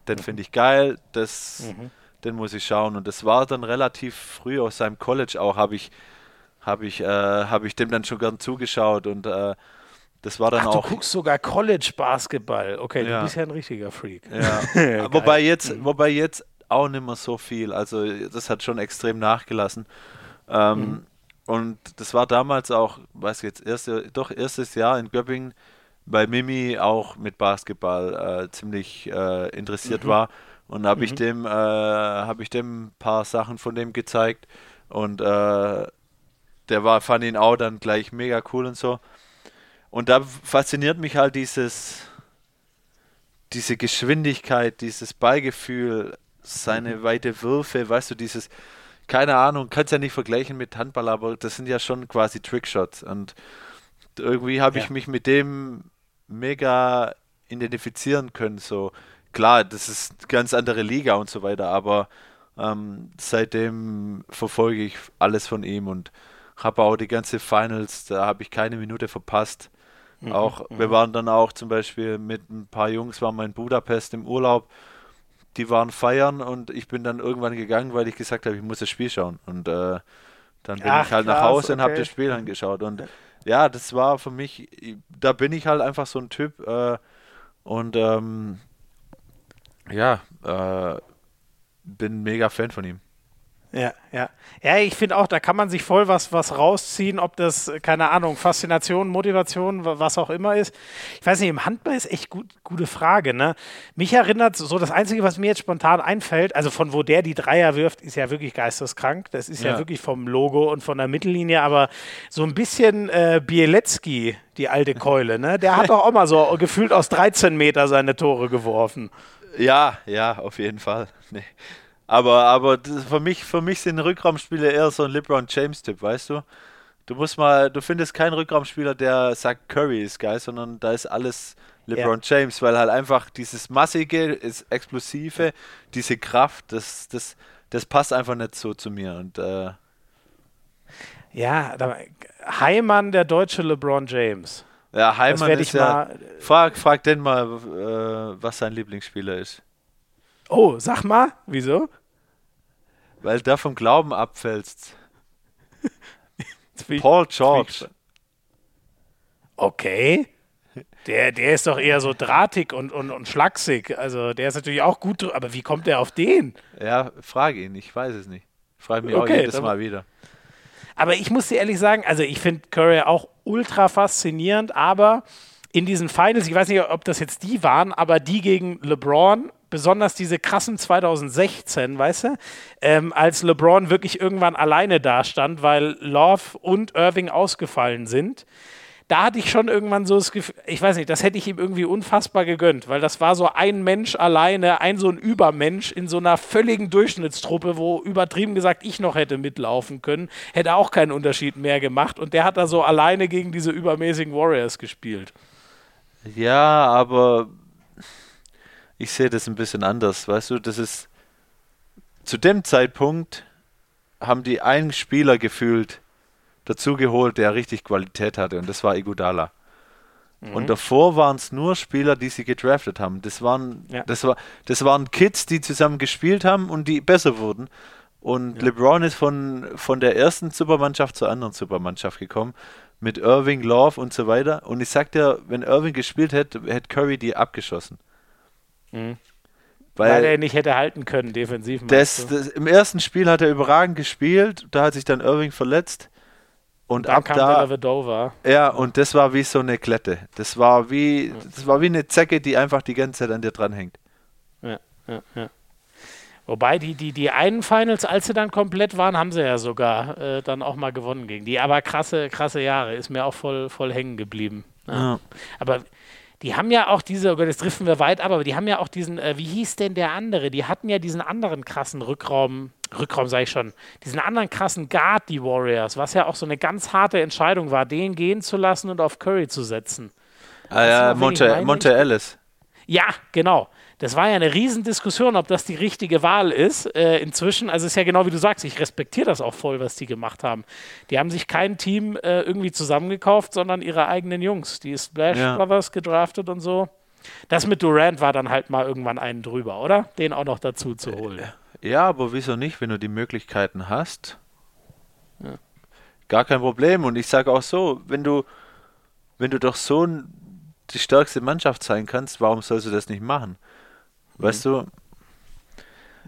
den finde ich geil, das, mhm. den muss ich schauen und das war dann relativ früh aus seinem College auch, habe ich habe ich äh, habe ich dem dann schon gern zugeschaut und äh, das war dann Ach, auch. Du guckst sogar College Basketball. Okay, ja. du bist ja ein richtiger Freak. Ja. wobei jetzt, mhm. wobei jetzt auch nicht mehr so viel. Also das hat schon extrem nachgelassen. Ähm, mhm. Und das war damals auch, weiß ich jetzt, erste, doch erstes Jahr in Göppingen weil Mimi auch mit Basketball äh, ziemlich äh, interessiert mhm. war. Und habe mhm. ich dem, äh, habe ich dem ein paar Sachen von dem gezeigt. Und äh, der war, fand ihn auch dann gleich mega cool und so. Und da fasziniert mich halt dieses, diese Geschwindigkeit, dieses Ballgefühl, seine mhm. weite Würfe, weißt du, dieses, keine Ahnung, kannst ja nicht vergleichen mit Handball, aber das sind ja schon quasi Trickshots. Und irgendwie habe ja. ich mich mit dem mega identifizieren können. So klar, das ist eine ganz andere Liga und so weiter, aber ähm, seitdem verfolge ich alles von ihm und habe auch die ganze Finals, da habe ich keine Minute verpasst. Mhm, auch, wir mhm. waren dann auch zum Beispiel mit ein paar Jungs, waren wir in Budapest im Urlaub, die waren feiern und ich bin dann irgendwann gegangen, weil ich gesagt habe, ich muss das Spiel schauen. Und äh, dann bin Ach, ich halt krass, nach Hause okay. und habe das Spiel angeschaut. Und ja, das war für mich, da bin ich halt einfach so ein Typ äh, und ähm, ja, äh, bin mega Fan von ihm. Ja, ja. Ja, ich finde auch, da kann man sich voll was, was rausziehen, ob das, keine Ahnung, Faszination, Motivation, was auch immer ist. Ich weiß nicht, im Handball ist echt gut, gute Frage, ne? Mich erinnert so das Einzige, was mir jetzt spontan einfällt, also von wo der die Dreier wirft, ist ja wirklich geisteskrank. Das ist ja, ja wirklich vom Logo und von der Mittellinie, aber so ein bisschen äh, Bielecki, die alte Keule, ne? Der hat doch auch mal so gefühlt aus 13 Meter seine Tore geworfen. Ja, ja, auf jeden Fall. Nee. Aber, aber für, mich, für mich sind Rückraumspieler eher so ein LeBron James-Typ, weißt du? Du musst mal, du findest keinen Rückraumspieler, der sagt, Curry ist geil, sondern da ist alles LeBron ja. James, weil halt einfach dieses massige, ist explosive, diese Kraft, das, das, das passt einfach nicht so zu mir. Und äh ja, Heimann, der deutsche LeBron James. Ja, Heimann ist ja. Frag, frag den mal, äh, was sein Lieblingsspieler ist. Oh, sag mal, wieso? Weil der vom Glauben abfällst. Paul George. Okay. Der, der ist doch eher so drahtig und, und, und schlaksig. Also der ist natürlich auch gut, aber wie kommt der auf den? Ja, frage ihn, ich weiß es nicht. Frage mich okay, auch jedes Mal wieder. Aber ich muss dir ehrlich sagen, also ich finde Curry auch ultra faszinierend, aber in diesen Finals, ich weiß nicht, ob das jetzt die waren, aber die gegen LeBron besonders diese krassen 2016, weißt du, ähm, als LeBron wirklich irgendwann alleine dastand, weil Love und Irving ausgefallen sind. Da hatte ich schon irgendwann so das Gefühl, ich weiß nicht, das hätte ich ihm irgendwie unfassbar gegönnt, weil das war so ein Mensch alleine, ein so ein Übermensch in so einer völligen Durchschnittstruppe, wo übertrieben gesagt ich noch hätte mitlaufen können, hätte auch keinen Unterschied mehr gemacht und der hat da so alleine gegen diese übermäßigen Warriors gespielt. Ja, aber ich sehe das ein bisschen anders. Weißt du, das ist zu dem Zeitpunkt haben die einen Spieler gefühlt dazugeholt, der richtig Qualität hatte, und das war Igudala. Mhm. Und davor waren es nur Spieler, die sie gedraftet haben. Das waren, ja. das, war, das waren Kids, die zusammen gespielt haben und die besser wurden. Und ja. LeBron ist von, von der ersten Supermannschaft zur anderen Supermannschaft gekommen. Mit Irving, Love und so weiter. Und ich sag dir, wenn Irving gespielt hätte, hätte Curry die abgeschossen. Mhm. Weil, Weil er nicht hätte halten können, defensiv. Das, das, Im ersten Spiel hat er überragend gespielt, da hat sich dann Irving verletzt. Und, und ab da, Vedova. Ja, und das war wie so eine Klette. Das war wie, das war wie eine Zecke, die einfach die ganze Zeit an dir dranhängt. Ja, ja, ja. Wobei die, die, die einen Finals, als sie dann komplett waren, haben sie ja sogar äh, dann auch mal gewonnen gegen die. Aber krasse, krasse Jahre, ist mir auch voll, voll hängen geblieben. Ja. Ja. Aber die haben ja auch diese, oh Gott, jetzt driften wir weit ab, aber die haben ja auch diesen, äh, wie hieß denn der andere? Die hatten ja diesen anderen krassen Rückraum, Rückraum sage ich schon, diesen anderen krassen Guard, die Warriors, was ja auch so eine ganz harte Entscheidung war, den gehen zu lassen und auf Curry zu setzen. Ah ja, Monte, Monte Ellis. Ja, genau. Das war ja eine Riesendiskussion, ob das die richtige Wahl ist. Äh, inzwischen, also es ist ja genau wie du sagst, ich respektiere das auch voll, was die gemacht haben. Die haben sich kein Team äh, irgendwie zusammengekauft, sondern ihre eigenen Jungs. Die Splash ja. Brothers gedraftet und so. Das mit Durant war dann halt mal irgendwann einen drüber, oder? Den auch noch dazu zu holen. Ja, aber wieso nicht, wenn du die Möglichkeiten hast? Ja. Gar kein Problem. Und ich sage auch so, wenn du, wenn du doch so die stärkste Mannschaft sein kannst, warum sollst du das nicht machen? Weißt mhm. du,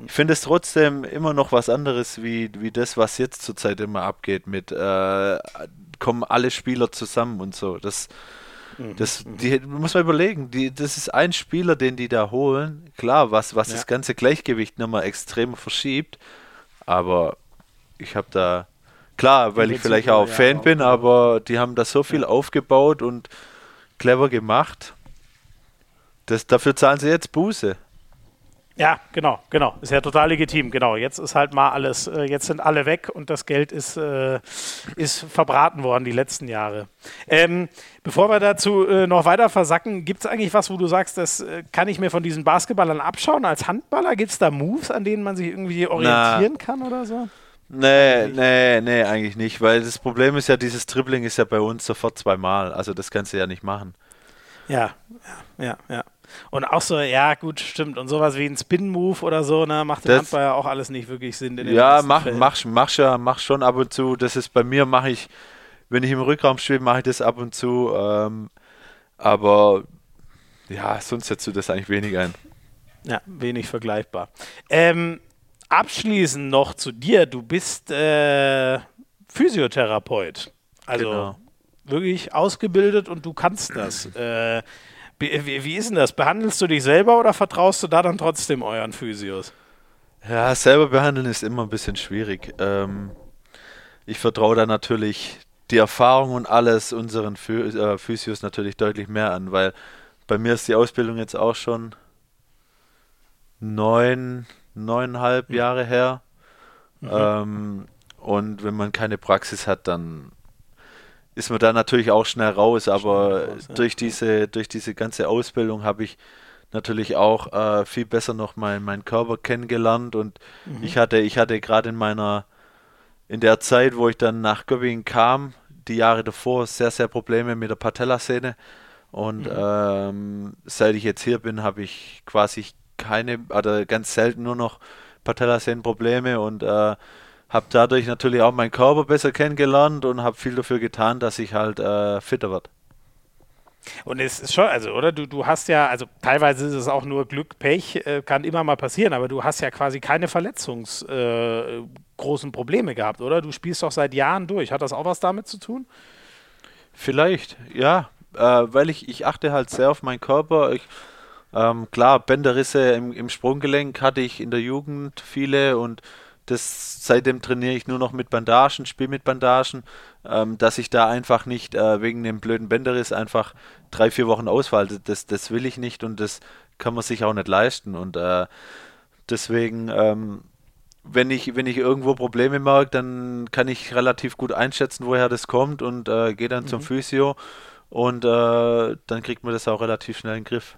ich finde es trotzdem immer noch was anderes, wie, wie das, was jetzt zurzeit immer abgeht mit äh, kommen alle Spieler zusammen und so. Das, Mhm. Das die, muss man überlegen. Die, das ist ein Spieler, den die da holen. Klar, was, was ja. das ganze Gleichgewicht nochmal extrem verschiebt. Aber ich habe da, klar, weil ich vielleicht auch ja, Fan auch bin, aber die haben da so viel ja. aufgebaut und clever gemacht. Das, dafür zahlen sie jetzt Buße. Ja, genau, genau. Ist ja total legitim, genau. Jetzt ist halt mal alles, äh, jetzt sind alle weg und das Geld ist, äh, ist verbraten worden die letzten Jahre. Ähm, bevor wir dazu äh, noch weiter versacken, gibt es eigentlich was, wo du sagst, das äh, kann ich mir von diesen Basketballern abschauen als Handballer? Gibt es da Moves, an denen man sich irgendwie orientieren Na. kann oder so? Nee, nee, nee, eigentlich nicht, weil das Problem ist ja, dieses Dribbling ist ja bei uns sofort zweimal. Also das kannst du ja nicht machen. Ja, ja, ja, ja. Und auch so, ja, gut, stimmt. Und sowas wie ein Spin-Move oder so, ne, macht im Handball ja auch alles nicht wirklich Sinn. ja, mach, mach, mach, ja, mach schon ab und zu. Das ist bei mir, mache ich, wenn ich im Rückraum spiele, mache ich das ab und zu. Ähm, aber ja, sonst setzt du das eigentlich wenig ein. Ja, wenig vergleichbar. Ähm, abschließend noch zu dir. Du bist äh, Physiotherapeut. Also genau. wirklich ausgebildet und du kannst das. Äh, wie, wie, ist denn das? Behandelst du dich selber oder vertraust du da dann trotzdem euren Physios? Ja, selber behandeln ist immer ein bisschen schwierig. Ähm, ich vertraue da natürlich die Erfahrung und alles unseren äh, Physios natürlich deutlich mehr an, weil bei mir ist die Ausbildung jetzt auch schon neun, neuneinhalb mhm. Jahre her. Mhm. Ähm, und wenn man keine Praxis hat, dann ist man da natürlich auch schnell raus, aber schnell raus, ja. durch, diese, durch diese ganze Ausbildung habe ich natürlich auch äh, viel besser noch meinen mein Körper kennengelernt und mhm. ich hatte, ich hatte gerade in meiner, in der Zeit, wo ich dann nach Göppingen kam, die Jahre davor, sehr, sehr Probleme mit der Patellasehne und mhm. ähm, seit ich jetzt hier bin, habe ich quasi keine, oder ganz selten nur noch Patellasehnenprobleme und äh, habe dadurch natürlich auch meinen Körper besser kennengelernt und habe viel dafür getan, dass ich halt äh, fitter werde. Und es ist schon, also, oder? Du, du hast ja, also teilweise ist es auch nur Glück, Pech, äh, kann immer mal passieren, aber du hast ja quasi keine verletzungsgroßen äh, Probleme gehabt, oder? Du spielst doch seit Jahren durch. Hat das auch was damit zu tun? Vielleicht, ja. Äh, weil ich, ich achte halt sehr auf meinen Körper. Ich, ähm, klar, Bänderrisse im, im Sprunggelenk hatte ich in der Jugend viele und das, seitdem trainiere ich nur noch mit Bandagen, spiele mit Bandagen, ähm, dass ich da einfach nicht äh, wegen dem blöden Bänderriss einfach drei, vier Wochen ausfalte. Das, das will ich nicht und das kann man sich auch nicht leisten. Und äh, deswegen, ähm, wenn ich, wenn ich irgendwo Probleme merke, dann kann ich relativ gut einschätzen, woher das kommt und äh, gehe dann mhm. zum Physio und äh, dann kriegt man das auch relativ schnell in den Griff.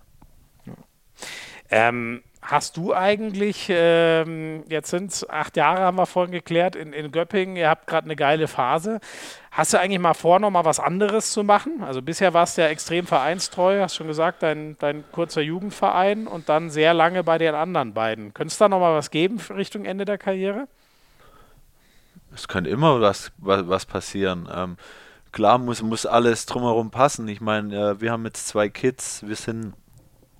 Ähm, Hast du eigentlich, ähm, jetzt sind es acht Jahre, haben wir vorhin geklärt, in, in Göppingen, ihr habt gerade eine geile Phase. Hast du eigentlich mal vor, noch mal was anderes zu machen? Also bisher warst du ja extrem vereinstreu, hast schon gesagt, dein, dein kurzer Jugendverein und dann sehr lange bei den anderen beiden. Könntest du da noch mal was geben Richtung Ende der Karriere? Es könnte immer was, was, was passieren. Ähm, klar muss, muss alles drumherum passen. Ich meine, äh, wir haben jetzt zwei Kids, wir sind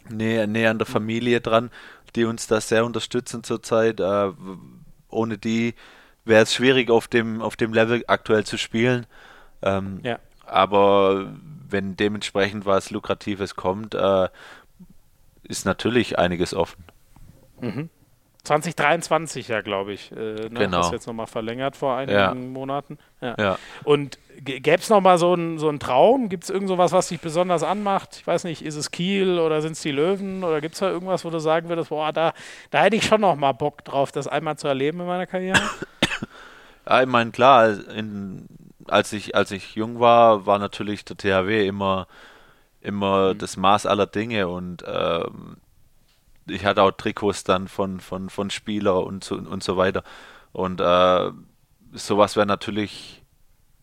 näher, näher an der Familie dran, die uns da sehr unterstützen zurzeit. Äh, ohne die wäre es schwierig, auf dem, auf dem Level aktuell zu spielen. Ähm, ja. Aber wenn dementsprechend was Lukratives kommt, äh, ist natürlich einiges offen. Mhm. 2023 ja, glaube ich. Äh, ne? Genau. Das jetzt nochmal verlängert vor einigen ja. Monaten. Ja. ja. Und gäbe es nochmal so einen so Traum? Gibt es irgend sowas, was dich besonders anmacht? Ich weiß nicht, ist es Kiel oder sind es die Löwen? Oder gibt es da irgendwas, wo du sagen würdest, boah, da, da hätte ich schon nochmal Bock drauf, das einmal zu erleben in meiner Karriere? Ja, ich meine, klar, in, als, ich, als ich jung war, war natürlich der THW immer, immer mhm. das Maß aller Dinge und ähm, ich hatte auch Trikots dann von, von, von Spieler und so, und so weiter. Und äh, sowas wäre natürlich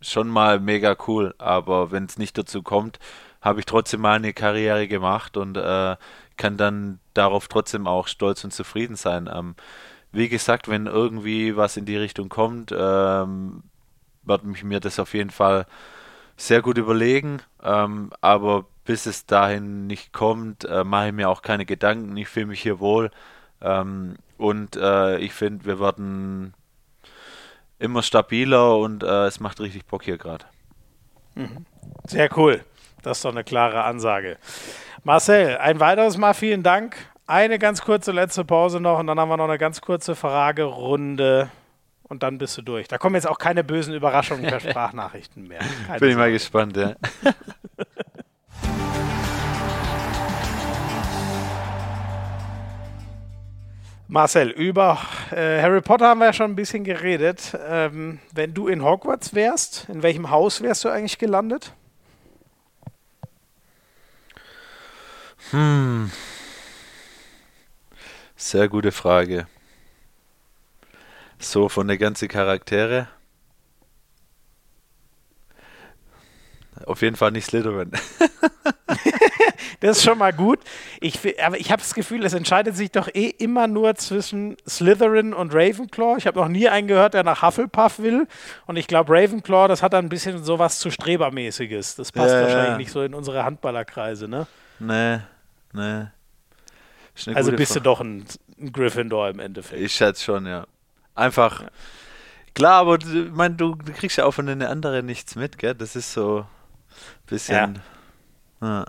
schon mal mega cool, aber wenn es nicht dazu kommt, habe ich trotzdem mal eine Karriere gemacht und äh, kann dann darauf trotzdem auch stolz und zufrieden sein. Ähm, wie gesagt, wenn irgendwie was in die Richtung kommt, ähm, wird mich mir das auf jeden Fall sehr gut überlegen. Ähm, aber bis es dahin nicht kommt, äh, mache ich mir auch keine Gedanken. Ich fühle mich hier wohl. Ähm, und äh, ich finde, wir werden immer stabiler und äh, es macht richtig Bock hier gerade. Mhm. Sehr cool. Das ist doch eine klare Ansage. Marcel, ein weiteres Mal vielen Dank. Eine ganz kurze letzte Pause noch und dann haben wir noch eine ganz kurze Fragerunde und dann bist du durch. Da kommen jetzt auch keine bösen Überraschungen per Sprachnachrichten mehr. Keine Bin ich mal gespannt, ja. Marcel, über äh, Harry Potter haben wir ja schon ein bisschen geredet. Ähm, wenn du in Hogwarts wärst, in welchem Haus wärst du eigentlich gelandet? Hm. Sehr gute Frage. So von der ganzen Charaktere. Auf jeden Fall nicht Slytherin. das ist schon mal gut. Ich, aber ich habe das Gefühl, es entscheidet sich doch eh immer nur zwischen Slytherin und Ravenclaw. Ich habe noch nie einen gehört, der nach Hufflepuff will. Und ich glaube, Ravenclaw, das hat dann ein bisschen sowas zu Strebermäßiges. Das passt ja, wahrscheinlich ja. nicht so in unsere Handballerkreise, ne? Nee, nee. Also bist Frage. du doch ein, ein, Gryffindor im Endeffekt. Ich schätze schon, ja. Einfach. Ja. Klar, aber ich mein, du, du kriegst ja auch von den anderen nichts mit, gell? Das ist so bisschen. Ja.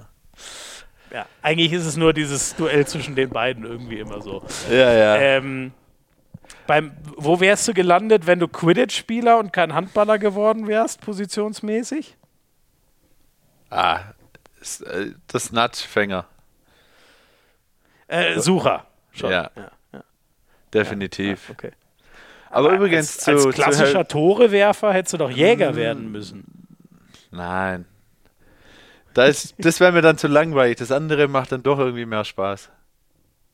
ja. eigentlich ist es nur dieses Duell zwischen den beiden irgendwie immer so. Ja, ja. Ähm, beim, wo wärst du gelandet, wenn du Quidditch-Spieler und kein Handballer geworden wärst, positionsmäßig? Ah, äh, das Nutfänger. Äh, Sucher. Schon. Ja. ja, ja. Definitiv. Ja, okay. Aber, Aber übrigens als, zu. Als klassischer zu Torewerfer hättest du doch Jäger werden müssen. Nein. Da ist, das wäre mir dann zu langweilig. Das andere macht dann doch irgendwie mehr Spaß.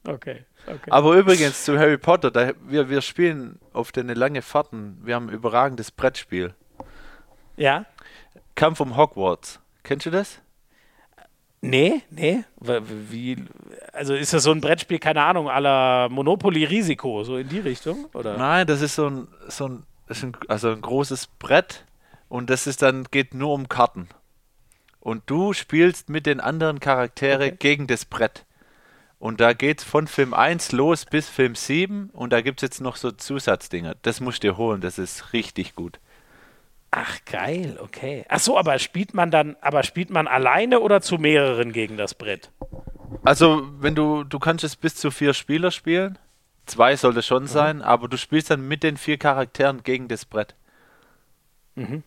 Okay. okay. Aber übrigens zu Harry Potter, da, wir, wir spielen auf den lange Fahrten. Wir haben ein überragendes Brettspiel. Ja. Kampf um Hogwarts. Kennst du das? Nee, nee. Wie, also ist das so ein Brettspiel, keine Ahnung, aller Monopoly Risiko, so in die Richtung? Oder? Nein, das ist so ein, so ein, ein, also ein großes Brett und das ist dann, geht nur um Karten. Und du spielst mit den anderen Charaktere okay. gegen das Brett. Und da geht's von Film 1 los bis Film 7 und da gibt es jetzt noch so Zusatzdinger. Das musst du dir holen, das ist richtig gut. Ach geil, okay. Ach so, aber spielt man dann, aber spielt man alleine oder zu mehreren gegen das Brett? Also, wenn du, du kannst es bis zu vier Spieler spielen. Zwei sollte schon mhm. sein, aber du spielst dann mit den vier Charakteren gegen das Brett. Mhm.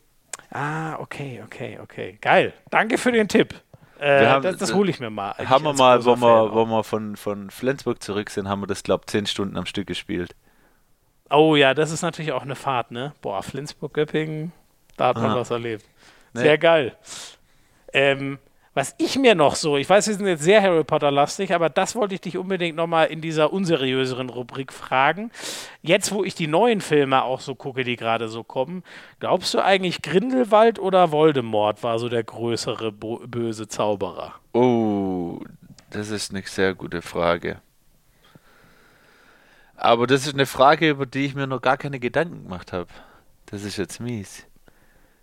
Ah, okay, okay, okay. Geil. Danke für den Tipp. Äh, haben, das, das hole ich mir mal. Haben wir mal, wo wir, wo wir von, von Flensburg zurück sind, haben wir das, glaube ich, zehn Stunden am Stück gespielt. Oh ja, das ist natürlich auch eine Fahrt, ne? Boah, Flensburg-Göppingen, da hat man was erlebt. Sehr nee. geil. Ähm, was ich mir noch so, ich weiß, wir sind jetzt sehr Harry Potter-lastig, aber das wollte ich dich unbedingt nochmal in dieser unseriöseren Rubrik fragen. Jetzt, wo ich die neuen Filme auch so gucke, die gerade so kommen, glaubst du eigentlich Grindelwald oder Voldemort war so der größere böse Zauberer? Oh, das ist eine sehr gute Frage. Aber das ist eine Frage, über die ich mir noch gar keine Gedanken gemacht habe. Das ist jetzt mies.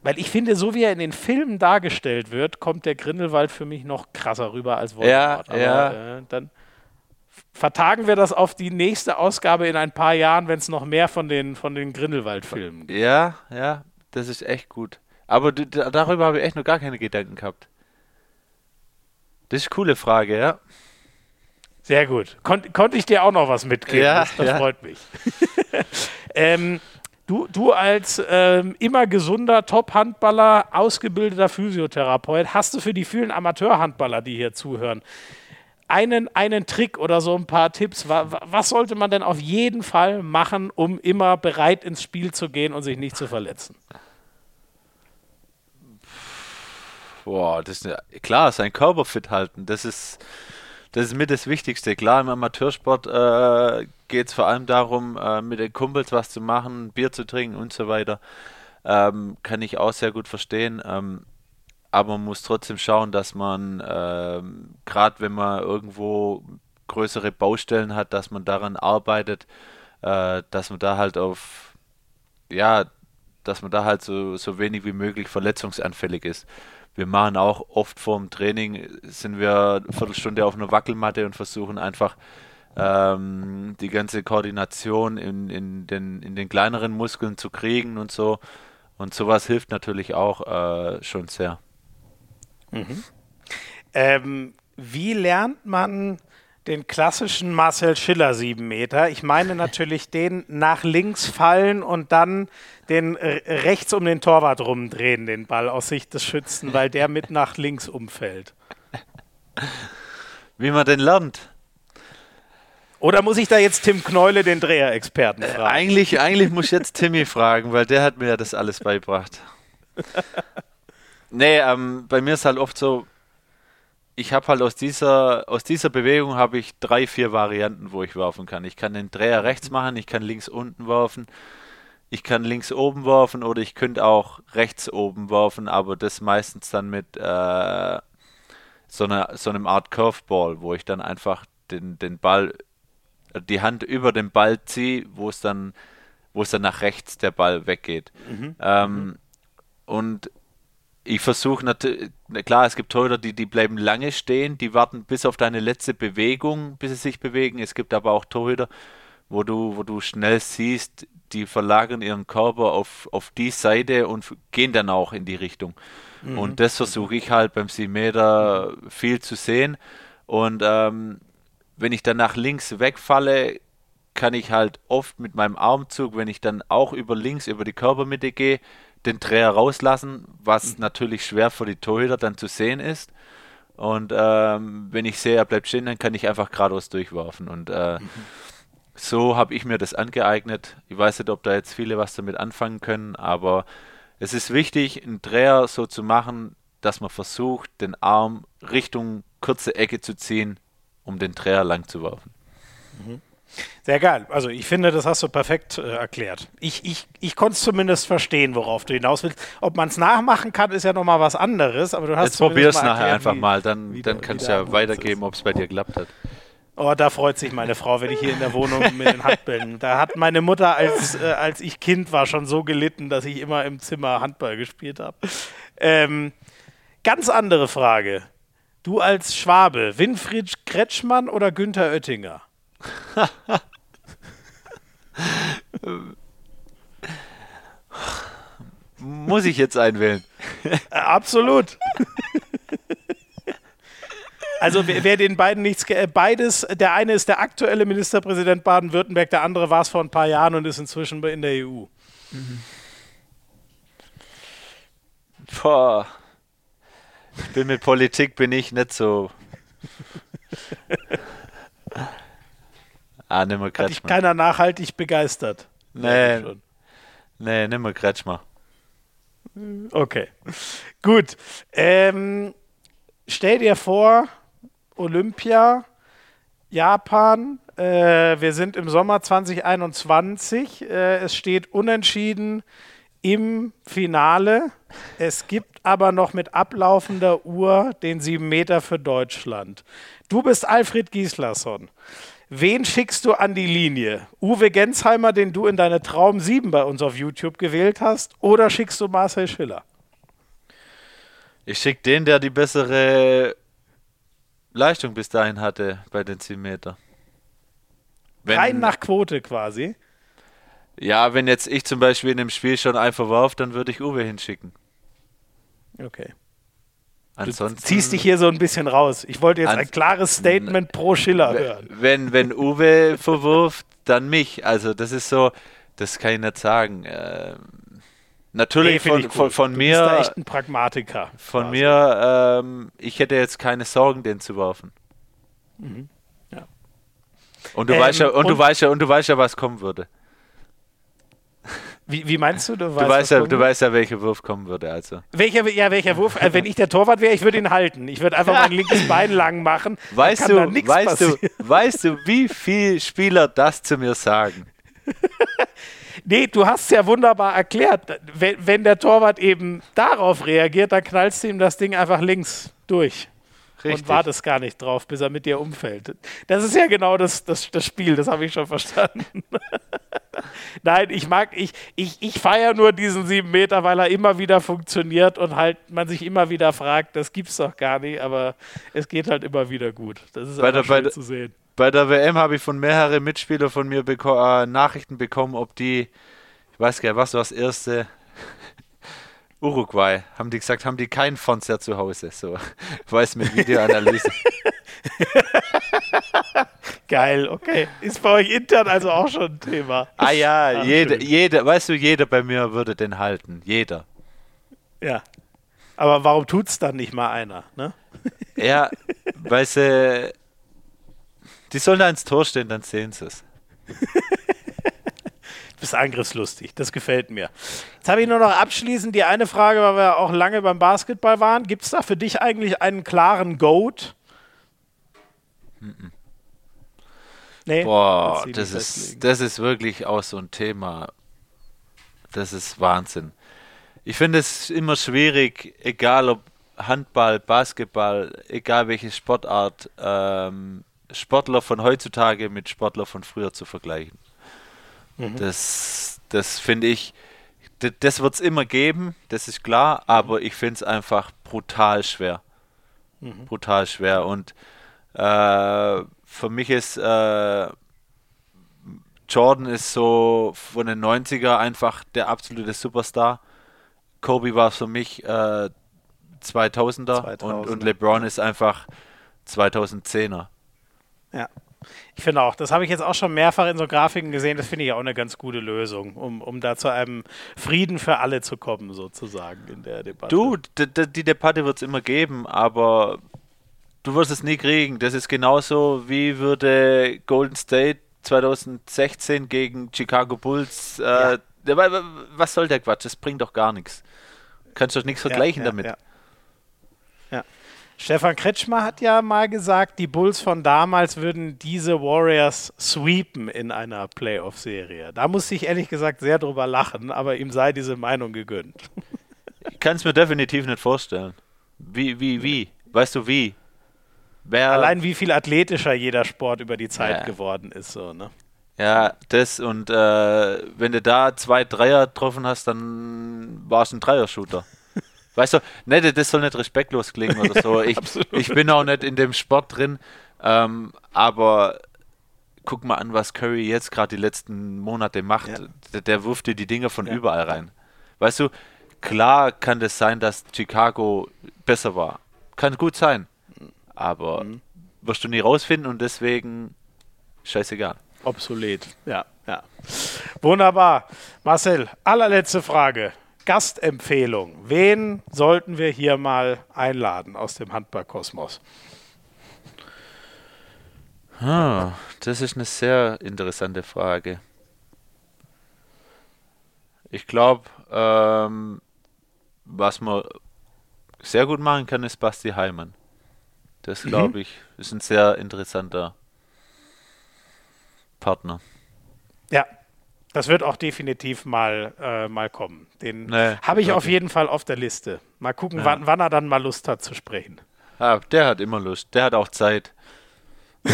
Weil ich finde, so wie er in den Filmen dargestellt wird, kommt der Grindelwald für mich noch krasser rüber als Voldemort. Ja, Aber, ja. Äh, dann vertagen wir das auf die nächste Ausgabe in ein paar Jahren, wenn es noch mehr von den, von den Grindelwald-Filmen gibt. Ja, ja, das ist echt gut. Aber darüber habe ich echt noch gar keine Gedanken gehabt. Das ist eine coole Frage, ja. Sehr gut. Kon konnte ich dir auch noch was mitgeben? Ja, das, das ja. freut mich. ähm, Du, du als ähm, immer gesunder Top-Handballer, ausgebildeter Physiotherapeut, hast du für die vielen Amateurhandballer, die hier zuhören, einen, einen Trick oder so ein paar Tipps? Was, was sollte man denn auf jeden Fall machen, um immer bereit ins Spiel zu gehen und sich nicht zu verletzen? Boah, das ist eine, klar, sein Körper fit halten, das ist das ist mit das Wichtigste. Klar, im Amateursport äh, geht es vor allem darum, äh, mit den Kumpels was zu machen, Bier zu trinken und so weiter. Ähm, kann ich auch sehr gut verstehen. Ähm, aber man muss trotzdem schauen, dass man, ähm, gerade wenn man irgendwo größere Baustellen hat, dass man daran arbeitet, äh, dass man da halt auf, ja, dass man da halt so, so wenig wie möglich verletzungsanfällig ist wir machen auch oft vorm Training, sind wir eine Viertelstunde auf einer Wackelmatte und versuchen einfach ähm, die ganze Koordination in, in, den, in den kleineren Muskeln zu kriegen und so. Und sowas hilft natürlich auch äh, schon sehr. Mhm. Ähm, wie lernt man den klassischen Marcel Schiller 7 Meter? Ich meine natürlich den nach links fallen und dann den rechts um den Torwart rumdrehen, den Ball aus Sicht des Schützen, weil der mit nach links umfällt. Wie man den lernt. Oder muss ich da jetzt Tim Kneule, den Dreher-Experten, Äh, fragen? eigentlich, eigentlich muss ich jetzt Timmy fragen, weil der hat mir ja das alles beigebracht. nee, ähm, bei mir ist halt oft so, ich habe halt aus dieser, aus dieser Bewegung habe ich drei, vier Varianten, wo ich werfen kann. Ich kann den Dreher rechts machen, ich kann links unten werfen, ich kann links oben werfen oder ich könnte auch rechts oben werfen, aber das meistens dann mit äh, so, einer, so einem Art Curveball, wo ich dann einfach den, den Ball, die Hand über den Ball ziehe, wo es dann, wo es dann nach rechts der Ball weggeht. Ähm, und ich versuche natürlich, klar, es gibt Torhüter, die, die bleiben lange stehen, die warten bis auf deine letzte Bewegung, bis sie sich bewegen. Es gibt aber auch Torhüter, wo du, wo du schnell siehst, die verlagern ihren Körper auf, auf die Seite und gehen dann auch in die Richtung. Und das versuche ich halt beim 7 Meter viel zu sehen. Und ähm, wenn ich dann nach links wegfalle, kann ich halt oft mit meinem Armzug, wenn ich dann auch über links, über die Körpermitte gehe, den Dreher rauslassen, was natürlich schwer für die Torhüter dann zu sehen ist. Und ähm, wenn ich sehe, er bleibt stehen, dann kann ich einfach geradeaus durchwerfen. Und äh, so habe ich mir das angeeignet. Ich weiß nicht, ob da jetzt viele was damit anfangen können, aber es ist wichtig, einen Dreher so zu machen, dass man versucht, den Arm Richtung kurze Ecke zu ziehen, um den Dreher lang zu werfen. Sehr geil. Also ich finde, das hast du perfekt äh, erklärt. Ich, ich, ich konnte es zumindest verstehen, worauf du hinaus willst. Ob man es nachmachen kann, ist ja nochmal was anderes. Aber du hast Jetzt zumindest mal nachher erklärt, einfach wie- mal, dann, wie dann kannst du ja weitergeben, ob es bei dir geklappt hat. Oh, da freut sich meine Frau, wenn ich hier in der Wohnung mit den Handbällen. Da hat meine Mutter, als, äh, als ich Kind war, schon so gelitten, dass ich immer im Zimmer Handball gespielt habe. Ähm, ganz andere Frage. Du als Schwabe, Winfried Kretschmann oder Günther Oettinger? Muss ich jetzt einwählen? Äh, absolut. Also wer, wer den beiden nichts, äh, beides, der eine ist der aktuelle Ministerpräsident Baden-Württemberg, der andere war es vor ein paar Jahren und ist inzwischen in der EU. Boah. Ich bin mit Politik bin ich nicht so. Ah, nimmer Hat dich Kretschmer. keiner nachhaltig begeistert. Nee, nee, nimmer Kretschmer. Okay. Gut. Ähm, stell dir vor, Olympia, Japan, äh, wir sind im Sommer 2021, äh, es steht unentschieden im Finale. Es gibt aber noch mit ablaufender Uhr den 7 Meter für Deutschland. Du bist Alfred Gislason. Wen schickst du an die Linie? Uwe Gensheimer, den du in deine Traum 7 bei uns auf YouTube gewählt hast, oder schickst du Marcel Schiller? Ich schicke den, der die bessere Leistung bis dahin hatte bei den 10 Meter. Wenn, Rein nach Quote quasi. ja, wenn jetzt ich zum Beispiel in dem Spiel schon einfach warf, dann würde ich Uwe hinschicken. Okay. Du Ansonsten, ziehst dich hier so ein bisschen raus. Ich wollte jetzt ein klares Statement pro Schiller hören. wenn, wenn Uwe verwirft, dann mich. Also das ist so, das kann ich nicht sagen. Ähm, natürlich find von, ich von, von du bist da mir, echt ein Pragmatiker. von quasi. mir, ähm, ich hätte jetzt keine Sorgen, den zu werfen. Ja. Und du Ähm, weißt ja, und, du und- weißt ja, und du weißt ja, was kommen würde. Wie, wie meinst du? Du Du weißt, weißt was ja, du weißt ja, welcher Wurf kommen würde. Also welcher, ja, welcher Wurf? Äh, wenn ich der Torwart wäre, ich würde ihn halten. Ich würde einfach mein linkes Bein lang machen. Weißt du, weißt du, weißt du, wie viele Spieler das zu mir sagen? Nee, du hast es ja wunderbar erklärt. Wenn, wenn der Torwart eben darauf reagiert, dann knallst du ihm das Ding einfach links durch. Richtig. Und wartest gar nicht drauf, bis er mit dir umfällt. Das ist ja genau das, das, das Spiel, das habe ich schon verstanden. Nein, ich mag, ich, ich, ich feiere nur diesen sieben Meter, weil er immer wieder funktioniert und halt man sich immer wieder fragt, das gibt's doch gar nicht, aber es geht halt immer wieder gut. Das ist Bei einfach schön zu sehen. Bei der WM habe ich von mehreren Mitspielern von mir beko äh, Nachrichten bekommen, ob die, ich weiß gar nicht, was war das erste, Uruguay, haben die gesagt, haben die keinen Fernseher zu Hause, so weiß mit Videoanalyse. Geil, okay. Ist bei euch intern also auch schon ein Thema. Ah ja, Ah, jeder, schön. jeder, weißt du, jeder bei mir würde den halten, jeder. Ja. Aber warum tut's dann nicht mal einer, ne? Ja, weil sie, die sollen da ins Tor stehen, dann sehen sie es. Du bist angriffslustig, das gefällt mir. Jetzt habe ich nur noch abschließend die eine Frage, weil wir auch lange beim Basketball waren. Gibt es da für dich eigentlich einen klaren Goat? Nee, Boah, das nicht ist, das ist wirklich auch so ein Thema. Das ist Wahnsinn. Ich finde es immer schwierig, egal ob Handball, Basketball, egal welche Sportart, ähm, Sportler von heutzutage mit Sportler von früher zu vergleichen. Mhm. Das, das finde ich, d- das wird es immer geben, das ist klar, aber ich finde es einfach brutal schwer. Mhm. Brutal schwer. Und äh, für mich ist äh, Jordan ist so von den 90er einfach der absolute Superstar. Kobe war für mich äh, 2000er, Und, 2000er. und LeBron ist einfach 2010er. Ja. Ich finde auch, das habe ich jetzt auch schon mehrfach in so Grafiken gesehen, das finde ich auch eine ganz gute Lösung, um, um da zu einem Frieden für alle zu kommen, sozusagen in der Debatte. Du, die Debatte wird es immer geben, aber du wirst es nie kriegen. Das ist genauso wie würde Golden State 2016 gegen Chicago Bulls. Äh, ja, wa- wa- Was soll der Quatsch? Das bringt doch gar nichts. Kannst doch nichts vergleichen ja, damit. Ja. ja. Stefan Kretschmer hat ja mal gesagt, die Bulls von damals würden diese Warriors sweepen in einer Playoff-Serie. Da musste ich ehrlich gesagt sehr drüber lachen, aber ihm sei diese Meinung gegönnt. Ich kann es mir definitiv nicht vorstellen. Wie, wie, wie? Weißt du wie? Wer, Allein wie viel athletischer jeder Sport über die Zeit Ja. geworden ist. So, ne? Ja, das und äh, wenn du da zwei Dreier getroffen hast, dann war es ein Dreier-Shooter. Weißt du, ne, das soll nicht respektlos klingen oder so. Ich, ich bin auch nicht in dem Sport drin, ähm, aber guck mal an, was Curry jetzt gerade die letzten Monate macht. Ja. Der, der wirft dir die Dinger von Ja. überall rein. Weißt du, klar kann das sein, dass Chicago besser war. Kann gut sein. Aber Mhm. wirst du nie rausfinden und deswegen scheißegal. Obsolet. Ja, ja. Wunderbar. Marcel, allerletzte Frage. Gastempfehlung. Wen sollten wir hier mal einladen aus dem Handballkosmos? Ah, das ist eine sehr interessante Frage. Ich glaube, ähm, was man sehr gut machen kann, ist Basti Heimann. Das glaube ich, ist ein sehr interessanter Partner. Ja, das wird auch definitiv mal, äh, mal kommen. Den Nee, habe ich auf wirklich. jeden Fall auf der Liste. Mal gucken, Ja. wann, wann er dann mal Lust hat zu sprechen. Ah, der hat immer Lust, der hat auch Zeit.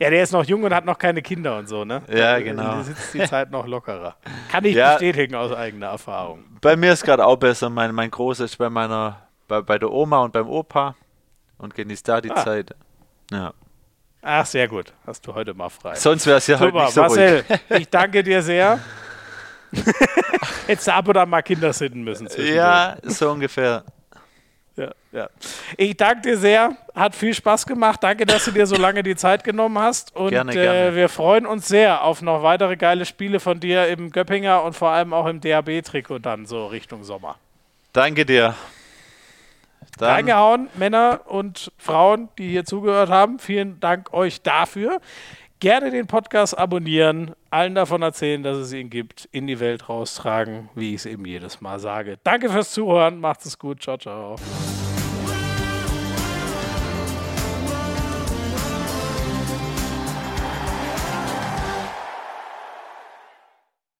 Ja, der ist noch jung und hat noch keine Kinder und so, ne? Ja, genau. Da sitzt die Zeit noch lockerer. Kann ich Ja. bestätigen aus eigener Erfahrung. Bei mir ist gerade auch besser. Mein, mein Großer ist bei meiner, bei, bei der Oma und beim Opa und genießt da die Ah. Zeit. Ja. Ach, sehr gut. Hast du heute mal frei. Sonst wäre es ja heute nicht so ruhig. Marcel, ich danke dir sehr. Hättest du ab und an mal Kinder sitten müssen. Ja, so ungefähr. ja, ja. Ich danke dir sehr. Hat viel Spaß gemacht. Danke, dass du dir so lange die Zeit genommen hast. Und Gerne, äh, gerne. wir freuen uns sehr auf noch weitere geile Spiele von dir im Göppinger und vor allem auch im DAB-Trikot dann so Richtung Sommer. Danke dir. Dann, Reingehauen, Männer und Frauen, die hier zugehört haben. Vielen Dank euch dafür. Gerne den Podcast abonnieren, allen davon erzählen, dass es ihn gibt, in die Welt raustragen, wie ich es eben jedes Mal sage. Danke fürs Zuhören, macht es gut, ciao, ciao.